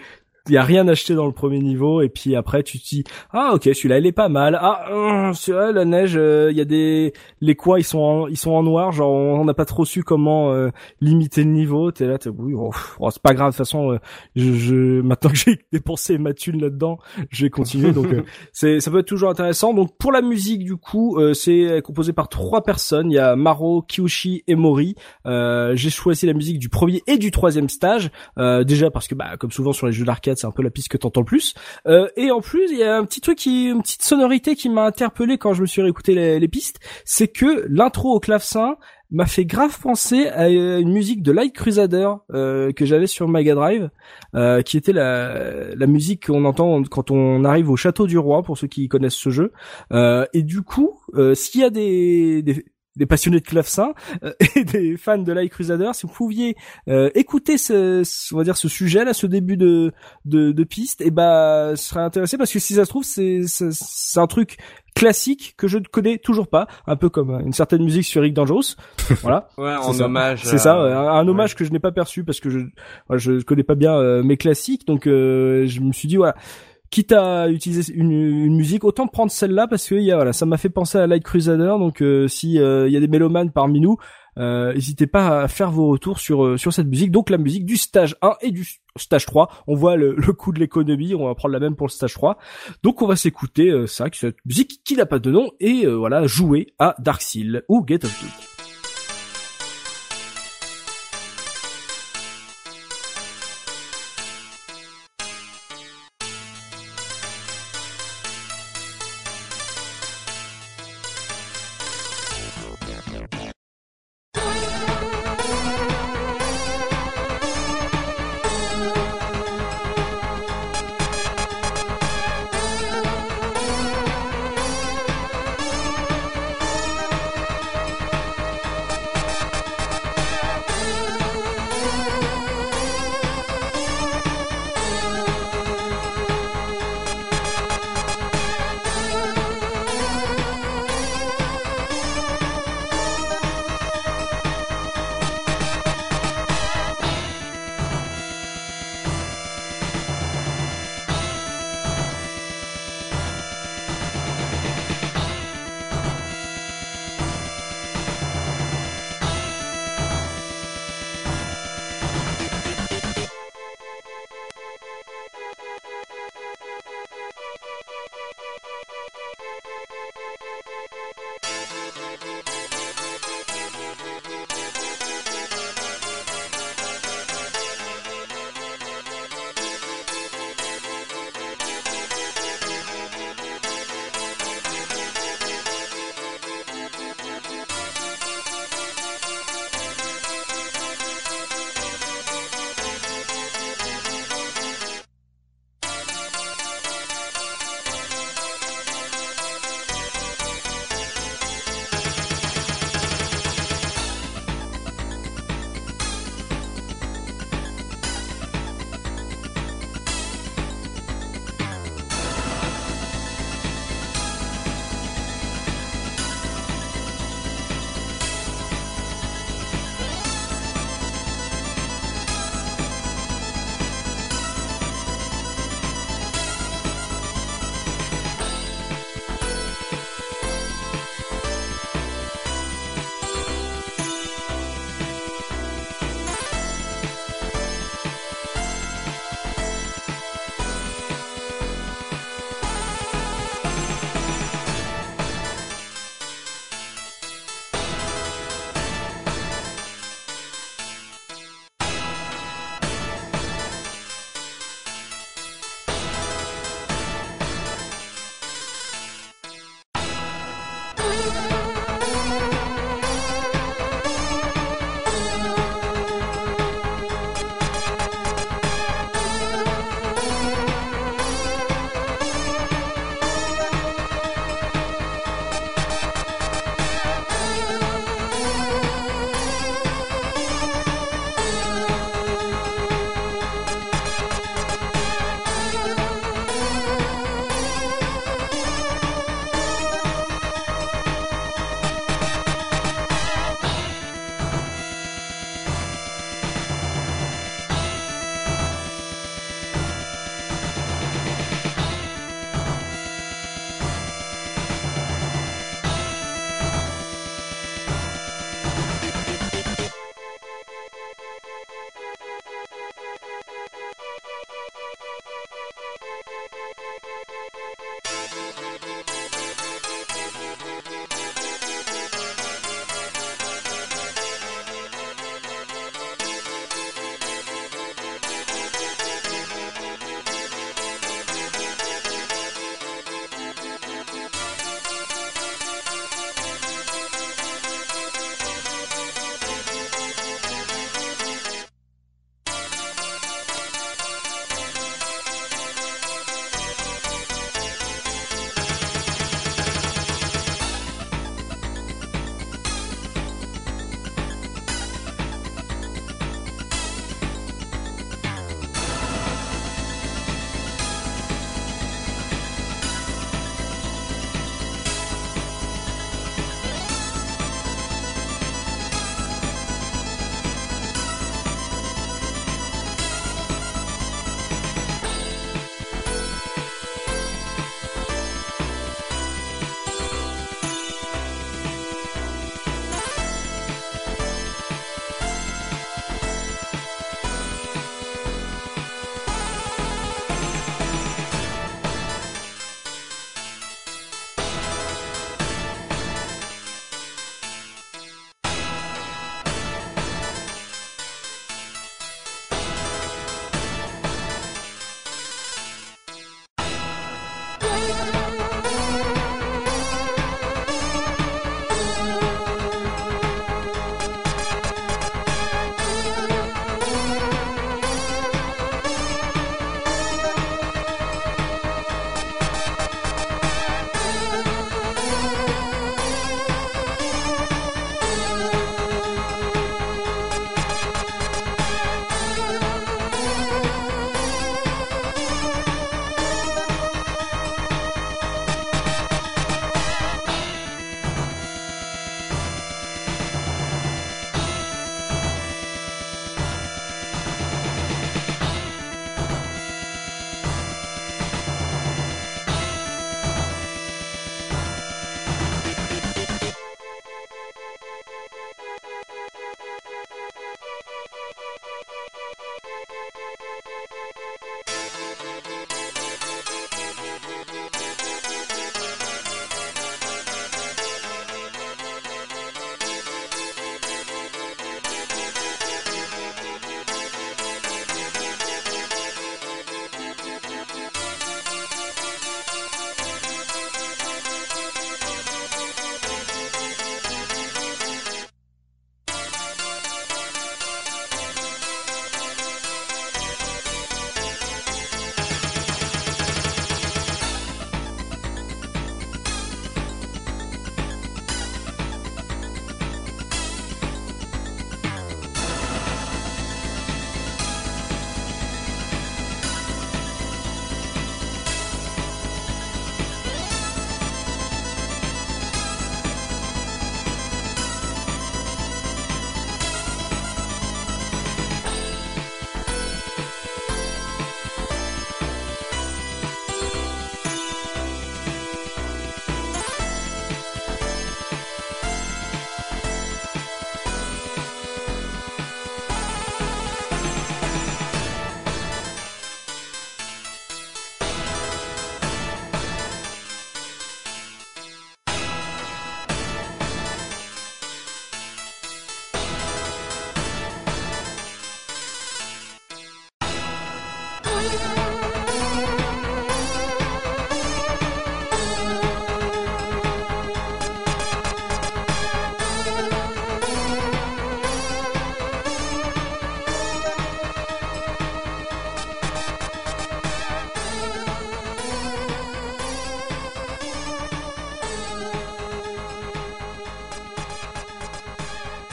il y a rien acheté dans le premier niveau et puis après tu te dis ah ok celui-là il est pas mal. Ah hum, celui-là la neige euh, il y a des les coins ils sont en, ils sont en noir genre on n'a pas trop su comment euh, limiter le niveau t'es là t'es oui oh, oh, c'est pas grave de toute façon euh, je, je maintenant que j'ai [LAUGHS] dépensé ma thune là-dedans je vais continuer donc euh, [LAUGHS] c'est ça peut être toujours intéressant. Donc pour la musique du coup euh, c'est composé par trois personnes. Il y a Maro Kiyoshi et Mori. Euh, j'ai choisi la musique du premier et du troisième stage. Euh, déjà parce que bah comme souvent sur les jeux d'arcade c'est un peu la piste que t'entends le plus. Euh, et en plus il y a un petit truc qui une petite sonorité qui m'a interpellé quand je me suis réécouté les, pistes c'est que l'intro au clavecin m'a fait grave penser à une musique de Light Crusader euh, que j'avais sur Mega Drive euh, qui était la, la musique qu'on entend quand on arrive au château du roi pour ceux qui connaissent ce jeu. Euh, et du coup euh, s'il y a des, des des passionnés de clavecin euh, [LAUGHS] et des fans de Light Crusader, si vous pouviez euh, écouter ce, ce- on va dire ce sujet là, ce début de de, de piste, et bah, je serais intéressé parce que si ça se trouve c'est c'est un truc classique que je ne connais toujours pas, un peu comme une certaine musique sur Rick Dangerous. [LAUGHS] Voilà. ouais C'est en ça. hommage C'est à- ça, euh, un, ouais. hommage que je n'ai pas perçu parce que je je connais pas bien euh, mes classiques, donc euh, je me suis dit voilà, quitte à utiliser une, musique, autant prendre celle-là parce que voilà, ça m'a fait penser à Light Crusader, donc euh, si euh, il y a des mélomanes parmi nous, euh, n'hésitez pas à faire vos retours sur euh, sur cette musique. Donc la musique du stage 1 et du stage 3. On voit le, le coût de l'économie, on va prendre la même pour le stage 3. Donc on va s'écouter ça, cette musique qui n'a pas de nom et voilà jouer à Dark Seal ou Get of Doom.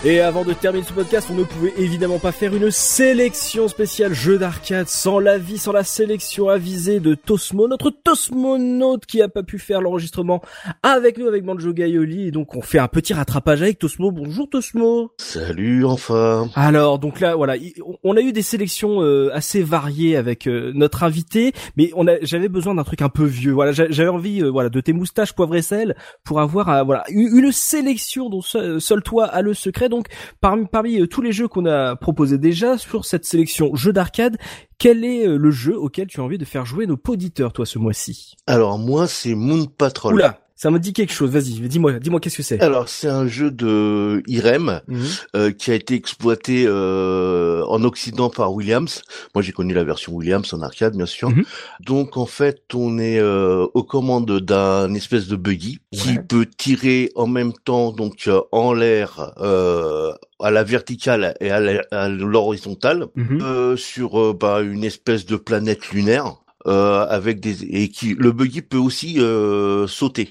Et avant de terminer ce podcast, on ne pouvait évidemment pas faire une sélection spéciale jeu d'arcade sans l'avis, sans la sélection avisée de Tosmo, notre Tosmonaute qui a pas pu faire l'enregistrement avec nous, avec Banjo Gaioli. Et donc on fait un petit rattrapage avec Tosmo. Bonjour Tosmo. Salut enfin. Alors donc là voilà, il- on a eu des sélections euh, assez variées avec euh, notre invité, mais on a j'avais besoin d'un truc un peu vieux. Voilà, j'a- j'avais envie euh, voilà de tes moustaches poivre et sel pour avoir euh, voilà une une sélection dont seul, seul toi a le secret. Donc parmi parmi tous les jeux qu'on a proposés déjà sur cette sélection jeux d'arcade, quel est euh, le jeu auquel tu as envie de faire jouer nos auditeurs toi ce mois-ci? Alors moi c'est Moon Patrol. Oula, ça me dit quelque chose. Vas-y, dis-moi, dis-moi qu'est-ce que c'est. Alors c'est un jeu de Irem Mhm. euh, qui a été exploité euh, en Occident par Williams. Moi j'ai connu la version Williams en arcade bien sûr. Mhm. Donc en fait on est euh, aux commandes d'un espèce de buggy qui peut tirer en même temps donc euh, en l'air euh, à la verticale et à l'horizontale Mhm. euh, sur bah, une espèce de planète lunaire euh, avec des et qui le buggy peut aussi euh, sauter.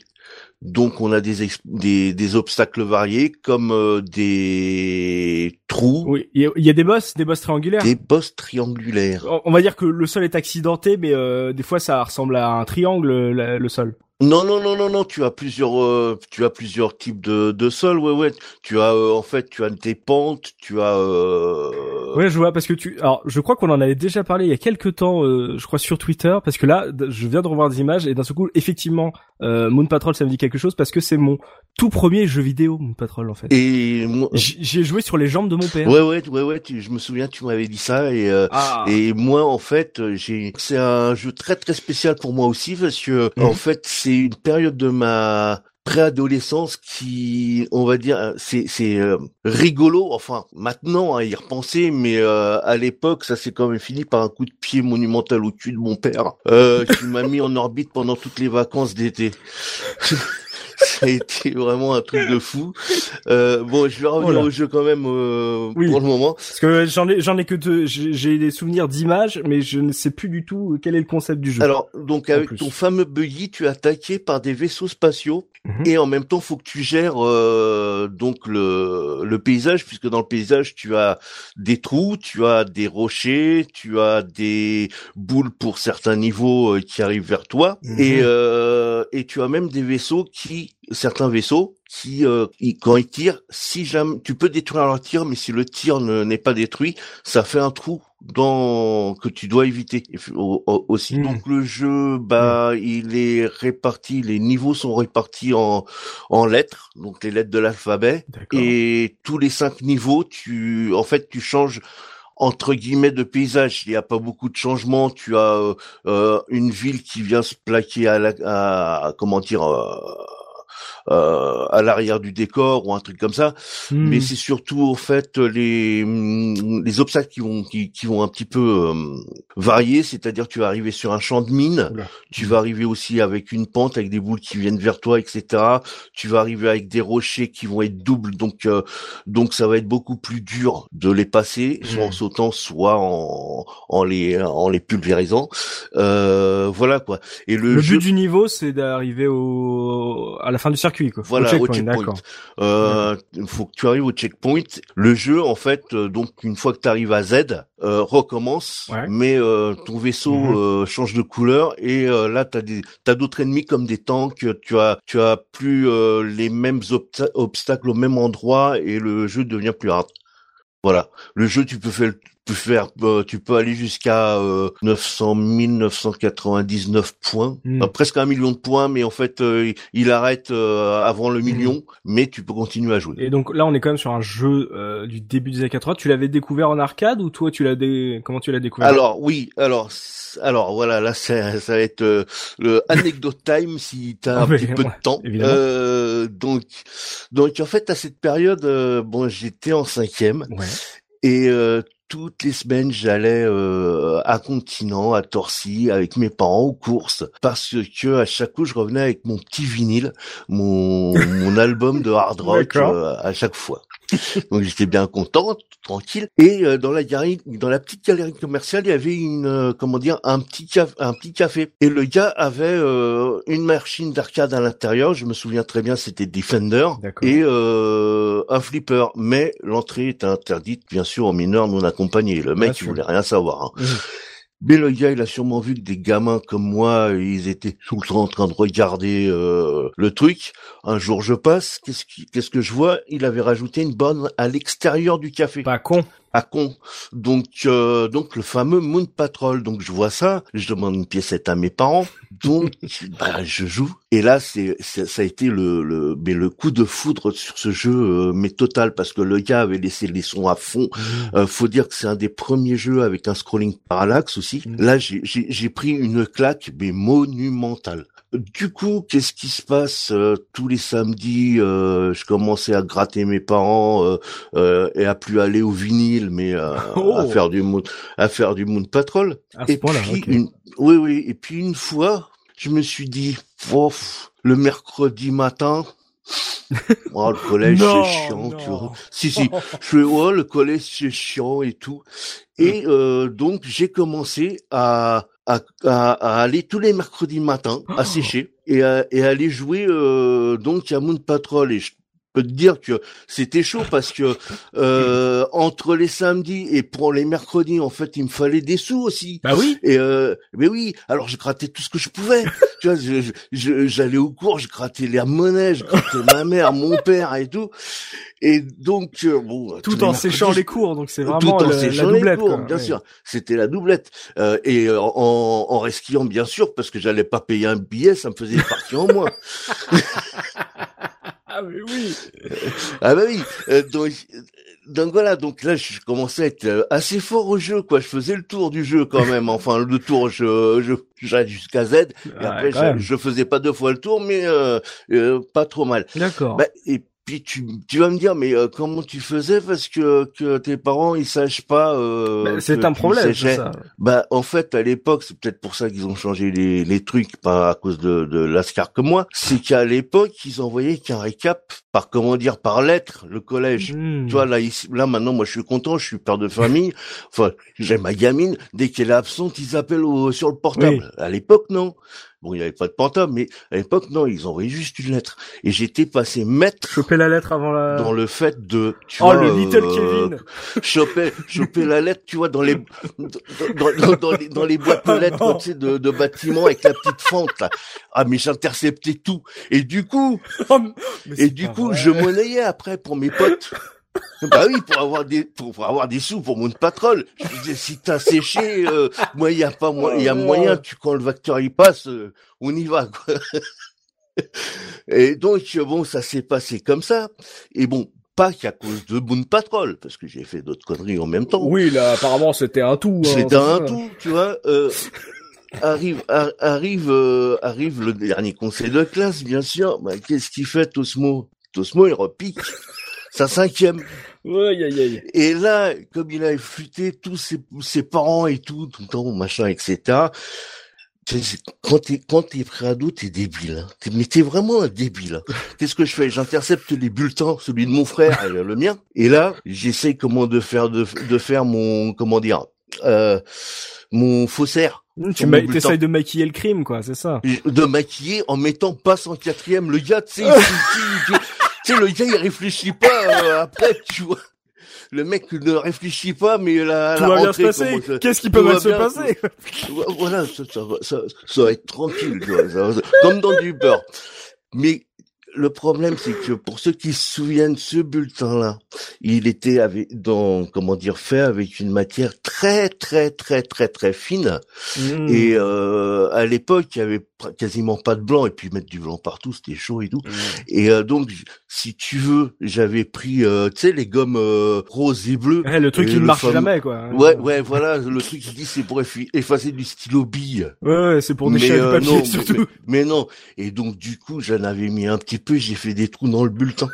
Donc on a des des, des obstacles variés comme euh, des trous, Oui, il y, a- il y a des boss, des boss triangulaires. des bosses triangulaires. On- On va dire que le sol est accidenté, mais euh, des fois ça ressemble à un triangle la- le sol. Non non non non non, tu as plusieurs euh, tu as plusieurs types de de sols. Ouais ouais, tu as euh, en fait tu as des pentes, tu as euh, Ouais, je vois parce que tu. Alors, je crois qu'on en avait déjà parlé il y a quelques temps, euh, je crois sur Twitter, parce que là, je viens de revoir des images et d'un seul coup, effectivement, euh, Moon Patrol, ça me dit quelque chose parce que c'est mon tout premier jeu vidéo, Moon Patrol en fait. et moi, J'ai joué sur les jambes de mon père. ouais ouais ouais ouais, tu- je me souviens tu m'avais dit ça et euh, Ah. Et moi, en fait, j'ai, c'est un jeu très très spécial pour moi aussi parce que, Mhm. en fait, c'est une période de ma préadolescence qui, on va dire, c'est c'est euh, rigolo. Enfin, maintenant à y repenser, mais euh, à l'époque, ça s'est quand même fini par un coup de pied monumental au cul de mon père, euh, qui m'a mis en orbite pendant toutes les vacances d'été. [LAUGHS] Ça a été vraiment un truc de fou. Euh, bon, je vais revenir Oh là. au jeu quand même euh, Oui. pour le moment. Parce que j'en ai, j'en ai que deux. J'ai des souvenirs d'images, mais je ne sais plus du tout quel est le concept du jeu. Alors, donc avec ton fameux buggy, tu es attaqué par des vaisseaux spatiaux Mhm. et en même temps, faut que tu gères euh, donc le, le paysage, puisque dans le paysage, tu as des trous, tu as des rochers, tu as des boules pour certains niveaux euh, qui arrivent vers toi, Mhm. et euh, et tu as même des vaisseaux qui, certains vaisseaux qui, euh, quand ils tirent, si jamais tu peux détruire leur tir, mais si le tir ne- n'est pas détruit, ça fait un trou dans que tu dois éviter au- au- aussi. Mm. Donc le jeu, bah, il est réparti, les niveaux sont répartis en en lettres, donc les lettres de l'alphabet, et tous les cinq niveaux, tu, en fait, tu changes entre guillemets de paysage. Il n'y a pas beaucoup de changements. Tu as euh, euh, une ville qui vient se plaquer à la, à, comment dire. euh, euh, à l'arrière du décor ou un truc comme ça. Hmm. mais c'est surtout au fait les mm, les obstacles qui vont qui, qui vont un petit peu euh, varier. C'est-à-dire tu vas arriver sur un champ de mine. Oula. tu vas arriver aussi avec une pente avec des boules qui viennent vers toi etc tu vas arriver avec des rochers qui vont être doubles. Donc euh, donc ça va être beaucoup plus dur de les passer soit en Mhm. sautant soit en en les en les pulvérisant. Euh, voilà quoi. Et le, le jeu but du niveau, c'est d'arriver au à la fin du circuit, quoi. voilà, au checkpoint. d'accord. Euh, faut que tu arrives au checkpoint. Le jeu, en fait, euh, donc une fois que tu arrives à Z, euh, recommence, Ouais. mais euh, ton vaisseau Mhm. euh, change de couleur et euh, là t'as des t'as d'autres ennemis comme des tanks. Tu as tu as plus euh, les mêmes obsta- obstacles au même endroit et le jeu devient plus hard. Voilà, le jeu tu peux faire peux faire euh, tu peux aller jusqu'à euh, 900 999 points. Euh, presque un million de points, mais en fait euh, il arrête euh, avant le million, mais tu peux continuer à jouer. Et donc là, on est quand même sur un jeu euh, du début des années 80. Tu l'avais découvert en arcade ou toi, tu l'as dé... comment tu l'as découvert? Alors oui, alors alors voilà, là ça, ça va être euh, le anecdote time si t'as Ah, un petit peu ouais, de temps. Euh, donc donc en fait à cette période, euh, bon j'étais en cinquième Ouais. Et euh, toutes les semaines, j'allais euh, à Continent, à Torcy, avec mes parents aux courses, parce que à chaque coup, je revenais avec mon petit vinyle, mon, mon album de hard rock euh, à chaque fois. [LAUGHS] Donc j'étais bien content, tranquille. Et euh, dans la galerie, dans la petite galerie commerciale, il y avait une, euh, comment dire, un petit café, un petit café. Et le gars avait euh, une machine d'arcade à l'intérieur. Je me souviens très bien, c'était Defender et euh, un flipper. Mais l'entrée était interdite, bien sûr, aux mineurs non accompagnés. Le Bien mec, il sûr. voulait rien savoir. hein. Mhm. Mais le gars, il a sûrement vu que des gamins comme moi, ils étaient tout le temps en train de regarder euh, le truc. Un jour, je passe, qu'est-ce qu'est-ce que je vois? Il avait rajouté une borne à l'extérieur du café Pas con. À con. Donc, euh, donc le fameux Moon Patrol. Donc je vois ça, je demande une piécette à mes parents. Donc, [LAUGHS] bah, je joue. Et là, c'est, ça a été le, le, mais le coup de foudre sur ce jeu, euh, mais total, parce que le gars avait laissé les sons à fond. Euh, faut dire que c'est un des premiers jeux avec un scrolling parallaxe aussi. Mhm. Là, j'ai, j'ai, j'ai pris une claque, mais monumentale. Du coup, qu'est-ce qui se passe euh, tous les samedis euh, Je commençais à gratter mes parents euh, euh, et à plus aller au vinyle, mais euh, [LAUGHS] Oh. à faire du moon, à faire du moon patrol. À ce Et puis une, oui, oui. Et puis une fois, je me suis dit, oh, le mercredi matin, [LAUGHS] oh, le collège c'est chiant, non. tu vois. Si, si. Je fais, oh, le collège c'est chiant et tout. Et euh, donc j'ai commencé à, à, à, à aller tous les mercredis matins à sécher et à, et à aller jouer euh, donc à Moon Patrol. Et je peux te dire que c'était chaud parce que euh, entre les samedis et pour les mercredis, en fait, il me fallait des sous aussi. Bah oui. Et euh, mais oui, alors je grattais tout ce que je pouvais. [LAUGHS] tu vois, je- je- je- j'allais au cours, je grattais les monnaies, je grattais ma mère, mon [LAUGHS] père et tout. Et donc euh, bon, Tout les en séchant les cours, donc c'est vraiment tout en le- séchant la les doublette. cours, quoi. bien Ouais. sûr. C'était la doublette. Euh, et euh, en, en resquillant, bien sûr, parce que j'allais pas payer un billet, ça me faisait partie en moins. [LAUGHS] Ah mais oui. [LAUGHS] Ah bah oui. Euh, donc, donc voilà, donc là je commençais à être euh, assez fort au jeu, quoi. Je faisais le tour du jeu quand même. [LAUGHS] Enfin, le tour, je, je j'allais jusqu'à Z. Et Ah, après, je, je faisais pas deux fois le tour, mais euh, euh, pas trop mal. D'accord. Bah, et puis tu, tu vas me dire, mais euh, comment tu faisais parce que que tes parents ils sachent pas. Euh, Bah, c'est un problème, ça. Bah en fait à l'époque c'est peut-être pour ça qu'ils ont changé les, les trucs pas à cause de, de Lascar que moi. C'est qu'à l'époque ils envoyaient qu'un récap par comment dire par lettre le collège. Hmm. tu vois là ici là maintenant moi je suis content je suis père de famille. Enfin j'ai ma gamine. Dès qu'elle est absente ils appellent au, sur le portable. À l'époque non bon il y avait pas de portable mais à l'époque non ils envoyaient juste une lettre et j'étais passé maître Choper la lettre avant la. dans le fait de tu Oh vois, le little euh, Kevin. [LAUGHS] choper choper la lettre tu vois dans les dans, dans, dans les, dans les boîtes lettres Ah non. tu sais, de, de bâtiments avec la petite fente là ah mais j'interceptais tout et du coup [LAUGHS] Oh, et du coup vrai. je monnayais après pour mes potes [LAUGHS] bah oui pour avoir des pour, pour avoir des sous pour mon patrol je me disais si t'as séché euh, moi il y a pas moi il y a Oh, moyen tu quand le facteur il passe euh, on y va quoi [LAUGHS] et donc bon ça s'est passé comme ça et bon pas qu'à cause de Moon Patrol parce que j'ai fait d'autres conneries en même temps Oui, là, apparemment, c'était un tout. hein, c'est c'est un ça. tout, tu vois. Euh, arrive, ar- arrive, euh, arrive le dernier conseil de classe, bien sûr. Bah, qu'est-ce qu'il fait, Tosmo? Tosmo, il repique sa cinquième. Aïe. Et là, comme il a flûté tous ses, ses parents et tout, tout le temps, machin, etc. Quand t'es, quand t'es pré-ado, t'es débile. Hein. T'es- mais t'es vraiment un débile. hein. Qu'est-ce que je fais? J'intercepte les bulletins, celui de mon frère et le mien. Et là, j'essaie comment de faire, de, de faire mon, comment dire, euh, mon faussaire. Tu ma- t'essayes de maquiller le crime, quoi, c'est ça. de maquiller en mettant passe en quatrième. Le gars, tu sais, [LAUGHS] tu sais, le gars, il réfléchit pas euh, après, tu vois. Le mec ne réfléchit pas, mais la, Tout la va bien se passer. Qu'est-ce qui peut mal se bien, passer [LAUGHS] voilà, ça, ça, va, ça, ça va être tranquille, tu vois, ça va- comme dans du beurre. Mais le problème, c'est que pour ceux qui se souviennent, ce bulletin-là, il était avec, dans, comment dire, fait avec une matière très, très, très, très, très fine. Hmm. Et euh, à l'époque, il y avait quasiment pas de blanc, et puis mettre du blanc partout, c'était chaud et tout. Et euh, donc, si tu veux, j'avais pris, euh, tu sais, les gommes euh, roses et bleues. Ouais, le truc qui ne le marche fameux- jamais, quoi. Ouais, ouais, voilà, le truc qui dit c'est pour effacer du stylo bille. Ouais, ouais, c'est pour déchirer euh, du papier, non, [LAUGHS] surtout. mais, mais non. Et donc du coup, j'en avais mis un petit peu, j'ai fait des trous dans le bulletin.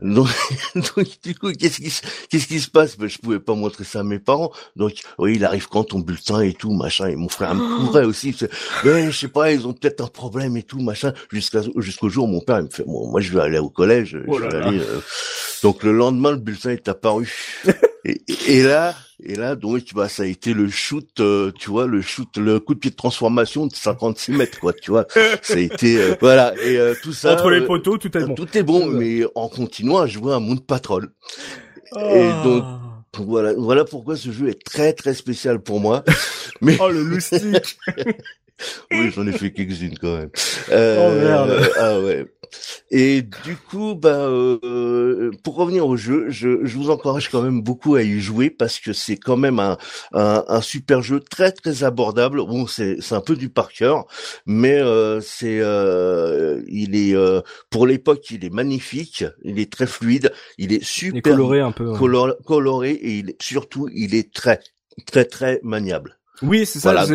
Donc, [LAUGHS] donc, du coup, qu'est-ce qui, se- qu'est-ce qui se passe? Ben, Je pouvais pas montrer ça à mes parents. Donc, oui, il arrive quand ton bulletin et tout, machin. Et mon frère me couvrait aussi. C'est, Ben, je sais pas, ils ont peut-être un problème et tout, machin. Jusqu'à jusqu'au jour, où mon père il me fait, bon, moi, je vais aller au collège. Oh je là vais là. aller, euh, Donc, le lendemain, le bulletin est apparu. [LAUGHS] et, là, et là, donc, bah, ça a été le shoot, euh, tu vois, le shoot, le coup de pied de transformation de 56 mètres, quoi, tu vois. Ça a été, euh, voilà, et euh, tout ça. Entre les euh, poteaux, tout est bon. tout est bon, mais en continuant à jouer à Moon Patrol. Et donc, voilà, voilà pourquoi ce jeu est très très spécial pour moi. [LAUGHS] Mais Oh, le loustic. [LAUGHS] oui, j'en ai fait quelques-unes quand même. Euh, Oh, merde. Ah ouais. Et du coup, bah, euh, pour revenir au jeu, je, je vous encourage quand même beaucoup à y jouer parce que c'est quand même un, un, un super jeu très très abordable. Bon, c'est c'est un peu du par cœur, mais euh, c'est euh, il est euh, pour l'époque, il est magnifique, il est très fluide, il est Il super est coloré un peu. ouais. color- coloré et il surtout il est très très très maniable. Oui, c'est ça. Voilà.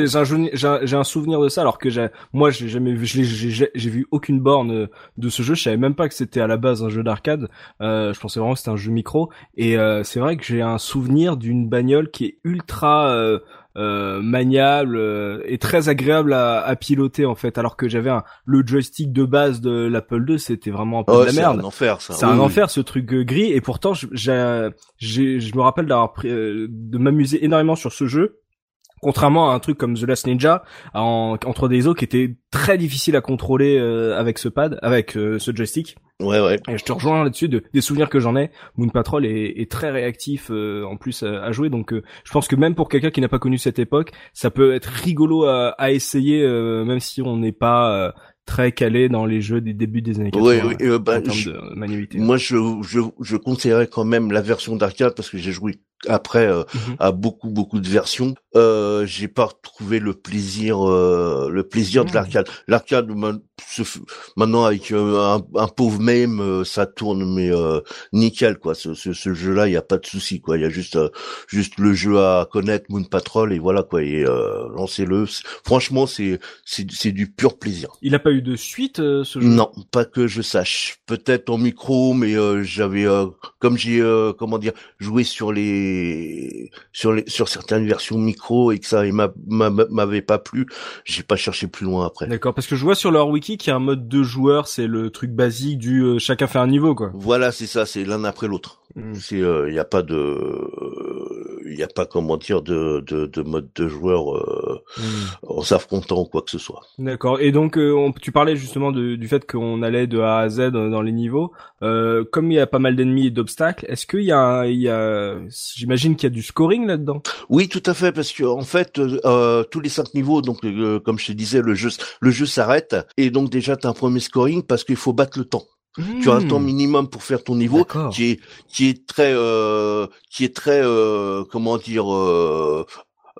J'ai un, souvenir de ça, alors que j'ai, moi, j'ai jamais vu, j'ai j'ai- j'ai vu aucune borne euh, de ce jeu. Je savais même pas que c'était à la base un jeu d'arcade. Euh, je pensais vraiment que c'était un jeu micro. Et euh, c'est vrai que j'ai un souvenir d'une bagnole qui est ultra euh, euh, maniable euh, et très agréable à, à piloter en fait. Alors que j'avais un, le joystick de base de l'Apple II, c'était vraiment un peu Oh, de la c'est merde. un enfer ça. C'est Oui, un oui. enfer ce truc euh, gris et pourtant je- j'ai, j'ai- je me rappelle d'avoir pris, euh, de m'amuser énormément sur ce jeu. Contrairement à un truc comme The Last Ninja en, en 3D ISO qui était très difficile à contrôler euh, avec ce pad, avec euh, ce joystick. Ouais ouais. Et je te rejoins là-dessus de, des souvenirs que j'en ai. Moon Patrol est, est très réactif euh, en plus à, à jouer, donc euh, je pense que même pour quelqu'un qui n'a pas connu cette époque, ça peut être rigolo à, à essayer, euh, même si on n'est pas euh, très calé dans les jeux des débuts des années 80 Ouais, ouais, euh, bah, en termes je- de maniabilité. Moi, je, je, je conseillerais quand même la version d'arcade parce que j'ai joué après euh, Mhm. à beaucoup beaucoup de versions. Euh, j'ai pas retrouvé le plaisir, euh, le plaisir de Mhm. l'arcade. L'arcade maintenant avec euh, un, un pauvre même, euh, ça tourne mais euh, nickel quoi. Ce, ce, ce jeu-là, il y a pas de souci quoi. Il y a juste juste le jeu à connaître, Moon Patrol et voilà quoi. Et euh, lancez-le. Franchement, c'est c'est c'est du pur plaisir. Il a pas eu de suite ce jeu? Non, pas que je sache. Peut-être en micro, mais euh, j'avais, euh, comme j'ai, euh, comment dire, joué sur les, sur les, sur certaines versions micro et que ça m'a- m'a- m'avait pas plu, j'ai pas cherché plus loin après. D'accord, parce que je vois sur leur wiki qu'il y a un mode deux joueurs, c'est le truc basique du euh, chacun fait un niveau quoi. Voilà, c'est ça, c'est l'un après l'autre. Mm. C'est, il y a pas de, il y a pas comment dire de, de, de mode de joueur euh, en s'affrontant ou quoi que ce soit. D'accord. Et donc euh, on- tu parlais justement de- du fait qu'on allait de A à Z dans les niveaux. Euh, comme il y a pas mal d'ennemis et d'obstacles, est-ce qu'il y a, un- il y a, j'imagine qu'il y a du scoring là-dedans. Oui, tout à fait, parce que en fait, euh, tous les cinq niveaux, donc euh, comme je te disais, le jeu, le jeu s'arrête, et donc déjà t'as un premier scoring parce qu'il faut battre le temps. Tu as un temps minimum pour faire ton niveau, qui est qui est très euh, qui est très euh, comment dire euh,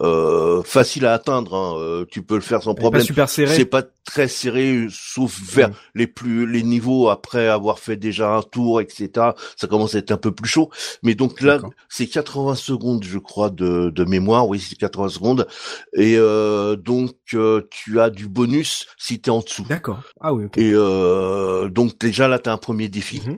euh, facile à atteindre. hein. Euh, Tu peux le faire sans problème. Pas super serré. C'est pas très serré, sauf vers les plus les niveaux après avoir fait déjà un tour, etc. Ça commence à être un peu plus chaud. Mais donc là, c'est 80 secondes, je crois, de, de mémoire. Oui, c'est 80 secondes. Et euh, donc euh, tu as du bonus si t'es en dessous. D'accord. Ah oui. ok. Et euh, donc déjà là, t'as un premier défi. Mhm.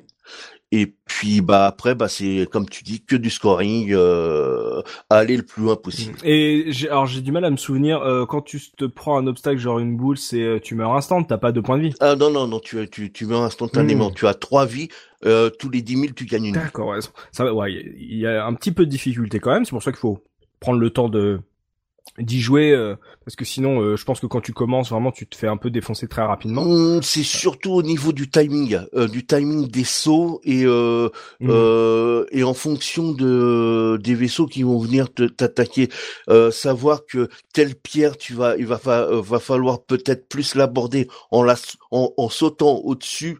Et puis bah après, bah c'est comme tu dis que du scoring, euh, aller le plus loin possible. Et j'ai, alors j'ai du mal à me souvenir euh, quand tu te prends un obstacle genre une boule, c'est euh, tu meurs instant, t'as pas de points de vie. Ah non non non, tu tu tu meurs instantanément. Mm. Tu as trois vies. Euh, tous les 10 000, tu gagnes une. D'accord. Ouais, ça, va- ouais, il y a un petit peu de difficulté quand même. C'est pour ça qu'il faut prendre le temps de d'y jouer euh, parce que sinon, euh, je pense que quand tu commences, vraiment, tu te fais un peu défoncer très rapidement. Hum, C'est surtout au niveau du timing, euh, du timing des sauts et euh, Mm. euh, et en fonction de des vaisseaux qui vont venir te- t'attaquer, euh, savoir que telle pierre tu vas il va fa- va falloir peut-être plus l'aborder en la en, en sautant au-dessus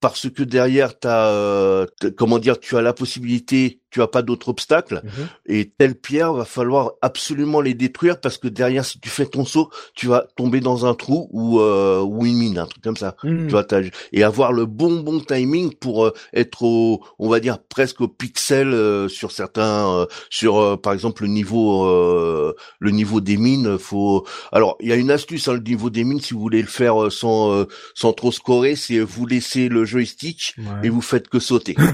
parce que derrière t'as euh, comment dire tu as la possibilité tu as pas d'autres obstacles Mhm. et telle pierre va falloir absolument les détruire parce que derrière si tu fais ton saut, tu vas tomber dans un trou ou euh, ou une mine, un truc comme ça. Mhm. Tu vois, et avoir le bon bon timing pour euh, être au, on va dire presque au pixel euh, sur certains, euh, sur euh, par exemple le niveau, euh, le niveau des mines. Faut, alors il y a une astuce, hein, le niveau des mines, si vous voulez le faire sans euh, sans trop scorer, c'est vous laissez le joystick Ouais. et vous faites que sauter. [LAUGHS]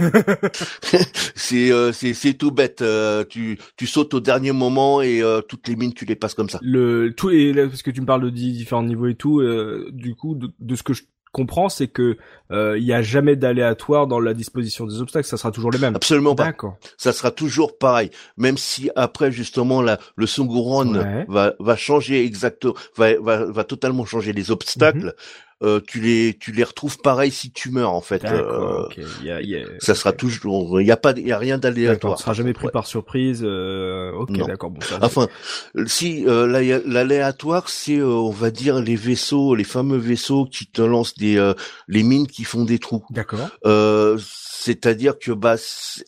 [LAUGHS] c'est euh, c'est c'est tout bête. euh, tu tu sautes au dernier moment et euh, toutes les mines tu les passes comme ça. le tout et là, parce que tu me parles de différents niveaux et tout euh, du coup de, de ce que je comprends c'est que euh, il y a jamais d'aléatoire dans la disposition des obstacles ça sera toujours les mêmes Absolument pas. d'accord ça sera toujours pareil. Même si après justement la, le Ouais. va va changer exactement, va va va totalement changer les obstacles. Mhm. Euh, tu les tu les retrouves pareil si tu meurs en fait. Euh, ok il y a, il y a- Ça sera toujours, il y a pas, il y a rien d'aléatoire. tu seras jamais pris Ouais. par surprise euh, ok d'accord bon ça Enfin, si euh, l'alé- l'aléatoire, c'est euh, on va dire les vaisseaux, les fameux vaisseaux qui te lancent des euh, les mines qui font des trous. d'accord Euh, c'est-à-dire que bah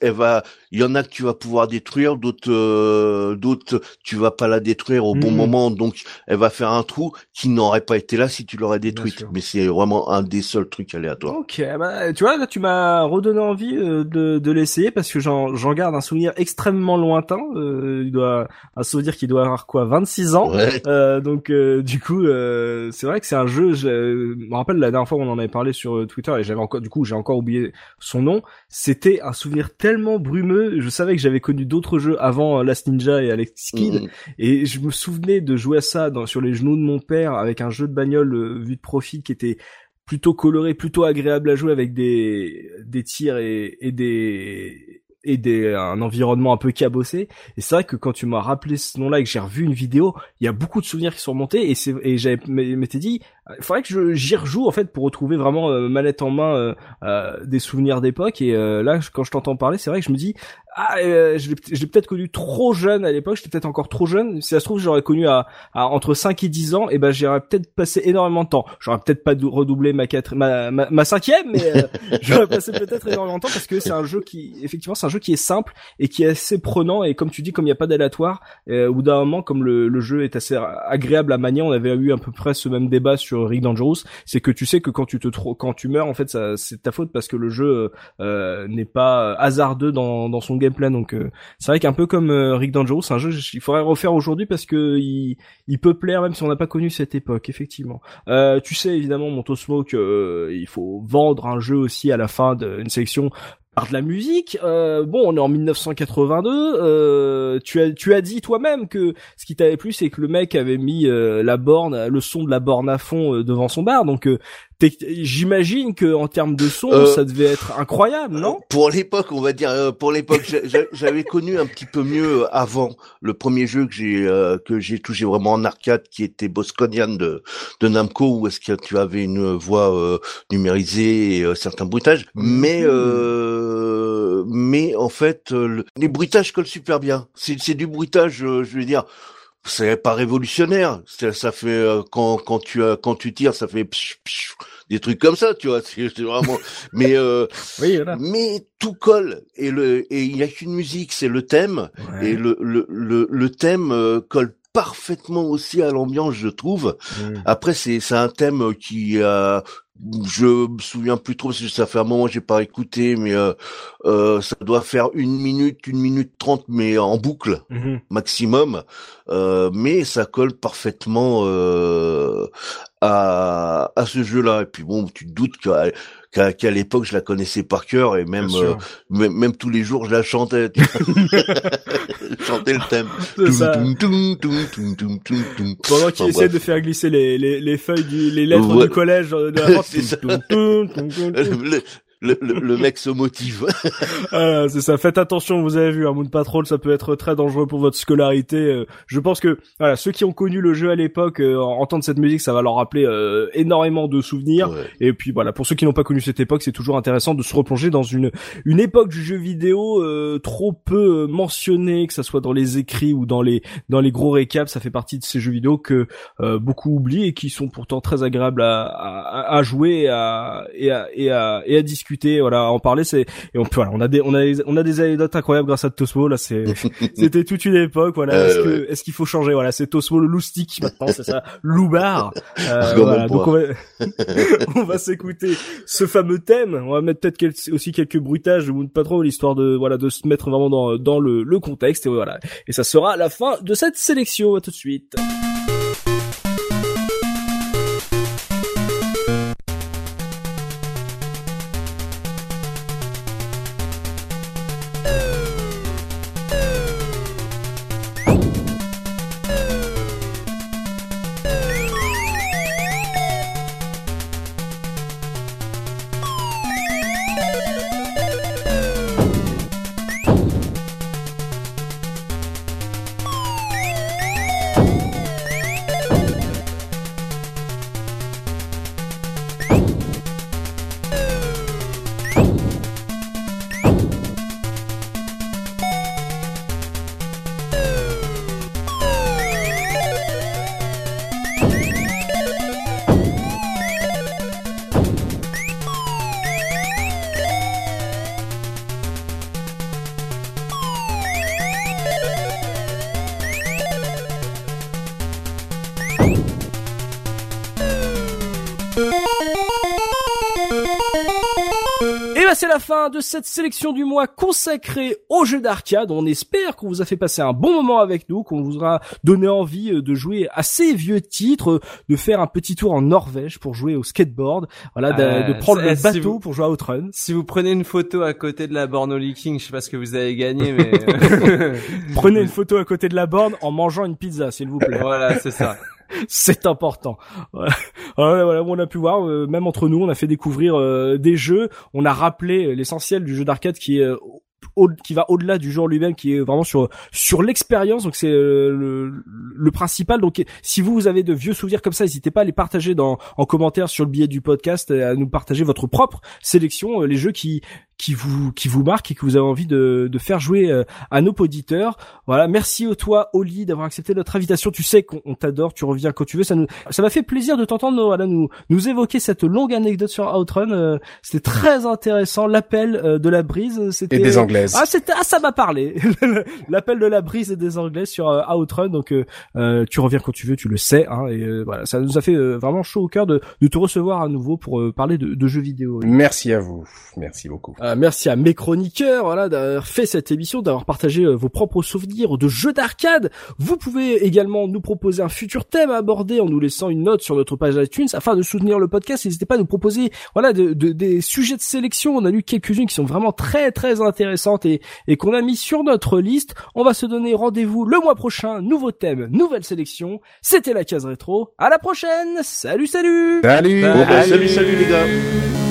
elle va il y en a que tu vas pouvoir détruire d'autres euh, d'autres tu vas pas la détruire au bon moment donc elle va faire un trou qui n'aurait pas été là si tu l'aurais détruite mais c'est vraiment un des seuls trucs aléatoires Ok, bah, tu vois, là, tu m'as redonné envie euh, de, de l'essayer parce que j'en j'en garde un souvenir extrêmement lointain. Euh, il doit un souvenir qui doit avoir quoi, 26 ans. ouais Euh, donc euh, du coup, euh, c'est vrai que c'est un jeu. Je je me rappelle la dernière fois où on en avait parlé sur Twitter et j'avais encore, du coup, j'ai encore oublié son nom. C'était un souvenir tellement brumeux. Je savais que j'avais connu d'autres jeux avant euh, Last Ninja et Alex Kidd. Mhm. Et je me souvenais de jouer à ça dans, sur les genoux de mon père avec un jeu de bagnole euh, vue de profil qui était plutôt coloré, plutôt agréable à jouer avec des, des tirs et, et des et des un environnement un peu cabossé et c'est vrai que quand tu m'as rappelé ce nom-là et que j'ai revu une vidéo il y a beaucoup de souvenirs qui sont remontés et j'avais m'étais dit il faudrait que j'y rejoue en fait pour retrouver vraiment euh, manette en main euh, euh, des souvenirs d'époque. Et euh, là quand je t'entends parler c'est vrai que je me dis ah euh, je l'ai peut-être connu trop jeune à l'époque j'étais peut-être encore trop jeune. Si ça se trouve j'aurais connu à, à entre 5 et 10 ans et ben j'aurais peut-être passé énormément de temps. J'aurais peut-être pas dou- redoublé ma quatre ma, ma, cinquième mais euh, [LAUGHS] j'aurais passé peut-être énormément de temps parce que c'est un jeu qui effectivement c'est un jeu qui est simple et qui est assez prenant. Et comme tu dis comme il n'y a pas d'aléatoire euh, au bout d'un moment comme le, le jeu est assez agréable à manier on avait eu à peu près ce même débat sur Rick Dangerous c'est que tu sais que quand tu te quand tu meurs en fait c'est ta faute parce que le jeu euh, n'est pas hasardeux dans, dans son gameplay donc euh, c'est vrai qu'un peu comme euh, Rick Dangerous c'est un jeu il faudrait refaire aujourd'hui parce que il, il peut plaire même si on n'a pas connu cette époque effectivement euh, tu sais évidemment Monto Smoke euh, il faut vendre un jeu aussi à la fin d'une sélection par de la musique. Euh, bon, on est en 1982. Euh, tu as tu as dit toi-même que ce qui t'avait plu, c'est que le mec avait mis euh, la borne, le son de la borne à fond euh, devant son bar. Donc, j'imagine que en termes de son, Euh, ça devait être incroyable, non? Pour l'époque, on va dire, euh, pour l'époque, j'a- j'a- j'avais connu un petit peu mieux avant le premier jeu que j'ai euh, que j'ai touché vraiment en arcade, qui était Bosconian de de Namco, où est-ce que tu avais une voix euh, numérisée et euh, certains bruitages, mais euh, mais en fait, euh, le- les bruitages collent super bien. C'est du bruitage, euh, je veux dire. C'est pas révolutionnaire. Ça, fait euh, quand quand tu quand tu tires, ça fait psh, psh, des trucs comme ça, tu vois. [LAUGHS] C'est vraiment. Mais euh, [LAUGHS] Oui, voilà. mais tout colle et le et il y a qu'une musique, c'est le thème et le le le, le thème euh, colle parfaitement aussi à l'ambiance, je trouve. Après c'est c'est un thème qui euh, je me souviens plus trop parce que ça fait un moment que j'ai pas écouté, mais euh, euh, ça doit faire une minute, une minute trente, mais en boucle Mhm. maximum, euh, mais ça colle parfaitement euh, à, à ce jeu-là. Et puis bon, tu te doutes qu'à qu'à qu'à l'époque, je la connaissais par cœur et même euh, même, tous les jours, je la chantais. [LAUGHS] je chantais le thème. Pendant qu'il essaie de faire glisser les, les, les feuilles du, les lettres Ouais. du collège euh, de la [LAUGHS] C'est ça. [LAUGHS] Le, le, le, le mec se motive. [LAUGHS] Ah, c'est ça. Faites attention, vous avez vu, un Moon Patrol, ça peut être très dangereux pour votre scolarité. Euh, Je pense que voilà, ceux qui ont connu le jeu à l'époque, euh, entendre cette musique, ça va leur rappeler euh, énormément de souvenirs. Ouais. Et puis voilà, pour ceux qui n'ont pas connu cette époque, c'est toujours intéressant de se replonger dans une une époque du jeu vidéo euh, trop peu euh, mentionnée, que ça soit dans les écrits ou dans les dans les gros récaps. Ça fait partie de ces jeux vidéo que euh, beaucoup oublient et qui sont pourtant très agréables à, à, à jouer et à, et à, et à, et à discuter. Discuter, voilà, en parler. C'est et on peut, voilà, on a des, on a, on a des anecdotes incroyables grâce à Tosmo. Là, c'est, [LAUGHS] c'était toute une époque. Voilà, Euh, est-ce que, ouais. est-ce qu'il faut changer Voilà, c'est Tosmo le loustic maintenant, c'est ça, [LAUGHS] Loubar. Euh, voilà, donc on va, [LAUGHS] on va s'écouter ce fameux thème. On va mettre peut-être quel- aussi quelques bruitages ou pas trop, l'histoire de, voilà, de se mettre vraiment dans, dans le, le contexte. Et voilà, et ça sera la fin de cette sélection. À tout de suite. Fin de cette sélection du mois consacrée aux jeux d'arcade. On espère qu'on vous a fait passer un bon moment avec nous, qu'on vous aura donné envie euh, de jouer à ces vieux titres, euh, de faire un petit tour en Norvège pour jouer au skateboard, voilà, de, Euh, de prendre le si bateau vous- pour jouer à Outrun. Si vous prenez une photo à côté de la borne au leaking, je sais pas ce que vous avez gagné, [LAUGHS] mais Prenez une photo à côté de la borne en mangeant une pizza, s'il vous plaît. voilà, c'est ça. [LAUGHS] C'est important. Voilà, voilà, on a pu voir, euh, même entre nous, on a fait découvrir euh, des jeux. On a rappelé euh, l'essentiel du jeu d'arcade qui est euh, au- qui va au-delà du en lui-même, qui est vraiment sur sur l'expérience. Donc c'est euh, le, le principal. Donc si vous, vous avez de vieux souvenirs comme ça, n'hésitez pas à les partager dans en commentaire sur le billet du podcast, et à nous partager votre propre sélection, euh, les jeux qui qui vous qui vous marquent et que vous avez envie de de faire jouer euh, à nos auditeurs. Voilà, merci à toi Oli d'avoir accepté notre invitation. Tu sais qu'on on t'adore, tu reviens quand tu veux. Ça nous ça m'a fait plaisir de t'entendre voilà nous nous évoquer cette longue anecdote sur Outrun. Euh, c'était très intéressant. L'appel euh, de la brise, c'était Et des ah, ah, ça m'a parlé. [LAUGHS] L'appel de la brise et des Anglais sur euh, Outrun. Donc, euh, euh, tu reviens quand tu veux, tu le sais. Hein, et euh, voilà, ça nous a fait euh, vraiment chaud au cœur de, de te recevoir à nouveau pour euh, parler de, de jeux vidéo. Merci à vous. Merci beaucoup. Euh, merci à mes chroniqueurs, voilà, d'avoir fait cette émission, d'avoir partagé vos propres souvenirs de jeux d'arcade. Vous pouvez également nous proposer un futur thème à aborder en nous laissant une note sur notre page iTunes afin de soutenir le podcast. N'hésitez pas à nous proposer, voilà, de, de- des sujets de sélection. On a lu quelques-unes qui sont vraiment très très intéressantes et, et qu'on a mis sur notre liste. On va se donner rendez-vous le mois prochain. Nouveau thème, nouvelle sélection. C'était la case rétro. À la prochaine. Salut, salut. Salut. Bah, salut, salut les gars.